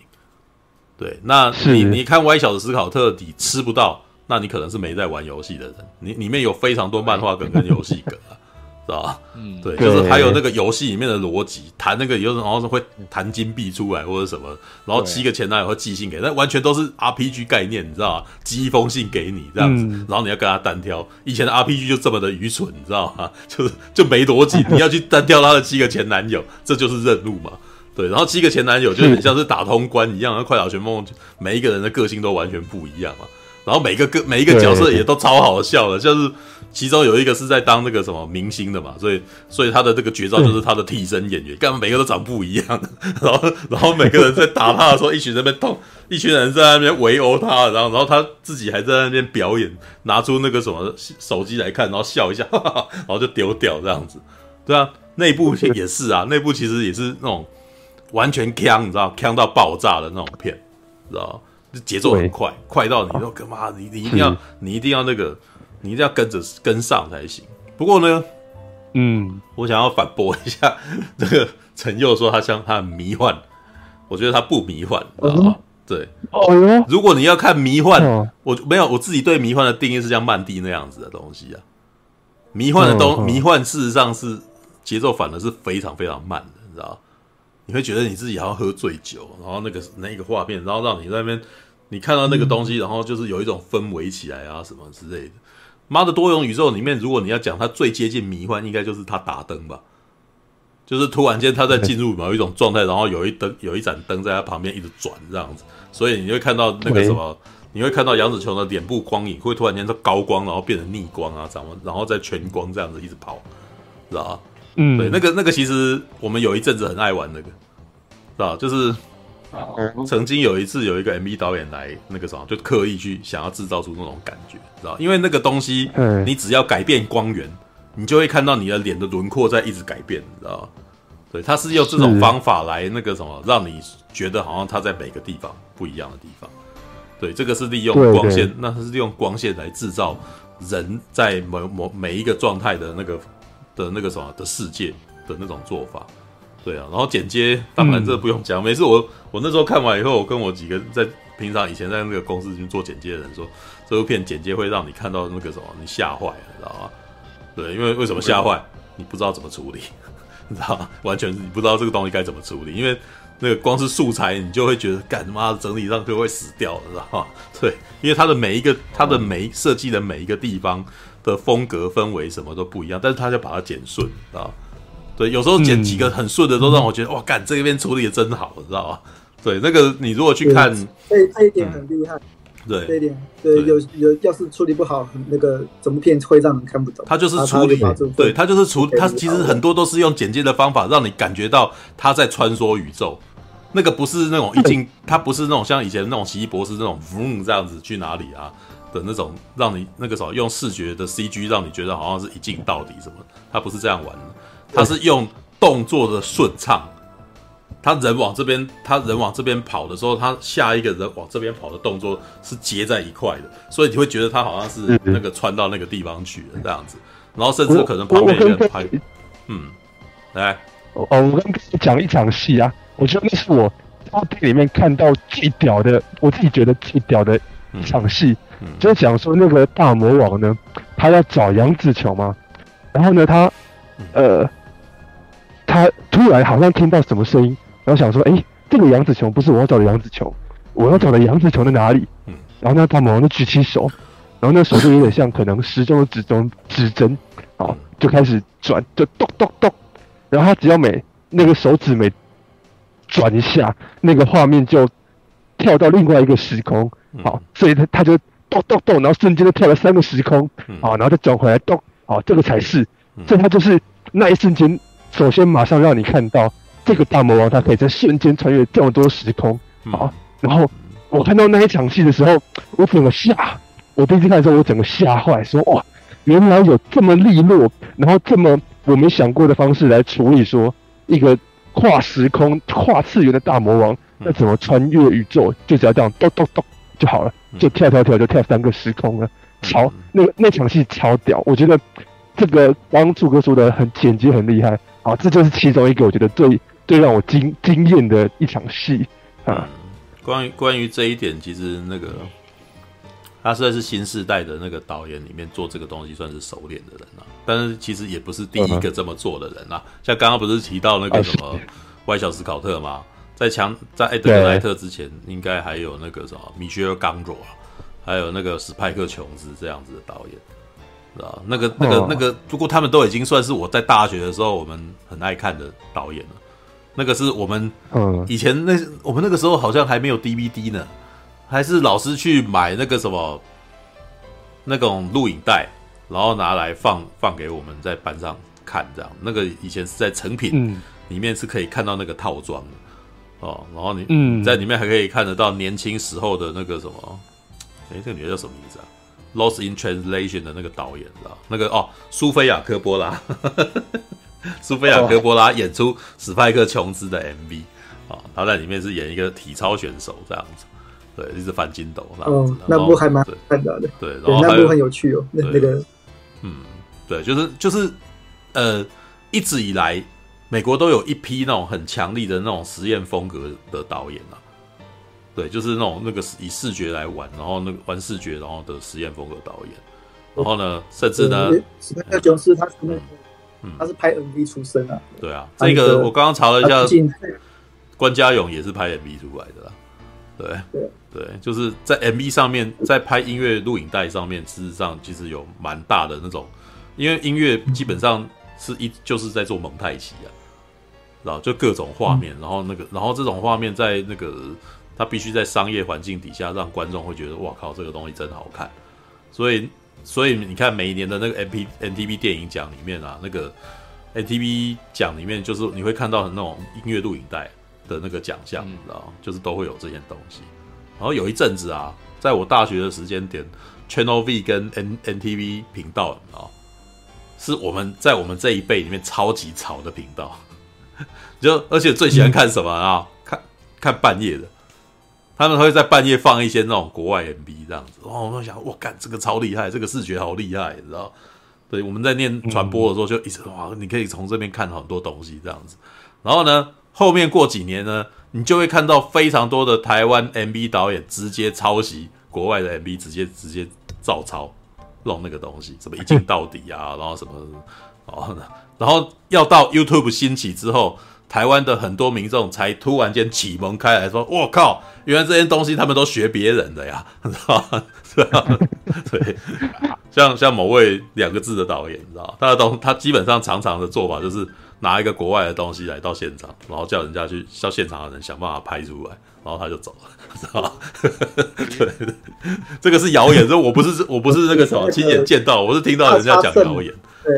对，那你你看歪小子思考特你吃不到，那你可能是没在玩游戏的人。你里面有非常多漫画梗跟游戏梗啊。知道吧？嗯，对，就是还有那个游戏里面的逻辑，弹那个有时候好像是会弹金币出来或者什么，然后七个前男友会寄信给，那完全都是 RPG 概念，你知道吗？寄一封信给你这样子，然后你要跟他单挑。以前的 RPG 就这么的愚蠢，你知道吗？就是就没逻辑，你要去单挑他的七个前男友，这就是任务嘛。对，然后七个前男友就很像是打通关一样，那快打旋风每一个人的个性都完全不一样嘛。然后每个个每一个角色也都超好笑的，就是。其中有一个是在当那个什么明星的嘛，所以所以他的这个绝招就是他的替身演员，干嘛每个都长不一样，然后然后每个人在打他的时候，一群人在那边动，一群人在那边围殴他，然后然后他自己还在那边表演，拿出那个什么手机来看，然后笑一下，哈哈，然后就丢掉这样子，对啊，内部也是啊，内部其实也是那种完全锵，你知道，锵到爆炸的那种片，知道节奏很快，快到你说干嘛？你你一定要你一定要那个。你一定要跟着跟上才行。不过呢，嗯，我想要反驳一下这个陈佑说他像他很迷幻，我觉得他不迷幻，知道吗？对，哦哟，如果你要看迷幻，我没有我自己对迷幻的定义是像曼蒂那样子的东西啊。迷幻的东迷幻事实上是节奏反而是非常非常慢的，你知道？你会觉得你自己好像喝醉酒，然后那个那个画面，然后让你在那边你看到那个东西，然后就是有一种氛围起来啊什么之类的。妈的多元宇宙里面，如果你要讲它最接近迷幻，应该就是它打灯吧？就是突然间他在进入某一种状态，然后有一灯有一盏灯在他旁边一直转这样子，所以你会看到那个什么，你会看到杨紫琼的脸部光影会突然间是高光，然后变成逆光啊，怎么，然后再全光这样子一直跑，知道吧？嗯，对，那个那个其实我们有一阵子很爱玩那个，知道就是。曾经有一次，有一个 MV 导演来那个什么，就刻意去想要制造出那种感觉，知道？因为那个东西，你只要改变光源，你就会看到你的脸的轮廓在一直改变，你知道？对，他是用这种方法来那个什么，让你觉得好像他在每个地方不一样的地方。对，这个是利用光线，那他是利用光线来制造人在某某每一个状态的那个的那个什么的世界的那种做法。对啊，然后剪接当然这不用讲，每次我我那时候看完以后，我跟我几个在平常以前在那个公司去做剪接的人说，这部片剪接会让你看到那个什么，你吓坏了，知道吗？对，因为为什么吓坏？你不知道怎么处理，你知道吗？完全是你不知道这个东西该怎么处理，因为那个光是素材，你就会觉得干他妈整理上就会死掉了，知道吗？对，因为它的每一个它的每设计的每一个地方的风格氛围什么都不一样，但是它就把它剪顺，知道吗？对，有时候剪几个很顺的，都让我觉得、嗯、哇，干这边处理的真好，知道吧？对，那个你如果去看，这这一点很厉害。对，这一点，对，有有，要是处理不好，那个整部片会让人看不懂。他就是处理，对他就是处理，他其实很多都是用剪接的方法，让你感觉到他在穿梭宇宙。那个不是那种一进，他不是那种像以前那种奇异博士那种嗡这样子去哪里啊的那种，让你那个时候用视觉的 CG 让你觉得好像是一镜到底什么，他不是这样玩的。他是用动作的顺畅，他人往这边，他人往这边跑的时候，他下一个人往这边跑的动作是接在一块的，所以你会觉得他好像是那个穿到那个地方去了这样子，然后甚至可能旁边有人拍，嗯，来，哦，我跟你讲一场戏啊，我觉得那是我在里面看到最屌的，我自己觉得最屌的一场戏，就是讲说那个大魔王呢，他要找杨紫琼嘛，然后呢，他，呃。他突然好像听到什么声音，然后想说：“哎、欸，这个杨子琼不是我要找的杨子琼，我要找的杨子琼在哪里？”嗯，然后那大魔王就举起手，然后那手就有点像可能时钟的指针，指针，哦，就开始转，就咚咚咚，然后他只要每那个手指每转一下，那个画面就跳到另外一个时空，好，所以他他就咚咚咚，然后瞬间就跳了三个时空，好，然后再转回来咚，好，这个才是，所以他就是那一瞬间。首先马上让你看到这个大魔王，他可以在瞬间穿越这么多时空，好，然后我看到那一场戏的时候，我整个吓，我第一次看的时候，我整个吓坏，说哇，原来有这么利落，然后这么我没想过的方式来处理，说一个跨时空、跨次元的大魔王，那怎么穿越宇宙，就只要这样咚咚咚就好了，就跳跳跳就跳三个时空了，超那个那场戏超屌，我觉得。这个刚柱哥说的很简洁，很厉害啊！这就是其中一个我觉得最最让我惊惊艳的一场戏啊。关于关于这一点，其实那个他算是新时代的那个导演里面做这个东西算是熟练的人啊。但是其实也不是第一个这么做的人啊。像刚刚不是提到那个什么歪小斯考特吗？在强在艾德格莱特之前，应该还有那个什么米歇尔刚罗，还有那个史派克琼斯这样子的导演。啊，那个、那个、那个，不过他们都已经算是我在大学的时候我们很爱看的导演了。那个是我们，嗯，以前那我们那个时候好像还没有 DVD 呢，还是老师去买那个什么那种录影带，然后拿来放放给我们在班上看这样。那个以前是在成品里面是可以看到那个套装的哦，然后你嗯。在里面还可以看得到年轻时候的那个什么，哎，这个女的叫什么名字啊？Lost in Translation 的那个导演，知道那个哦，苏菲亚科波拉，苏菲亚科波拉演出史派克琼斯的 MV 啊、哦，他在里面是演一个体操选手这样子，对，一直翻筋斗这样子，那部还蛮看到的，对，然后那部很有趣哦，那那个，嗯，对，就是就是呃，一直以来美国都有一批那种很强力的那种实验风格的导演啊。对，就是那种那个以视觉来玩，然后那个玩视觉，然后的实验风格导演，然后呢，甚至呢，史派克琼斯他是那个，嗯，他是拍 MV 出身啊。对啊，这个我刚刚查了一下，关家勇也是拍 MV 出来的啦。对对，就是在 MV 上面，在拍音乐录影带上面，事实上其实有蛮大的那种，因为音乐基本上是一就是在做蒙太奇啊，然后就各种画面，然后那个，然后这种画面在那个。他必须在商业环境底下，让观众会觉得哇靠，这个东西真好看。所以，所以你看每一年的那个 M P N T V 电影奖里面啊，那个 N T V 奖里面，就是你会看到很那种音乐录影带的那个奖项，你知道，就是都会有这些东西。然后有一阵子啊，在我大学的时间点，Channel V 跟 N N T V 频道啊，是我们在我们这一辈里面超级潮的频道。就而且最喜欢看什么啊？看看半夜的。他们会在半夜放一些那种国外 MV 这样子，哦，我们想，我，干这个超厉害，这个视觉好厉害，你知道？对，我们在念传播的时候就一直哇，你可以从这边看很多东西这样子。然后呢，后面过几年呢，你就会看到非常多的台湾 MV 导演直接抄袭国外的 MV，直接直接照抄弄那个东西，什么一镜到底啊，然后什么，然后呢，然后要到 YouTube 兴起之后。台湾的很多民众才突然间启蒙开来说：“我靠，原来这些东西他们都学别人的呀，知道？吧？对，像像某位两个字的导演，你知道，他的东他基本上常常的做法就是拿一个国外的东西来到现场，然后叫人家去叫现场的人想办法拍出来，然后他就走了，知道吗？对，这个是谣言，这我不是我不是那个什么亲眼见到，我是听到人家讲谣言。”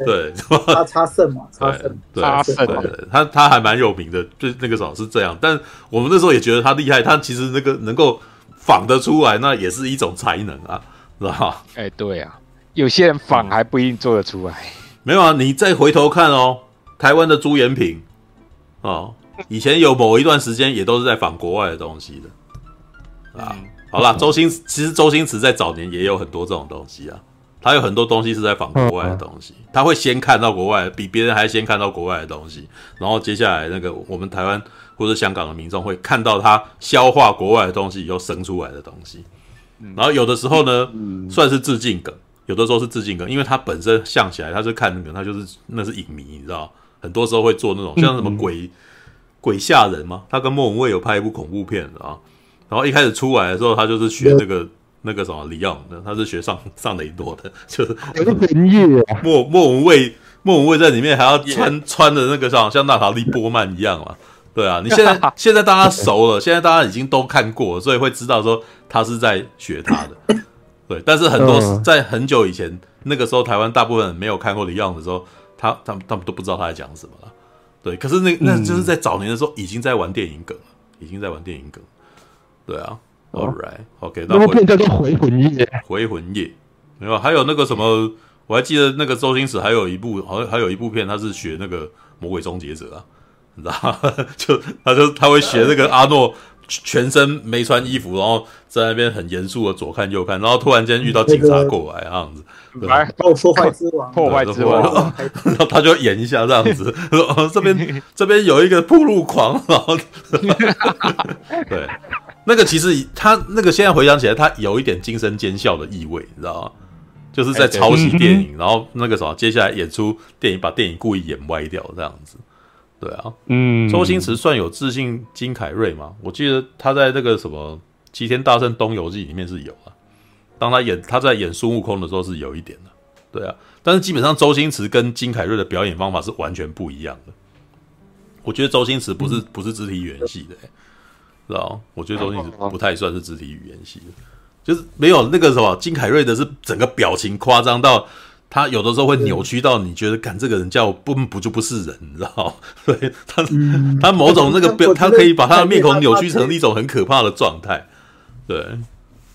对，他插肾嘛，插肾，插肾，对，他他还蛮有名的，就那个时候是这样。但我们那时候也觉得他厉害，他其实那个能够仿得出来，那也是一种才能啊，是吧？哎，对啊，有些人仿还不一定做得出来。没有啊，你再回头看哦，台湾的朱延平哦，以前有某一段时间也都是在仿国外的东西的啊。好啦，周星其实周星驰在早年也有很多这种东西啊。他有很多东西是在仿国外的东西，他会先看到国外，比别人还先看到国外的东西，然后接下来那个我们台湾或者香港的民众会看到他消化国外的东西以后生出来的东西，然后有的时候呢，算是致敬梗，有的时候是致敬梗，因为他本身像起来他是看那个，他就是那是影迷，你知道，很多时候会做那种像什么鬼鬼吓人嘛，他跟莫文蔚有拍一部恐怖片啊，然后一开始出来的时候，他就是学那个。那个什么李奥的，他是学上上雷多的，就是莫莫文蔚，莫文蔚在里面还要穿 穿的那个像像娜塔莉波曼一样嘛，对啊，你现在 现在大家熟了，现在大家已经都看过了，所以会知道说他是在学他的，对，但是很多在很久以前那个时候，台湾大部分人没有看过李奥的时候，他他们他们都不知道他在讲什么了，对，可是那那就是在早年的时候已经在玩电影梗了，已经在玩电影梗。对啊，All right，OK，那部片叫做《回魂夜 》，回魂夜，没有，还有那个什么，我还记得那个周星驰还有一部，好像还有一部片，他是学那个魔鬼终结者啊，你知道？就他就他会学那个阿诺。全身没穿衣服，然后在那边很严肃的左看右看，然后突然间遇到警察过来，这样子，来破坏之王，破坏之王，然后他就演一下这样子，说这边这边有一个铺路狂，然后 对，那个其实他那个现在回想起来，他有一点惊声尖笑的意味，你知道吗？就是在抄袭电影，然后那个什么，接下来演出电影，把电影故意演歪掉这样子。对啊，嗯，周星驰算有致敬金凯瑞吗？我记得他在那个什么《齐天大圣东游记》里面是有啊，当他演他在演孙悟空的时候是有一点的，对啊。但是基本上周星驰跟金凯瑞的表演方法是完全不一样的。我觉得周星驰不是不是肢体语言系的，知道？我觉得周星驰不太算是肢体语言系的，就是没有那个什么金凯瑞的是整个表情夸张到。他有的时候会扭曲到你觉得，干这个人叫不不就不是人，你知道？对他，嗯、他某种那个表，他可以把他的面孔扭曲成一种很可怕的状态。对，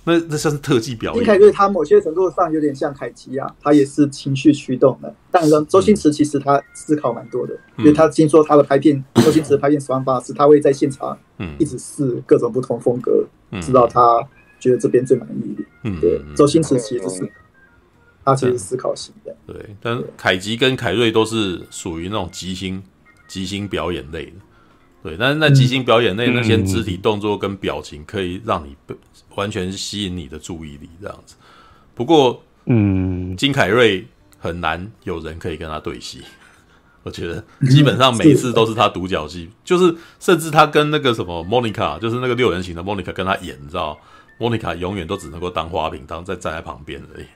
那那算是特技表演。金凯瑞他某些程度上有点像凯奇啊，他也是情绪驱动的。但是周星驰其实他思考蛮多的，嗯、因为他听说他的拍片，周星驰的拍片手法是他会在现场一直试各种不同风格，嗯、直到他觉得这边最满意。嗯，对，周星驰其实是。他其实思考型的，对，但凯吉跟凯瑞都是属于那种即兴即兴表演类的，对，但是在即兴表演类那些肢体动作跟表情可以让你完全吸引你的注意力这样子。不过，嗯，金凯瑞很难有人可以跟他对戏，我觉得基本上每一次都是他独角戏，就是甚至他跟那个什么莫妮卡，就是那个六人行的莫妮卡跟他演，你知道，莫妮卡永远都只能够当花瓶，当在站在旁边而已。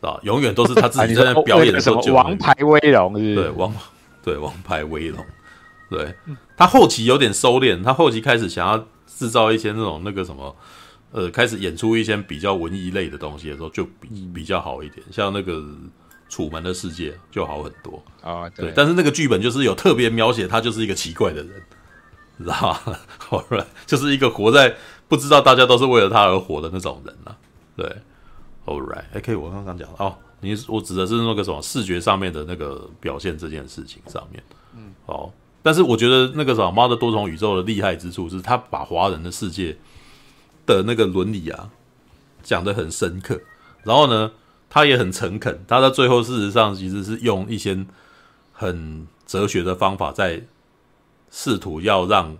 啊，永远都是他自己 在那表演的时候就，王牌威龙对王对王牌威龙，对他后期有点收敛，他后期开始想要制造一些那种那个什么，呃，开始演出一些比较文艺类的东西的时候，就比比较好一点，像那个《楚门的世界》就好很多。啊。对，对，但是那个剧本就是有特别描写他就是一个奇怪的人，你 知道吗？好，right, 就是一个活在不知道大家都是为了他而活的那种人啊，对。Alright，哎，可以，我刚刚讲了。哦，你我指的是那个什么视觉上面的那个表现这件事情上面，嗯，好，但是我觉得那个什么《猫的多重宇宙》的厉害之处是，他把华人的世界的那个伦理啊讲得很深刻，然后呢，他也很诚恳，他在最后事实上其实是用一些很哲学的方法在试图要让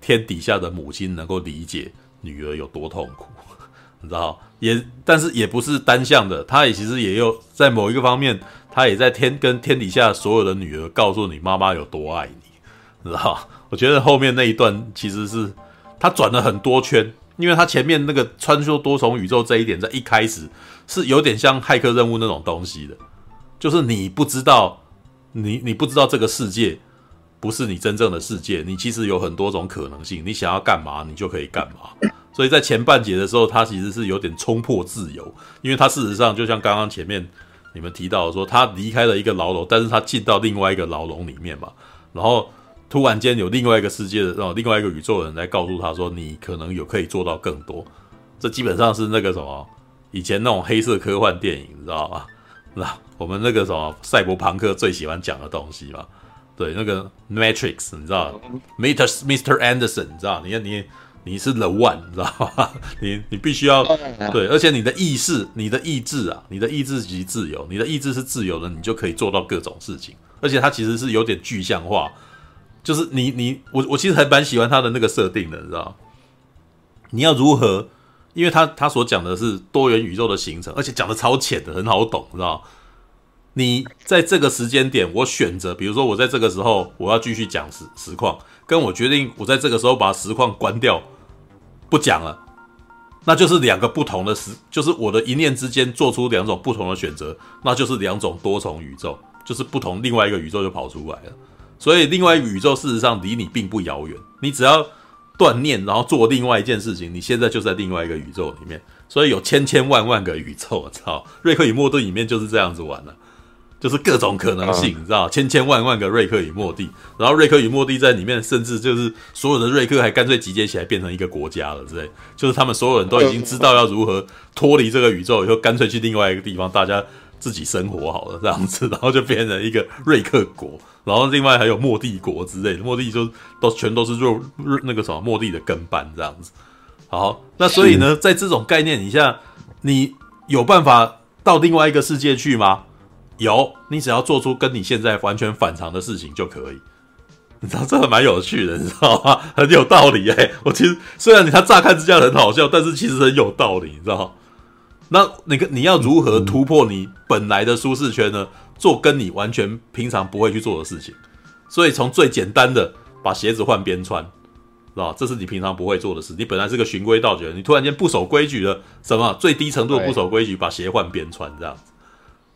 天底下的母亲能够理解女儿有多痛苦。你知道，也但是也不是单向的，他也其实也有在某一个方面，他也在天跟天底下所有的女儿告诉你妈妈有多爱你，你知道？我觉得后面那一段其实是他转了很多圈，因为他前面那个穿梭多重宇宙这一点，在一开始是有点像骇客任务那种东西的，就是你不知道，你你不知道这个世界不是你真正的世界，你其实有很多种可能性，你想要干嘛，你就可以干嘛。所以在前半节的时候，他其实是有点冲破自由，因为他事实上就像刚刚前面你们提到说，他离开了一个牢笼，但是他进到另外一个牢笼里面嘛，然后突然间有另外一个世界的，哦，另外一个宇宙的人来告诉他说，你可能有可以做到更多，这基本上是那个什么以前那种黑色科幻电影，你知道吗？那我们那个什么赛博朋克最喜欢讲的东西嘛，对，那个 Matrix，你知道，Mr. Mr. Anderson，你知道，你看你。你是 the one，你知道吗？你你必须要对，而且你的意识、你的意志啊，你的意志及自由，你的意志是自由的，你就可以做到各种事情。而且它其实是有点具象化，就是你你我我其实还蛮喜欢它的那个设定的，你知道？你要如何？因为他他所讲的是多元宇宙的形成，而且讲的超浅的，很好懂，你知道？你在这个时间点，我选择，比如说我在这个时候我要继续讲实实况。跟我决定，我在这个时候把实况关掉，不讲了，那就是两个不同的时，就是我的一念之间做出两种不同的选择，那就是两种多重宇宙，就是不同另外一个宇宙就跑出来了。所以另外宇宙事实上离你并不遥远，你只要断念，然后做另外一件事情，你现在就在另外一个宇宙里面。所以有千千万万个宇宙，我操！瑞克与莫顿里面就是这样子玩的。就是各种可能性，你知道，千千万万个瑞克与莫蒂，然后瑞克与莫蒂在里面，甚至就是所有的瑞克还干脆集结起来变成一个国家了之类，就是他们所有人都已经知道要如何脱离这个宇宙，以后干脆去另外一个地方，大家自己生活好了这样子，然后就变成一个瑞克国，然后另外还有莫蒂国之类的，莫蒂就都全都是瑞那个什么莫蒂的跟班这样子。好，那所以呢，在这种概念底下，你有办法到另外一个世界去吗？有，你只要做出跟你现在完全反常的事情就可以。你知道这个蛮有趣的，你知道吗？很有道理哎、欸。我其实虽然你他乍看之下很好笑，但是其实很有道理，你知道？那那个你要如何突破你本来的舒适圈呢？做跟你完全平常不会去做的事情。所以从最简单的把鞋子换边穿，是吧这是你平常不会做的事。你本来是个循规蹈矩，你突然间不守规矩了，什么最低程度的不守规矩，把鞋换边穿这样子。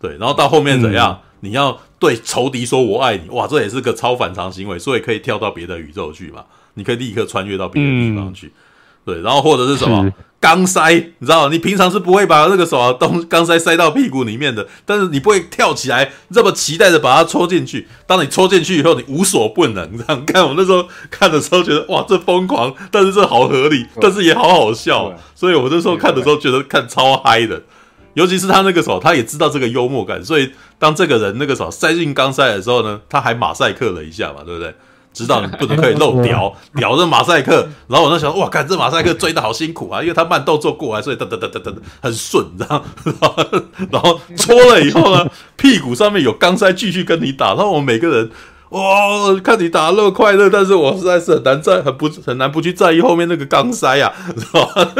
对，然后到后面怎样？嗯、你要对仇敌说“我爱你”，哇，这也是个超反常行为，所以可以跳到别的宇宙去嘛？你可以立刻穿越到别的地方去。嗯、对，然后或者是什么钢塞，你知道，你平常是不会把那个手啊东钢塞塞到屁股里面的，但是你不会跳起来这么期待的把它戳进去。当你戳进去以后，你无所不能。这样看，我那时候看的时候觉得哇，这疯狂，但是这好合理，但是也好好笑。所以我那时候看的时候觉得看超嗨的。尤其是他那个时候，他也知道这个幽默感，所以当这个人那个时候塞进钢塞的时候呢，他还马赛克了一下嘛，对不对？知道你不能可以漏屌 屌这马赛克，然后我就想，哇，看这马赛克追的好辛苦啊，因为他慢动作过来，所以哒哒哒哒哒很顺，然后 然后搓了以后呢，屁股上面有钢塞继续跟你打，然后我们每个人。哇、哦！看你打得那么快乐，但是我实在是很难在很不很难不去在意后面那个钢塞啊，知道吧？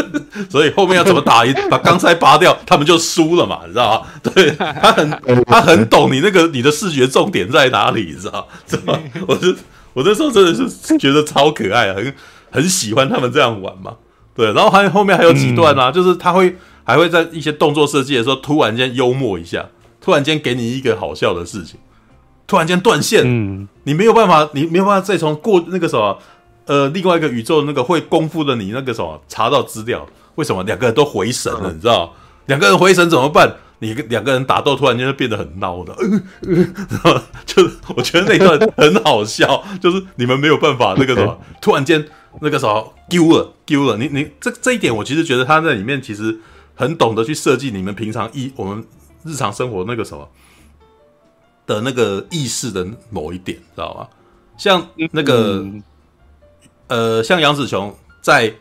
所以后面要怎么打，把钢塞拔掉，他们就输了嘛，你知道吧？对，他很他很懂你那个你的视觉重点在哪里，你知道？知道？我就我那时候真的是觉得超可爱，很很喜欢他们这样玩嘛。对，然后还后面还有几段啊，就是他会还会在一些动作设计的时候，突然间幽默一下，突然间给你一个好笑的事情。突然间断线，嗯，你没有办法，你没有办法再从过那个什么，呃，另外一个宇宙那个会功夫的你那个什么查到资料，为什么两个人都回神了？你知道？两个人回神怎么办？你两个人打斗突然间就变得很孬的，呃呃、就我觉得那段很好笑，就是你们没有办法那个什么，突然间那个什么丢了丢了，你你这这一点我其实觉得他在里面其实很懂得去设计你们平常一我们日常生活那个什么。的那个意识的某一点，知道吗？像那个，嗯、呃，像杨子琼在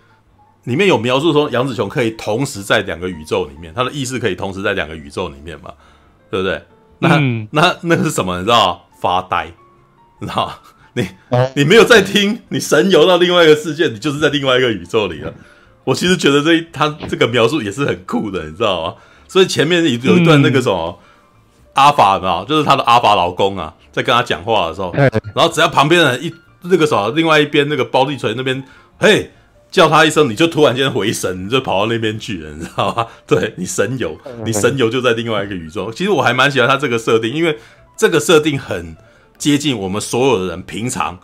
里面有描述说，杨子琼可以同时在两个宇宙里面，他的意识可以同时在两个宇宙里面嘛，对不对？那、嗯、那那个是什么？你知道？发呆，你知道？你你没有在听，你神游到另外一个世界，你就是在另外一个宇宙里了。我其实觉得这一他这个描述也是很酷的，你知道吗？所以前面有有一段那个什么。嗯阿法有没有？就是他的阿法老公啊，在跟他讲话的时候，然后只要旁边的人一那个什么，另外一边那个包地锤那边，嘿，叫他一声，你就突然间回神，你就跑到那边去了，你知道吗？对，你神游，你神游就在另外一个宇宙。其实我还蛮喜欢他这个设定，因为这个设定很接近我们所有的人平常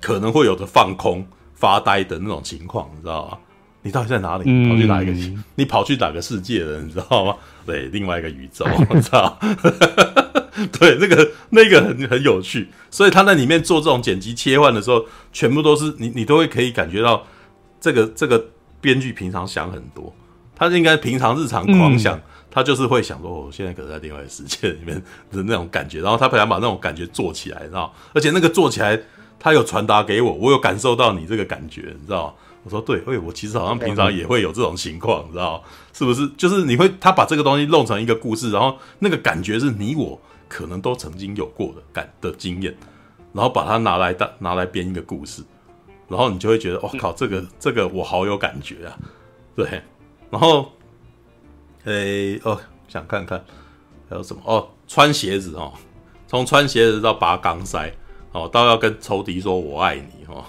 可能会有的放空、发呆的那种情况，你知道吗？你到底在哪里？跑去哪一个？嗯、你跑去哪个世界了？你知道吗？对，另外一个宇宙，我操！对，那个那个很很有趣，所以他在里面做这种剪辑切换的时候，全部都是你你都会可以感觉到这个这个编剧平常想很多，他应该平常日常狂想，嗯、他就是会想说，我现在可能在另外一个世界里面的那种感觉，然后他本来把那种感觉做起来，你知道？而且那个做起来，他有传达给我，我有感受到你这个感觉，你知道？我说对，哎，我其实好像平常也会有这种情况，你知道？是不是？就是你会他把这个东西弄成一个故事，然后那个感觉是你我可能都曾经有过的感的经验，然后把它拿来当拿来编一个故事，然后你就会觉得，我、哦、靠，这个这个我好有感觉啊，对。然后，诶，哦，想看看还有什么？哦，穿鞋子哦，从穿鞋子到拔钢塞哦，到要跟仇敌说我爱你哦。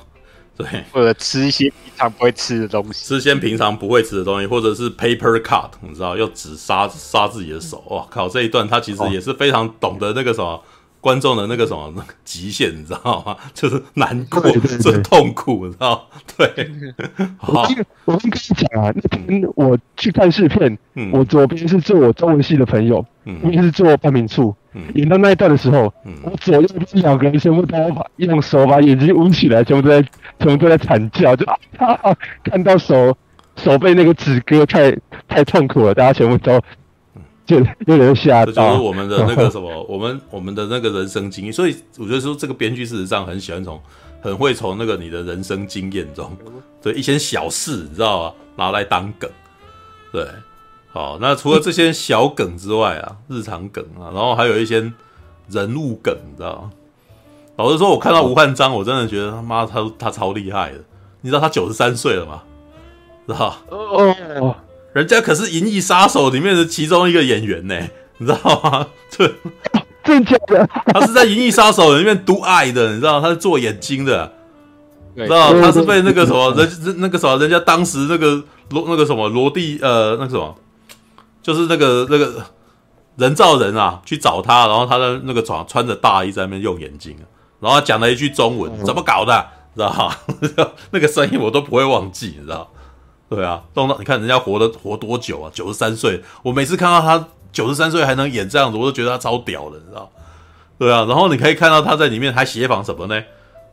对，或者吃一些平常不会吃的东西，吃一些平常不会吃的东西，或者是 paper cut，你知道，用纸杀杀自己的手。哇靠，这一段他其实也是非常懂得那个什么观众的那个什么那个极限，你知道吗？就是难过，是痛苦，你知道？对。好，我跟你讲啊，那天我去看试片，嗯、我左边是做我中文系的朋友，嗯，右边是做半名处，演到那一段的时候，嗯、我左右两个人全部都把用手把眼睛捂起来，全部都在全部都在惨叫，就啊，看到手手被那个纸割，太太痛苦了，大家全部都就有点吓到。这就是我们的那个什么，我们我们的那个人生经验，所以我觉得说这个编剧事实上很喜欢从。很会从那个你的人生经验中，对一些小事，你知道吗？拿来当梗，对，好，那除了这些小梗之外啊，日常梗啊，然后还有一些人物梗，你知道吗？老实说，我看到吴汉章，我真的觉得他妈他他超厉害的。你知道他九十三岁了吗？知道哦，人家可是《银翼杀手》里面的其中一个演员呢，你知道吗？对。真假的？他是在《银翼杀手》里面读爱的，你知道？他是做眼睛的，知道？他是被那个什么人，那个什么人家当时那个罗那个什么罗蒂呃，那个什么，就是那个那个人造人啊，去找他，然后他在那个床穿着大衣在那边用眼睛，然后他讲了一句中文，怎么搞的？知道哈？那个声音我都不会忘记，你知道？对啊，弄到你看人家活的活多久啊？九十三岁，我每次看到他。九十三岁还能演这样子，我都觉得他超屌的，你知道？对啊，然后你可以看到他在里面还协防什么呢？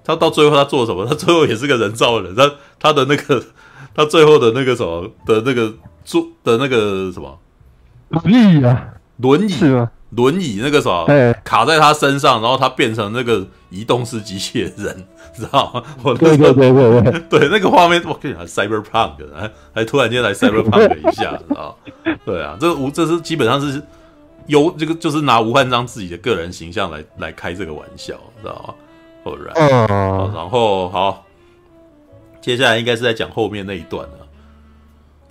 他到最后他做什么？他最后也是个人造人，他他的那个他最后的那个什么的那个做的那个什么轮椅啊，轮椅是吗？轮椅那个什么卡在他身上，然后他变成那个移动式机器人。知道吗？我对对对对对，对 那个画面，我跟你讲，cyberpunk，还还突然间来 cyberpunk 一下，知道对啊，这吴这是基本上是由这个，就是拿吴汉章自己的个人形象来来开这个玩笑，知道吗？后来，嗯，然后好，接下来应该是在讲后面那一段了。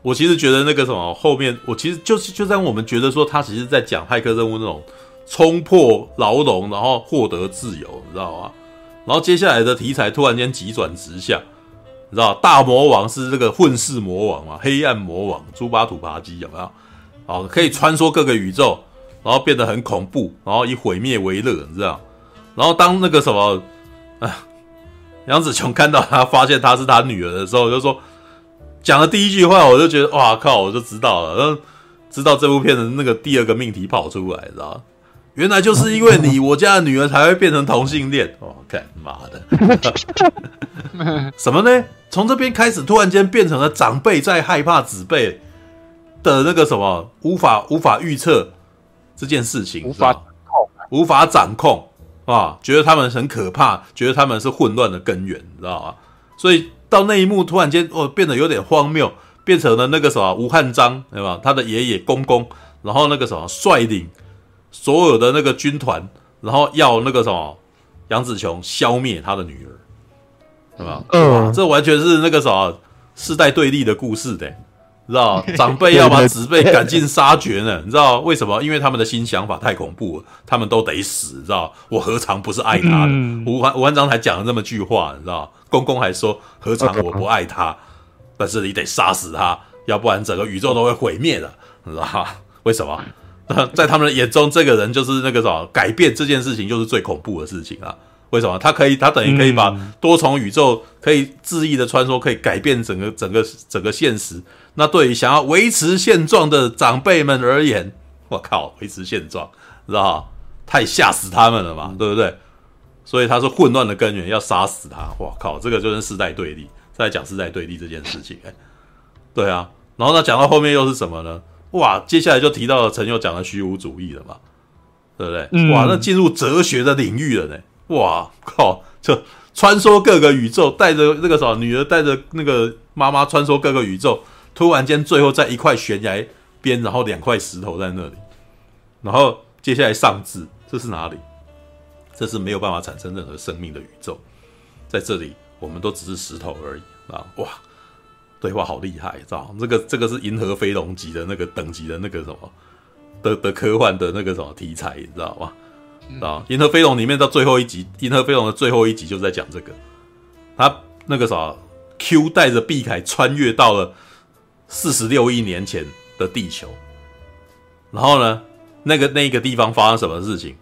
我其实觉得那个什么后面，我其实就是就在我们觉得说他其实在讲骇客任务那种冲破牢笼，然后获得自由，你知道吗？然后接下来的题材突然间急转直下，你知道大魔王是这个混世魔王嘛？黑暗魔王猪八吐爬机有没有？哦，可以穿梭各个宇宙，然后变得很恐怖，然后以毁灭为乐，你知道？然后当那个什么，啊，杨紫琼看到他发现他是他女儿的时候，就说讲的第一句话，我就觉得哇靠，我就知道了，然后知道这部片的那个第二个命题跑出来，知道？原来就是因为你，我家的女儿才会变成同性恋。哦，干妈的，什么呢？从这边开始，突然间变成了长辈在害怕子辈的那个什么，无法无法预测这件事情，无法掌控，无法掌控啊，觉得他们很可怕，觉得他们是混乱的根源，你知道吗？所以到那一幕，突然间哦，变得有点荒谬，变成了那个什么吴汉章，对吧？他的爷爷公公，然后那个什么率领。所有的那个军团，然后要那个什么杨子琼消灭他的女儿，对吧？嗯，这完全是那个什么世代对立的故事的，知道？长辈要把子辈赶尽杀绝呢，你知道为什么？因为他们的新想法太恐怖了，他们都得死，知道？我何尝不是爱他的？吴汉吴汉章还讲了这么句话，你知道？公公还说何尝我不爱他？但是你得杀死他，要不然整个宇宙都会毁灭的，你知道？为什么？在他们的眼中，这个人就是那个什么，改变这件事情就是最恐怖的事情啊！为什么？他可以，他等于可以把多重宇宙可以恣意的穿梭，可以改变整个整个整个现实。那对于想要维持现状的长辈们而言，我靠，维持现状，知道太吓死他们了嘛，对不对？所以他是混乱的根源，要杀死他。我靠，这个就是世代对立，在讲世代对立这件事情，哎，对啊。然后呢，讲到后面又是什么呢？哇，接下来就提到了陈佑讲的虚无主义了嘛，对不对？嗯、哇，那进入哲学的领域了呢。哇靠，就穿梭各个宇宙，带着那个什么女儿，带着那个妈妈穿梭各个宇宙，突然间最后在一块悬崖边，然后两块石头在那里，然后接下来上字，这是哪里？这是没有办法产生任何生命的宇宙，在这里我们都只是石头而已啊！哇。对话好厉害，知道这个这个是银河飞龙级的那个等级的那个什么的的科幻的那个什么题材，你知道吗？啊银河飞龙里面到最后一集，银河飞龙的最后一集就是在讲这个，他那个啥 Q 带着碧凯穿越到了四十六亿年前的地球，然后呢，那个那个地方发生什么事情？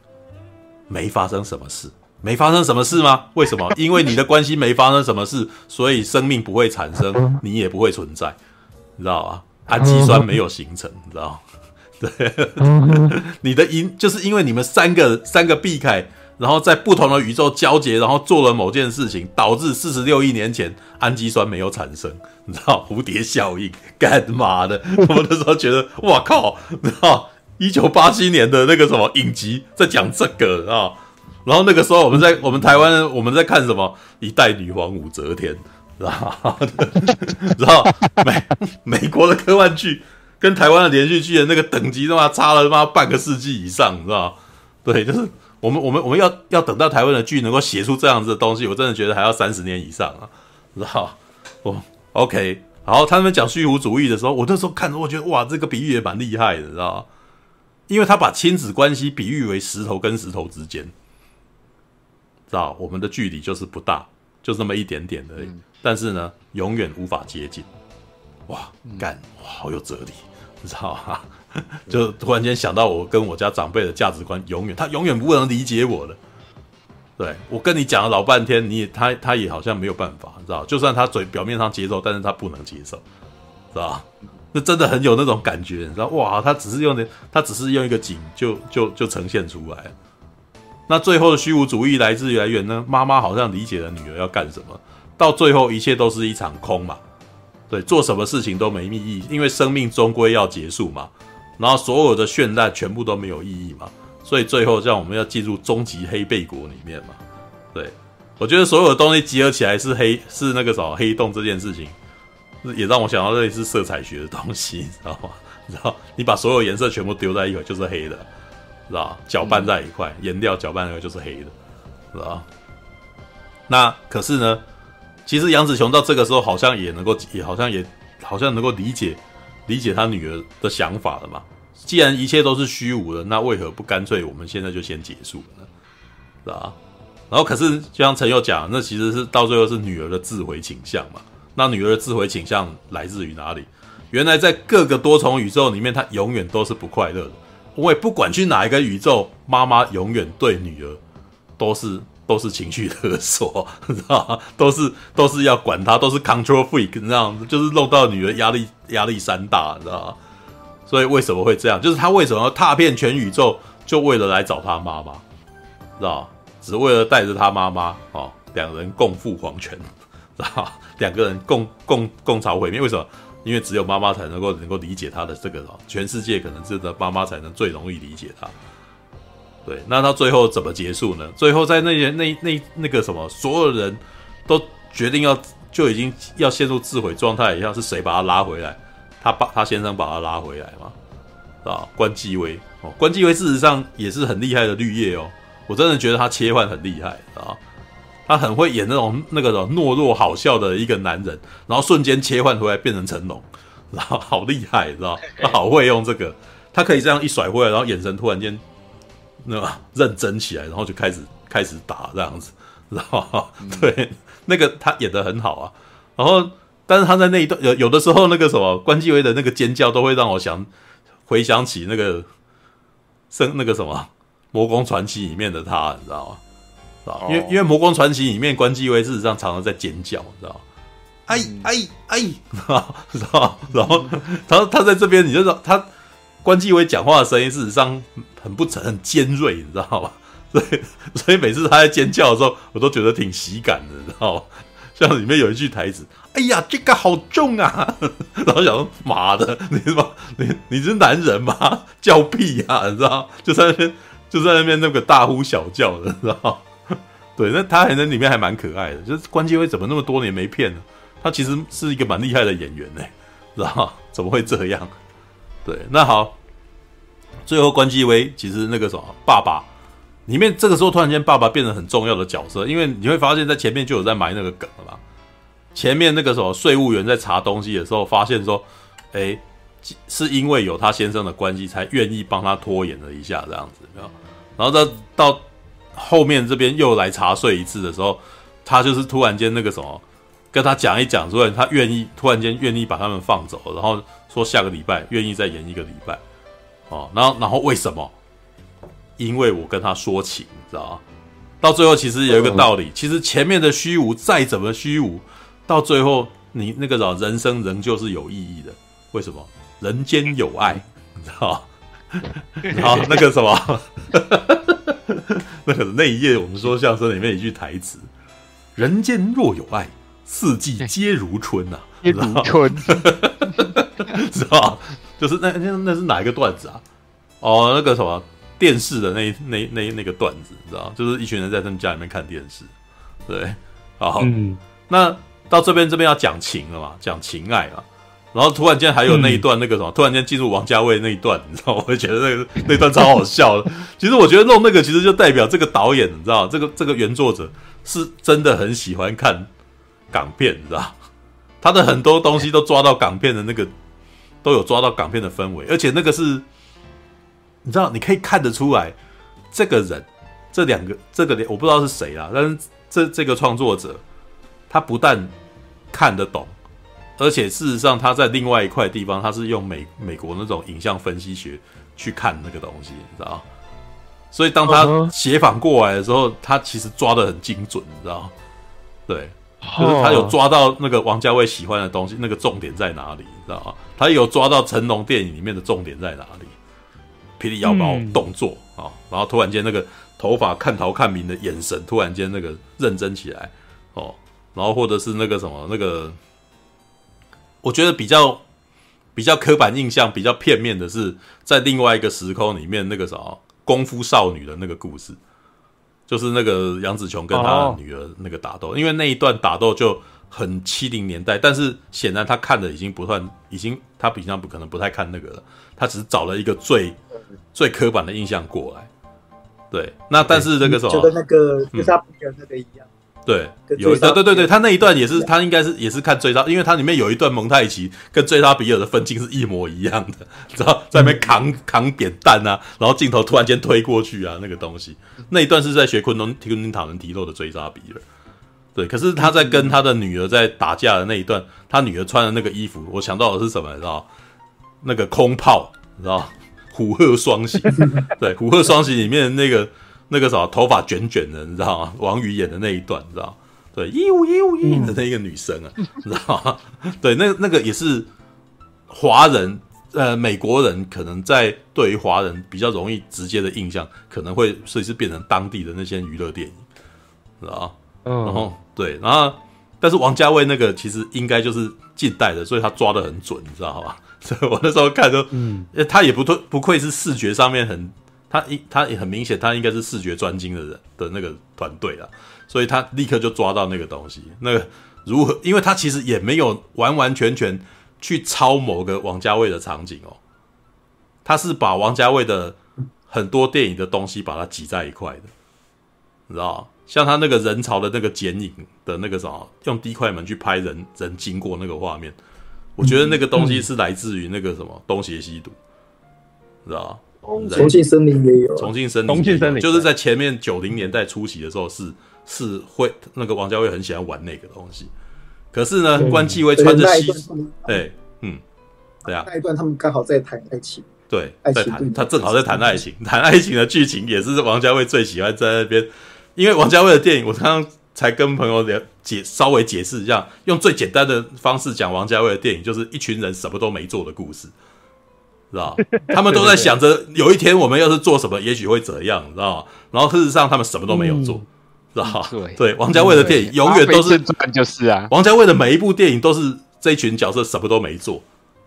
没发生什么事。没发生什么事吗？为什么？因为你的关系没发生什么事，所以生命不会产生，你也不会存在，你知道吧？氨基酸没有形成，你知道？对，你的因就是因为你们三个三个毕凯，然后在不同的宇宙交接，然后做了某件事情，导致四十六亿年前氨基酸没有产生，你知道蝴蝶效应干嘛的？我们那时候觉得，哇靠，你知道一九八七年的那个什么影集在讲这个啊，然后那个时候我们在我们台湾我们在看什么一代女皇武则天，然后然后美美国的科幻剧。跟台湾的连续剧的那个等级他妈差了他妈半个世纪以上，你知道？对，就是我们我们我们要要等到台湾的剧能够写出这样子的东西，我真的觉得还要三十年以上啊，知道？哦，OK，然后他们讲虚无主义的时候，我那时候看着我觉得哇，这个比喻也蛮厉害的，知道？因为他把亲子关系比喻为石头跟石头之间，知道？我们的距离就是不大，就这么一点点而已，但是呢，永远无法接近。哇，干哇，好有哲理。你知道吗？就突然间想到，我跟我家长辈的价值观，永远他永远不能理解我的。对，我跟你讲了老半天，你也他他也好像没有办法，你知道？就算他嘴表面上接受，但是他不能接受，知道？那真的很有那种感觉，你知道？哇，他只是用的，他只是用一个景就就就呈现出来。那最后的虚无主义来自于来源呢？妈妈好像理解了女儿要干什么，到最后一切都是一场空嘛。对，做什么事情都没意义，因为生命终归要结束嘛。然后所有的绚烂全部都没有意义嘛。所以最后，像我们要进入终极黑贝国里面嘛。对，我觉得所有的东西集合起来是黑，是那个什么黑洞这件事情，也让我想到类似色彩学的东西，你知道吗？你知道，你把所有颜色全部丢在一块就是黑的，知道？搅拌在一块，颜料搅拌在一块就是黑的，知道？那可是呢？其实杨子琼到这个时候好像也能够，也好像也好像能够理解理解他女儿的想法了嘛。既然一切都是虚无的，那为何不干脆我们现在就先结束了呢？是吧？然后可是就像陈佑讲，那其实是到最后是女儿的自毁倾向嘛。那女儿的自毁倾向来自于哪里？原来在各个多重宇宙里面，她永远都是不快乐的。因为不管去哪一个宇宙，妈妈永远对女儿都是。都是情绪勒索，知道吗？都是都是要管他，都是 control freak，你知道吗？就是弄到女儿压力压力山大，你知道吗？所以为什么会这样？就是他为什么要踏遍全宇宙，就为了来找他妈妈，知道吗？只为了带着他妈妈哦，两人共赴黄泉，知道吗？两个人共共共朝毁灭。为什么？因为只有妈妈才能够能够理解他的这个，全世界可能只有妈妈才能最容易理解他。对，那到最后怎么结束呢？最后在那些那那那个什么，所有人都决定要就已经要陷入自毁状态一样，是谁把他拉回来？他把他先生把他拉回来嘛？啊，关继威哦，关继威事实上也是很厉害的绿叶哦，我真的觉得他切换很厉害啊，他很会演那种那个什么懦弱好笑的一个男人，然后瞬间切换回来变成成龙，然 后好厉害，知道？他好会用这个，他可以这样一甩回来，然后眼神突然间。那么认真起来，然后就开始开始打这样子，知道吗？嗯、对，那个他演的很好啊。然后，但是他在那一段有有的时候，那个什么关继威的那个尖叫，都会让我想回想起那个生那个什么《魔宫传奇》里面的他，你知道吗？哦、因为因为《魔宫传奇》里面关继威事实上常常在尖叫，你 知道吗？哎哎哎，知道知道？然后他他在这边，你就知道他。关继威讲话的声音，事实上很不，很尖锐，你知道吗？所以，所以每次他在尖叫的时候，我都觉得挺喜感的，你知道吗？像里面有一句台词：“哎呀，这个好重啊！” 然后想说：“妈的，你是吧？你你是男人吗？叫屁呀、你知道？就在那边，就在那边那个大呼小叫的，知道？对，那他还在里面还蛮可爱的。就是关继威怎么那么多年没骗呢？他其实是一个蛮厉害的演员呢，知道？怎么会这样？”对，那好，最后关继威其实那个什么爸爸里面，这个时候突然间爸爸变成很重要的角色，因为你会发现在前面就有在埋那个梗了嘛。前面那个什么税务员在查东西的时候，发现说，哎，是因为有他先生的关系，才愿意帮他拖延了一下这样子，然后到到后面这边又来查税一次的时候，他就是突然间那个什么，跟他讲一讲，之后他愿意突然间愿意把他们放走，然后。说下个礼拜愿意再延一个礼拜，哦，然后然后为什么？因为我跟他说情，你知道吗？到最后其实有一个道理，其实前面的虚无再怎么虚无，到最后你那个人生仍旧是有意义的。为什么？人间有爱，你知道吗？然后那个什么，那个那一夜我们说相声里面一句台词：“人间若有爱，四季皆如春呐、啊。”如春，知道吧？就是那那那是哪一个段子啊？哦，那个什么电视的那那那那个段子，你知道？就是一群人在他们家里面看电视，对，好，嗯、那到这边这边要讲情了嘛，讲情爱嘛。然后突然间还有那一段那个什么，嗯、突然间进入王家卫那一段，你知道？我会觉得那个那段超好笑的。其实我觉得弄那个其实就代表这个导演，你知道？这个这个原作者是真的很喜欢看港片，你知道？他的很多东西都抓到港片的那个，都有抓到港片的氛围，而且那个是，你知道？你可以看得出来，这个人，这两个，这个我不知道是谁啦，但是这这个创作者，他不但看得懂。而且事实上，他在另外一块地方，他是用美美国那种影像分析学去看那个东西，你知道？所以当他写反过来的时候，他其实抓的很精准，你知道？对，就是他有抓到那个王家卫喜欢的东西，那个重点在哪里，你知道吗？他有抓到成龙电影里面的重点在哪里？霹雳腰包动作啊，然后突然间那个头发看头看明的眼神，突然间那个认真起来哦，然后或者是那个什么那个。我觉得比较比较刻板印象比较片面的是，在另外一个时空里面那个啥功夫少女的那个故事，就是那个杨紫琼跟她的女儿那个打斗，哦、因为那一段打斗就很七零年代，但是显然他看的已经不算，已经他平常不可能不太看那个了，他只是找了一个最最刻板的印象过来。对，那但是这个时候，就跟那个跟他朋友那个一样。对，有对对对对，他那一段也是，他应该是也是看追杀，因为他里面有一段蒙太奇跟追杀比尔的分镜是一模一样的，知道在那边扛、嗯、扛扁担啊，然后镜头突然间推过去啊，那个东西，那一段是在学昆东昆汀塔伦提洛的追杀比尔，对，可是他在跟他的女儿在打架的那一段，他女儿穿的那个衣服，我想到的是什么，你知道？那个空炮，你知道？虎鹤双形，对，虎鹤双形里面那个。那个啥，头发卷卷的，你知道吗？王宇演的那一段，你知道？对，一五一五一的那一个女生啊，你知道吗？对，那那个也是华人，呃，美国人可能在对于华人比较容易直接的印象，可能会所以是变成当地的那些娱乐电影，知道嗯？然后对，然后但是王家卫那个其实应该就是近代的，所以他抓的很准，你知道吧？所以我那时候看就，嗯，他也不对，不愧是视觉上面很。他一他也很明显，他应该是视觉专精的人的那个团队了，所以他立刻就抓到那个东西。那个如何？因为他其实也没有完完全全去抄某个王家卫的场景哦，他是把王家卫的很多电影的东西把它挤在一块的，你知道？像他那个人潮的那个剪影的那个什么，用低快门去拍人人经过那个画面，我觉得那个东西是来自于那个什么东邪西毒，知道？重庆森林也有，重庆森林，重庆森林就是在前面九零年代初期的时候是，是是会那个王家卫很喜欢玩那个东西。可是呢，关继威穿着西，哎，嗯，对啊，那一段他们刚好在谈爱情，对，在谈，他正好在谈爱情，谈爱情的剧情也是王家卫最喜欢在那边，因为王家卫的电影，我刚刚才跟朋友聊解稍微解释一下，用最简单的方式讲王家卫的电影，就是一群人什么都没做的故事。知道，他们都在想着有一天我们要是做什么，也许会怎样，知道？然后事实上他们什么都没有做，知道？对对，王家卫的电影永远都是就是啊，王家卫的每一部电影都是这一群角色什么都没做，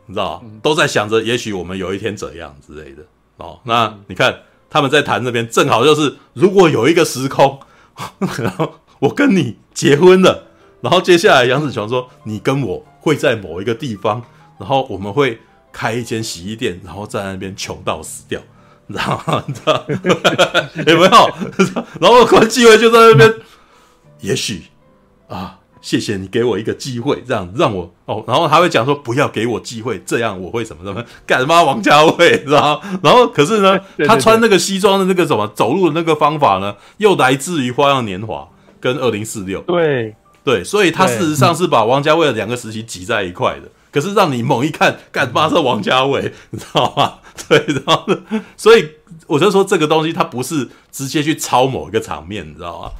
你知道？都在想着也许我们有一天怎样之类的。哦，那你看他们在谈这边，正好就是如果有一个时空，然 后我跟你结婚了，然后接下来杨子琼说你跟我会在某一个地方，然后我们会。开一间洗衣店，然后在那边穷到死掉，然后你知道有 没有？然后关继威就在那边，也许啊，谢谢你给我一个机会，这样让我哦，然后他会讲说不要给我机会，这样我会什么什么干什么？王家卫，知道？然后可是呢，他穿那个西装的那个什么走路的那个方法呢，又来自于《花样年华》跟《二零四六》。对对，所以他事实上是把王家卫的两个时期挤在一块的。可是让你猛一看，干妈是王家卫，你知道吗？对，然后所以我就说这个东西，它不是直接去抄某一个场面，你知道吗？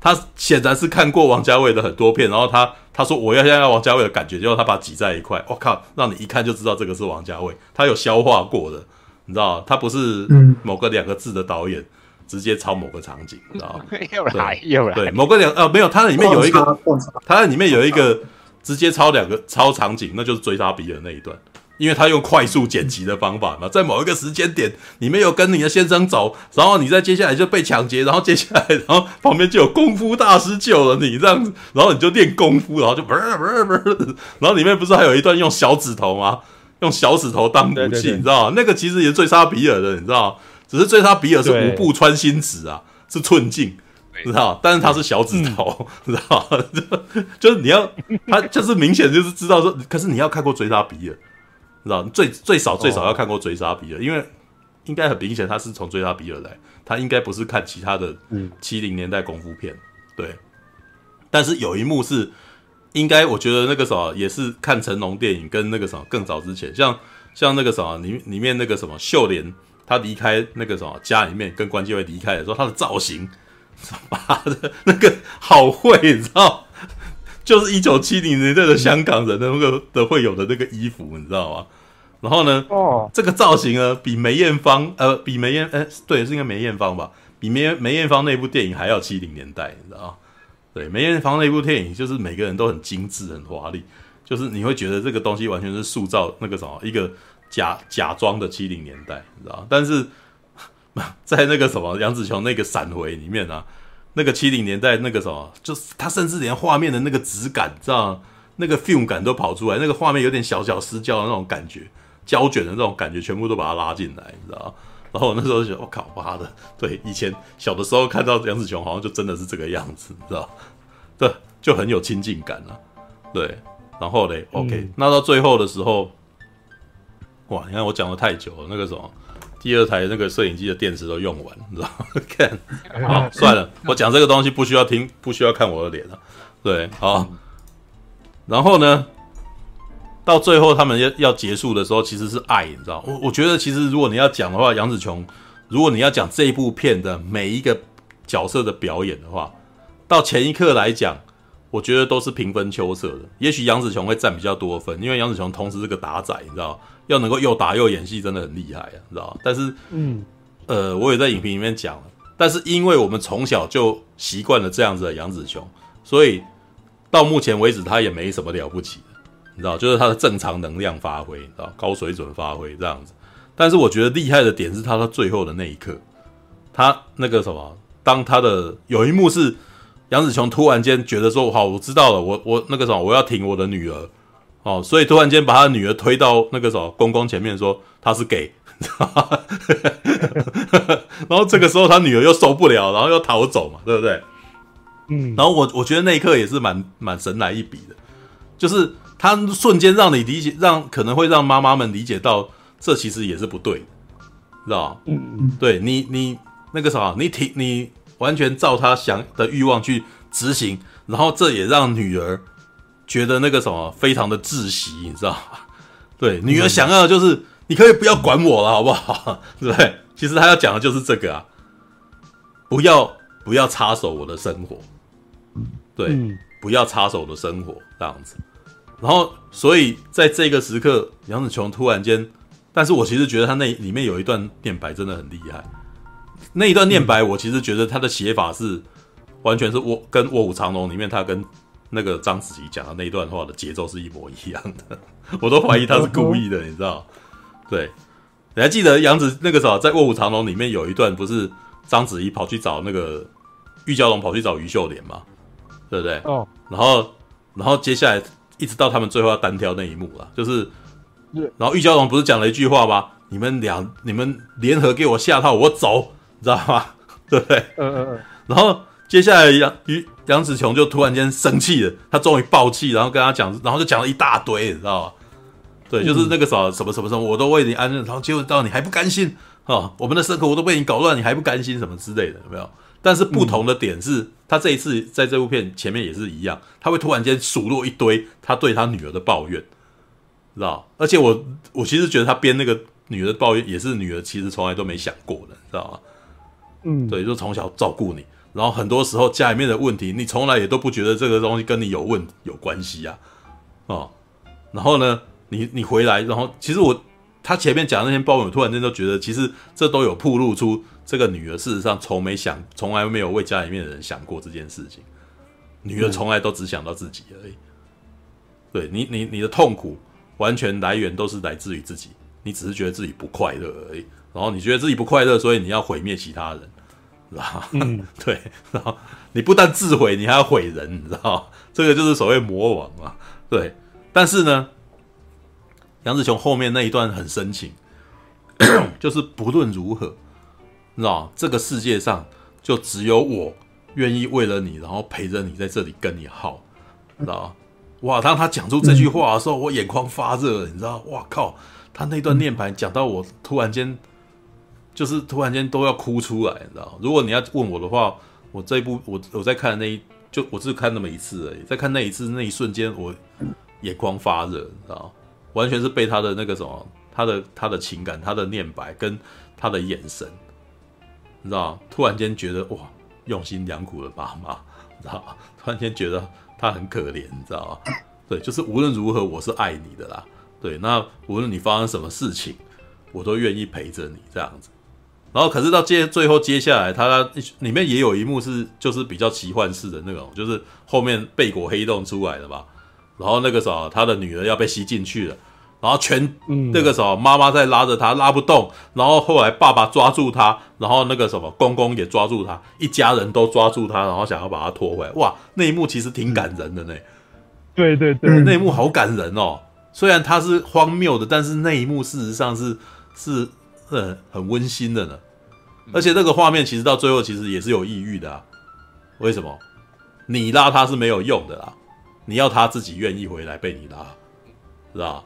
他显然是看过王家卫的很多片，然后他他说我要现在要王家卫的感觉，结果他把它挤在一块，我靠，让你一看就知道这个是王家卫，他有消化过的，你知道，他不是某个两个字的导演直接抄某个场景，你知道吗？又来又来，对，某个两呃没有，他里面有一个，他里面有一个直接抄两个抄场景，那就是追杀比尔那一段。因为他用快速剪辑的方法嘛，在某一个时间点，你没有跟你的先生走，然后你在接下来就被抢劫，然后接下来，然后旁边就有功夫大师救了你，这样子，然后你就练功夫，然后就不是不是不是，然后里面不是还有一段用小指头吗？用小指头当武器，你知道吗？那个其实也是追杀比尔的，你知道，只是追杀比尔是五步穿心指啊，是寸劲，知道？但是他是小指头，嗯、知道？就就是你要他就是明显就是知道说，可是你要看过追杀比尔。知道最最少最少要看过追杀比尔，因为应该很明显他是从追杀比尔来，他应该不是看其他的七零年代功夫片，对。但是有一幕是应该我觉得那个什么也是看成龙电影跟那个什么更早之前，像像那个什么里里面那个什么秀莲他离开那个什么家里面跟关继威离开的时候，他的造型，妈的，那个好会，你知道，就是一九七零年代的香港人的那个的会有的那个衣服，你知道吗？然后呢？哦，这个造型呢，比梅艳芳，呃，比梅艳，哎，对，是应该梅艳芳吧？比梅梅艳芳那部电影还要七零年代，你知道吗？对，梅艳芳那部电影就是每个人都很精致、很华丽，就是你会觉得这个东西完全是塑造那个什么一个假假装的七零年代，你知道？但是 在那个什么杨紫琼那个闪回里面啊，那个七零年代那个什么，就是他甚至连画面的那个质感，知道？那个 film 感都跑出来，那个画面有点小小失焦的那种感觉。胶卷的那种感觉，全部都把它拉进来，你知道？然后我那时候就觉得，我靠，妈的！对，以前小的时候看到杨紫琼，好像就真的是这个样子，你知道？对，就很有亲近感了。对，然后嘞，OK，、嗯、那到最后的时候，哇！你看我讲的太久了，那个什么，第二台那个摄影机的电池都用完，你知道？看，好，算了，我讲这个东西不需要听，不需要看我的脸了。对，好，然后呢？到最后，他们要要结束的时候，其实是爱，你知道？我我觉得，其实如果你要讲的话，杨紫琼，如果你要讲这一部片的每一个角色的表演的话，到前一刻来讲，我觉得都是平分秋色的。也许杨紫琼会占比较多分，因为杨紫琼同时是个打仔，你知道？要能够又打又演戏，真的很厉害啊，你知道？但是，嗯，呃，我也在影评里面讲了，但是因为我们从小就习惯了这样子的杨紫琼，所以到目前为止，他也没什么了不起的。你知道，就是他的正常能量发挥，你知道，高水准发挥这样子。但是我觉得厉害的点是他到最后的那一刻，他那个什么，当他的有一幕是杨紫琼突然间觉得说，好，我知道了，我我那个什么，我要挺我的女儿，哦，所以突然间把他女儿推到那个什么公公前面说他是 gay？然后这个时候他女儿又受不了，然后又逃走嘛，对不对？嗯，然后我我觉得那一刻也是蛮蛮神来一笔的，就是。他瞬间让你理解，让可能会让妈妈们理解到，这其实也是不对的，知道吗？嗯嗯，对你，你那个啥，你挺你完全照他想的欲望去执行，然后这也让女儿觉得那个什么非常的窒息，你知道吗？对，女儿想要的就是你可以不要管我了，好不好？对不对？其实他要讲的就是这个啊，不要不要插手我的生活，对，嗯、不要插手我的生活，这样子。然后，所以在这个时刻，杨紫琼突然间，但是我其实觉得他那里面有一段念白真的很厉害。那一段念白，我其实觉得他的写法是完全是卧跟《卧虎藏龙》里面他跟那个章子怡讲的那一段话的节奏是一模一样的。我都怀疑他是故意的，你知道？对，你还记得杨紫那个时候在《卧虎藏龙》里面有一段，不是章子怡跑去找那个玉娇龙跑去找于秀莲嘛？对不对？哦。然后，然后接下来。一直到他们最后要单挑那一幕了，就是，然后玉娇龙不是讲了一句话吗？你们俩，你们联合给我下套，我走，你知道吗？对不对？嗯嗯嗯。然后接下来杨于杨紫琼就突然间生气了，他终于爆气，然后跟他讲，然后就讲了一大堆，你知道吗？对，就是那个啥，什么什么什么，我都为你安任，然后结果到你还不甘心啊？我们的生活我都被你搞乱，你还不甘心什么之类的，有没有？但是不同的点是，他这一次在这部片前面也是一样，他会突然间数落一堆他对他女儿的抱怨，知道？而且我我其实觉得他编那个女儿的抱怨也是女儿其实从来都没想过的，知道吗？嗯，对，就从小照顾你，然后很多时候家里面的问题，你从来也都不觉得这个东西跟你有问有关系呀，哦，然后呢，你你回来，然后其实我他前面讲那些抱怨，突然间就觉得，其实这都有暴露出这个女儿事实上从没想，从来没有为家里面的人想过这件事情。女儿从来都只想到自己而已。对你，你你的痛苦完全来源都是来自于自己，你只是觉得自己不快乐而已。然后你觉得自己不快乐，所以你要毁灭其他人，知道吗？嗯，对。然后你不但自毁，你还要毁人，你知道？这个就是所谓魔王嘛。对。但是呢，杨子琼后面那一段很深情，就是不论如何，你知道这个世界上就只有我愿意为了你，然后陪着你在这里跟你耗，知道？哇！当他讲出这句话的时候，我眼眶发热，你知道？哇靠！他那段念盘讲到我突然间。就是突然间都要哭出来，你知道？如果你要问我的话，我这一部我我在看的那一就我只看那么一次而已，在看那一次那一瞬间，我眼眶发热，你知道？完全是被他的那个什么，他的他的情感，他的念白跟他的眼神，你知道？突然间觉得哇，用心良苦的妈妈，你知道？突然间觉得他很可怜，你知道吗？对，就是无论如何我是爱你的啦，对，那无论你发生什么事情，我都愿意陪着你这样子。然后，可是到接最后接下来，他里面也有一幕是就是比较奇幻式的那种，就是后面贝果黑洞出来了吧？然后那个时候他的女儿要被吸进去了，然后全那个时候妈妈在拉着他拉不动，然后后来爸爸抓住他，然后那个什么公公也抓住他，一家人都抓住他，然后想要把他拖回来。哇，那一幕其实挺感人的呢。对对对，那一幕好感人哦。虽然它是荒谬的，但是那一幕事实上是是很很温馨的呢。而且这个画面其实到最后其实也是有抑郁的啊，为什么？你拉他是没有用的啦，你要他自己愿意回来被你拉，是吧？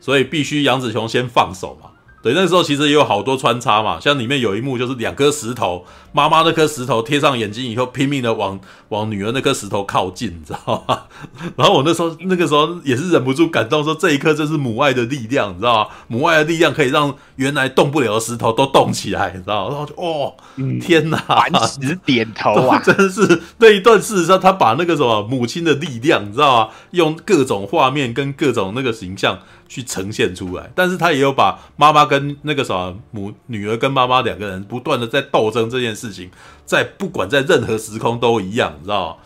所以必须杨子琼先放手嘛。对，那时候其实也有好多穿插嘛，像里面有一幕就是两颗石头，妈妈那颗石头贴上眼睛以后，拼命的往往女儿那颗石头靠近，你知道吗？然后我那时候那个时候也是忍不住感动，说这一刻就是母爱的力量，你知道吗？母爱的力量可以让原来动不了的石头都动起来，你知道吗？然后就哦，天哪，点头啊，真是那一段事实上他把那个什么母亲的力量，你知道吗？用各种画面跟各种那个形象。去呈现出来，但是他也有把妈妈跟那个什么母女儿跟妈妈两个人不断的在斗争这件事情，在不管在任何时空都一样，你知道吗？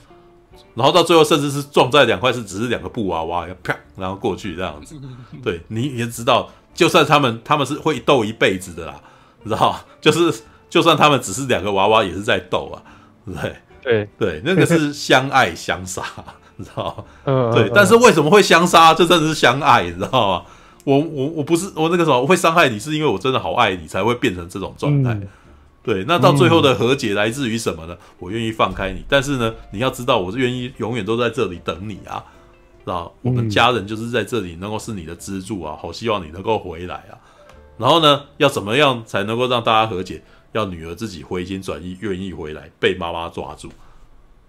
然后到最后甚至是撞在两块是只是两个布娃娃，啪，然后过去这样子。对，你也知道，就算他们他们是会斗一辈子的啦，你知道 就是就算他们只是两个娃娃，也是在斗啊，对对对，那个是相爱相杀。你知道嗯？对，但是为什么会相杀？这真的是相爱，你知道吗？我我我不是我那个什么我会伤害你，是因为我真的好爱你，才会变成这种状态。对，那到最后的和解来自于什么呢？我愿意放开你，但是呢，你要知道，我是愿意永远都在这里等你啊，知道？我们家人就是在这里能够是你的支柱啊，好希望你能够回来啊。然后呢，要怎么样才能够让大家和解？要女儿自己回心转意，愿意回来，被妈妈抓住。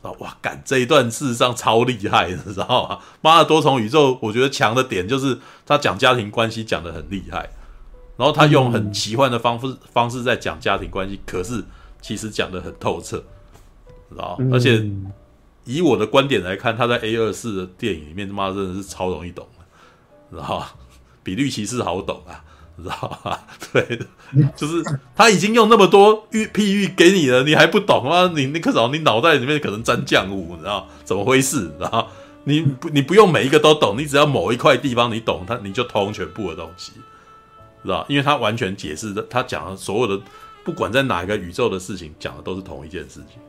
啊哇，干这一段事实上超厉害的，你知道吗？妈的多重宇宙，我觉得强的点就是他讲家庭关系讲得很厉害，然后他用很奇幻的方式方式在讲家庭关系，可是其实讲的很透彻，知道吗？而且以我的观点来看，他在 A 二四的电影里面，他妈真的是超容易懂的，知道吗？比绿骑士好懂啊。知道吧？对，就是他已经用那么多喻譬喻给你了，你还不懂吗？你那个时候你脑袋里面可能沾浆糊，你知道怎么回事？然后你不你不用每一个都懂，你只要某一块地方你懂，他你就通全部的东西，知道？因为他完全解释的，他讲的所有的，不管在哪一个宇宙的事情，讲的都是同一件事情，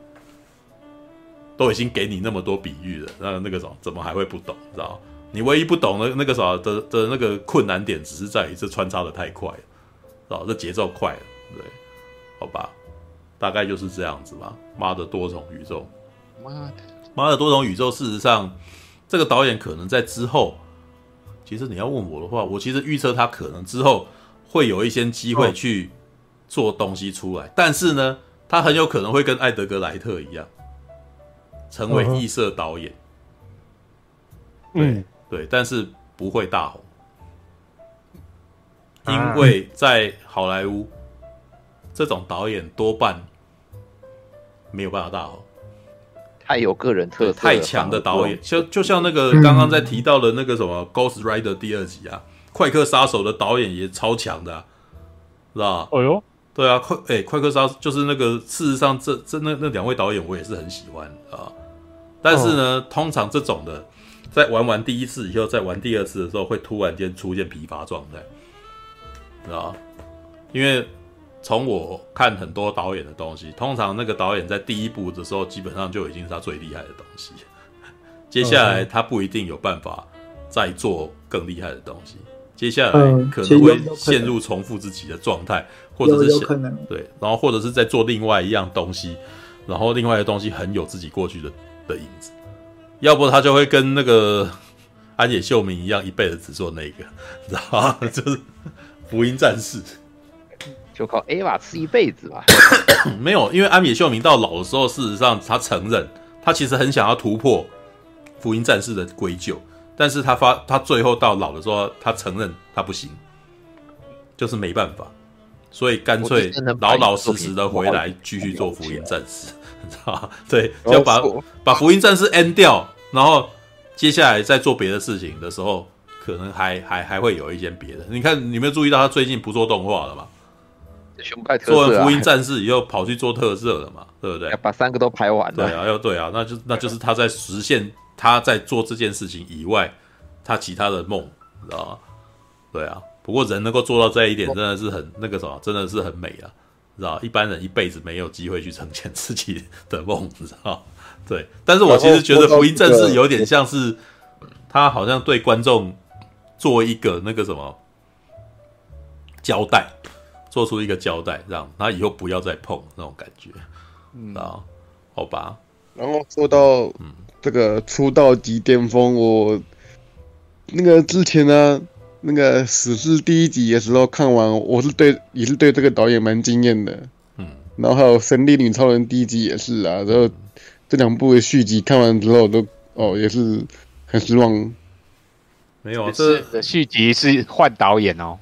都已经给你那么多比喻了，那那个时候怎么还会不懂？知道？你唯一不懂的那个啥的的那个困难点，只是在于这穿插的太快了，哦，这节奏快了，对，好吧，大概就是这样子吧。妈的多重宇宙，妈的，妈的多重宇宙。事实上，这个导演可能在之后，其实你要问我的话，我其实预测他可能之后会有一些机会去做东西出来，但是呢，他很有可能会跟艾德格莱特一样，成为异色导演，嗯。对，但是不会大红，因为在好莱坞，这种导演多半没有办法大红，太有个人特色，太强的导演，就就像那个刚刚在提到的那个什么《Ghost Rider》第二集啊，快客杀手》的导演也超强的、啊，是吧？哦呦，对啊，快哎，快客杀就是那个，事实上这这那那两位导演我也是很喜欢啊。但是呢，哦、通常这种的，在玩完第一次以后，再玩第二次的时候，会突然间出现疲乏状态，啊，因为从我看很多导演的东西，通常那个导演在第一部的时候，基本上就已经是他最厉害的东西。接下来他不一定有办法再做更厉害的东西，接下来可能会陷入重复自己的状态，或者是想对，然后或者是在做另外一样东西，然后另外的东西很有自己过去的的影子，要不他就会跟那个安野秀明一样，一辈子只做那个，知道吗？就是福音战士，就靠 Ava 吃一辈子吧。没有，因为安野秀明到老的时候，事实上他承认，他其实很想要突破。福音战士的归咎，但是他发他最后到老的时候，他承认他不行，就是没办法，所以干脆老老实实的回来继续做福音战士，你知道吗？对，就把把福音战士 end 掉，然后接下来再做别的事情的时候，可能还还还会有一件别的。你看，你没有注意到他最近不做动画了吗？做完福音战士以后跑去做特色了嘛？对不对？把三个都拍完了。对啊，要对啊，那就那就是他在实现。他在做这件事情以外，他其他的梦，知道吗？对啊，不过人能够做到这一点，真的是很那个什么，真的是很美啊，知道一般人一辈子没有机会去呈现自己的梦，知道对，但是我其实觉得《福音战士》有点像是他好像对观众做一个那个什么交代，做出一个交代，让他以后不要再碰那种感觉，嗯，啊，好吧，然后做到嗯。这个出道即巅峰，我那个之前呢，那个死侍第一集的时候看完，我是对也是对这个导演蛮惊艳的，嗯，然后还有神力女超人第一集也是啊，然后这两部的续集看完之后都哦也是很失望，没有啊，这续集是换导演哦，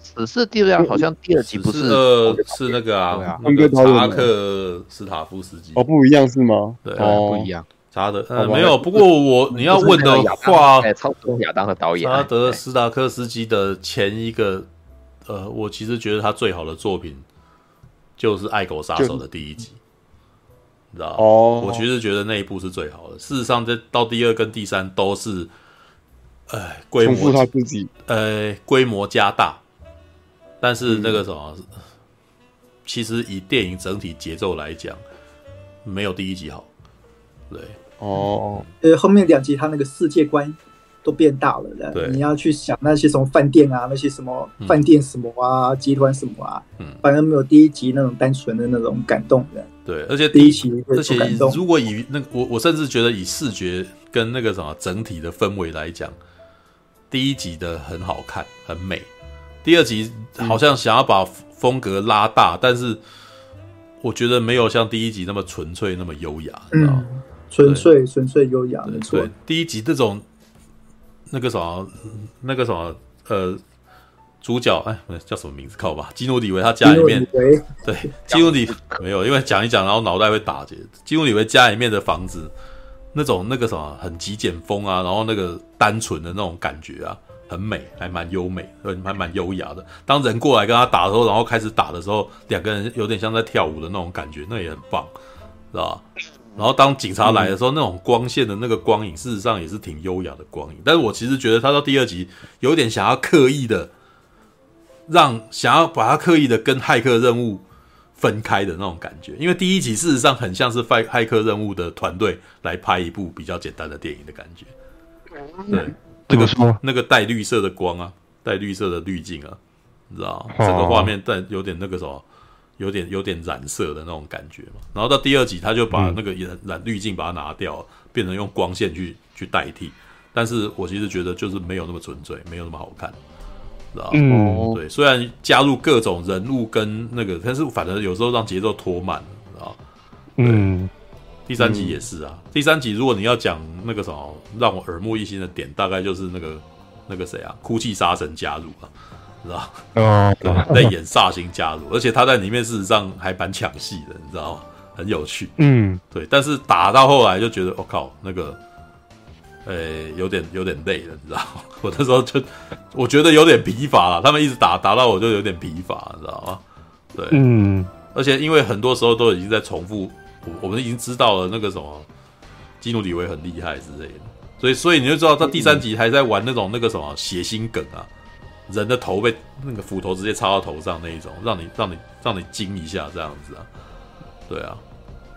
死侍第二好像第二集不是呃是那个啊，那个查克斯塔夫斯基。哦不一样是吗？对，不一样。查德，呃，没有。不过我你要问的话，超级亚当的导演查德斯达克斯基的前一个，呃，我其实觉得他最好的作品就是《爱狗杀手》的第一集，你知道哦，我其实觉得那一部是最好的。事实上，这到第二跟第三都是，哎，规模他自己，呃，规模加大，但是那个什么，其实以电影整体节奏来讲，没有第一集好。对哦，呃，后面两集他那个世界观都变大了，对，你要去想那些什么饭店啊，那些什么饭店什么啊，集团什么啊，嗯，反正没有第一集那种单纯的那种感动的。对，而且第一集，而且如果以那我我甚至觉得以视觉跟那个什么整体的氛围来讲，第一集的很好看，很美。第二集好像想要把风格拉大，但是我觉得没有像第一集那么纯粹，那么优雅，知道吗？纯粹纯粹优雅，没错。第一集这种那个什么，那个什么，呃，主角哎，叫什么名字？靠吧，基努里维他家里面，对，基努里没有，因为讲一讲，然后脑袋会打结。基努里维家里面的房子，那种那个什么很极简风啊，然后那个单纯的那种感觉啊，很美，还蛮优美，还蛮优雅的。当人过来跟他打的时候，然后开始打的时候，两个人有点像在跳舞的那种感觉，那也很棒，知道吧？然后当警察来的时候，嗯、那种光线的那个光影，事实上也是挺优雅的光影。但是我其实觉得他到第二集有点想要刻意的让，想要把他刻意的跟骇客任务分开的那种感觉。因为第一集事实上很像是骇骇客任务的团队来拍一部比较简单的电影的感觉。对，这个说那个带绿色的光啊，带绿色的滤镜啊，你知道整个画面带有点那个什么。有点有点染色的那种感觉嘛，然后到第二集他就把那个染染滤镜把它拿掉，变成用光线去去代替。但是我其实觉得就是没有那么纯粹，没有那么好看，知道吗？嗯，对。虽然加入各种人物跟那个，但是反正有时候让节奏拖慢，知道吗？嗯。第三集也是啊，第三集如果你要讲那个什么让我耳目一新的点，大概就是那个那个谁啊，哭泣杀神加入了。知道哦，对，在演煞星加入，而且他在里面事实上还蛮抢戏的，你知道吗？很有趣，嗯，对。但是打到后来就觉得，我、哦、靠，那个呃，有点有点累了，你知道吗？我那时候就我觉得有点疲乏了，他们一直打打到我就有点疲乏，你知道吗？对，嗯，而且因为很多时候都已经在重复，我我们已经知道了那个什么基努里维很厉害之类的，所以所以你就知道他第三集还在玩那种那个什么血腥梗啊，人的头被那个斧头直接插到头上那一种，让你让你让你惊一下这样子啊，对啊，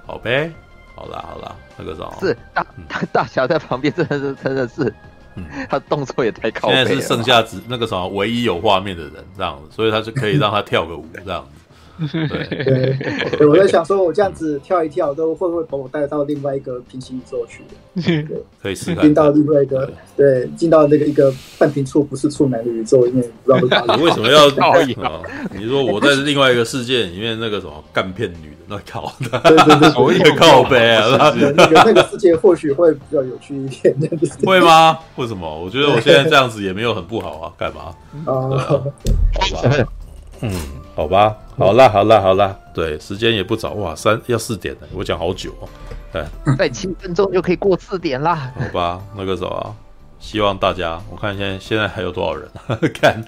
好呗。好啦好啦，那个啥是大大大侠在旁边，真的是真的是，嗯，他动作也太靠北了。现在是剩下只那个什么唯一有画面的人这样子，所以他就可以让他跳个舞这样子。对 对，对，我在想说，我这样子跳一跳，都会不会把我带到另外一个平行宇宙去？对，可以试看。进到另外一个，对，进到那个一个半瓶醋不是处男的宇宙里面，不知道你为什么要？你说我在另外一个世界里面，那个什么干片女的那靠的，对对对，我也靠背啊。那个那个世界或许会比较有趣一点，会吗？为什么？我觉得我现在这样子也没有很不好啊，干嘛？啊，嗯。好吧，好啦，好啦，好啦，对，时间也不早，哇，三要四点了，我讲好久哦，对，再七分钟就可以过四点啦。好吧，那个时候啊，希望大家，我看现在现在还有多少人？看，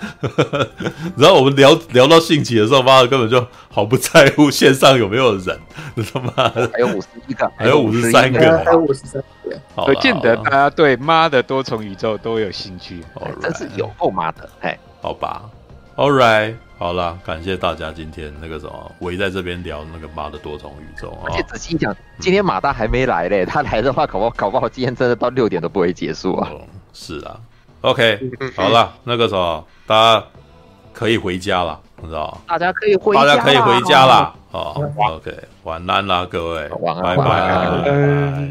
然后我们聊聊到兴起的时候，妈的根本就毫不在乎线上有没有人，他妈的，还有五十一个，还有五十三个，还有五十三个，可见得大家对妈的多重宇宙都有兴趣，真是有够妈的，哎，好吧，All right。好啦，感谢大家今天那个什么围在这边聊那个妈的多重宇宙。而且仔细讲，今天马大还没来嘞，他来的话搞不好搞不好今天真的到六点都不会结束啊。是啊，OK，好了，那个什么大家可以回家了，你知道大家可以回，大家可以回家了。好，OK，晚安啦，各位，晚安，拜拜。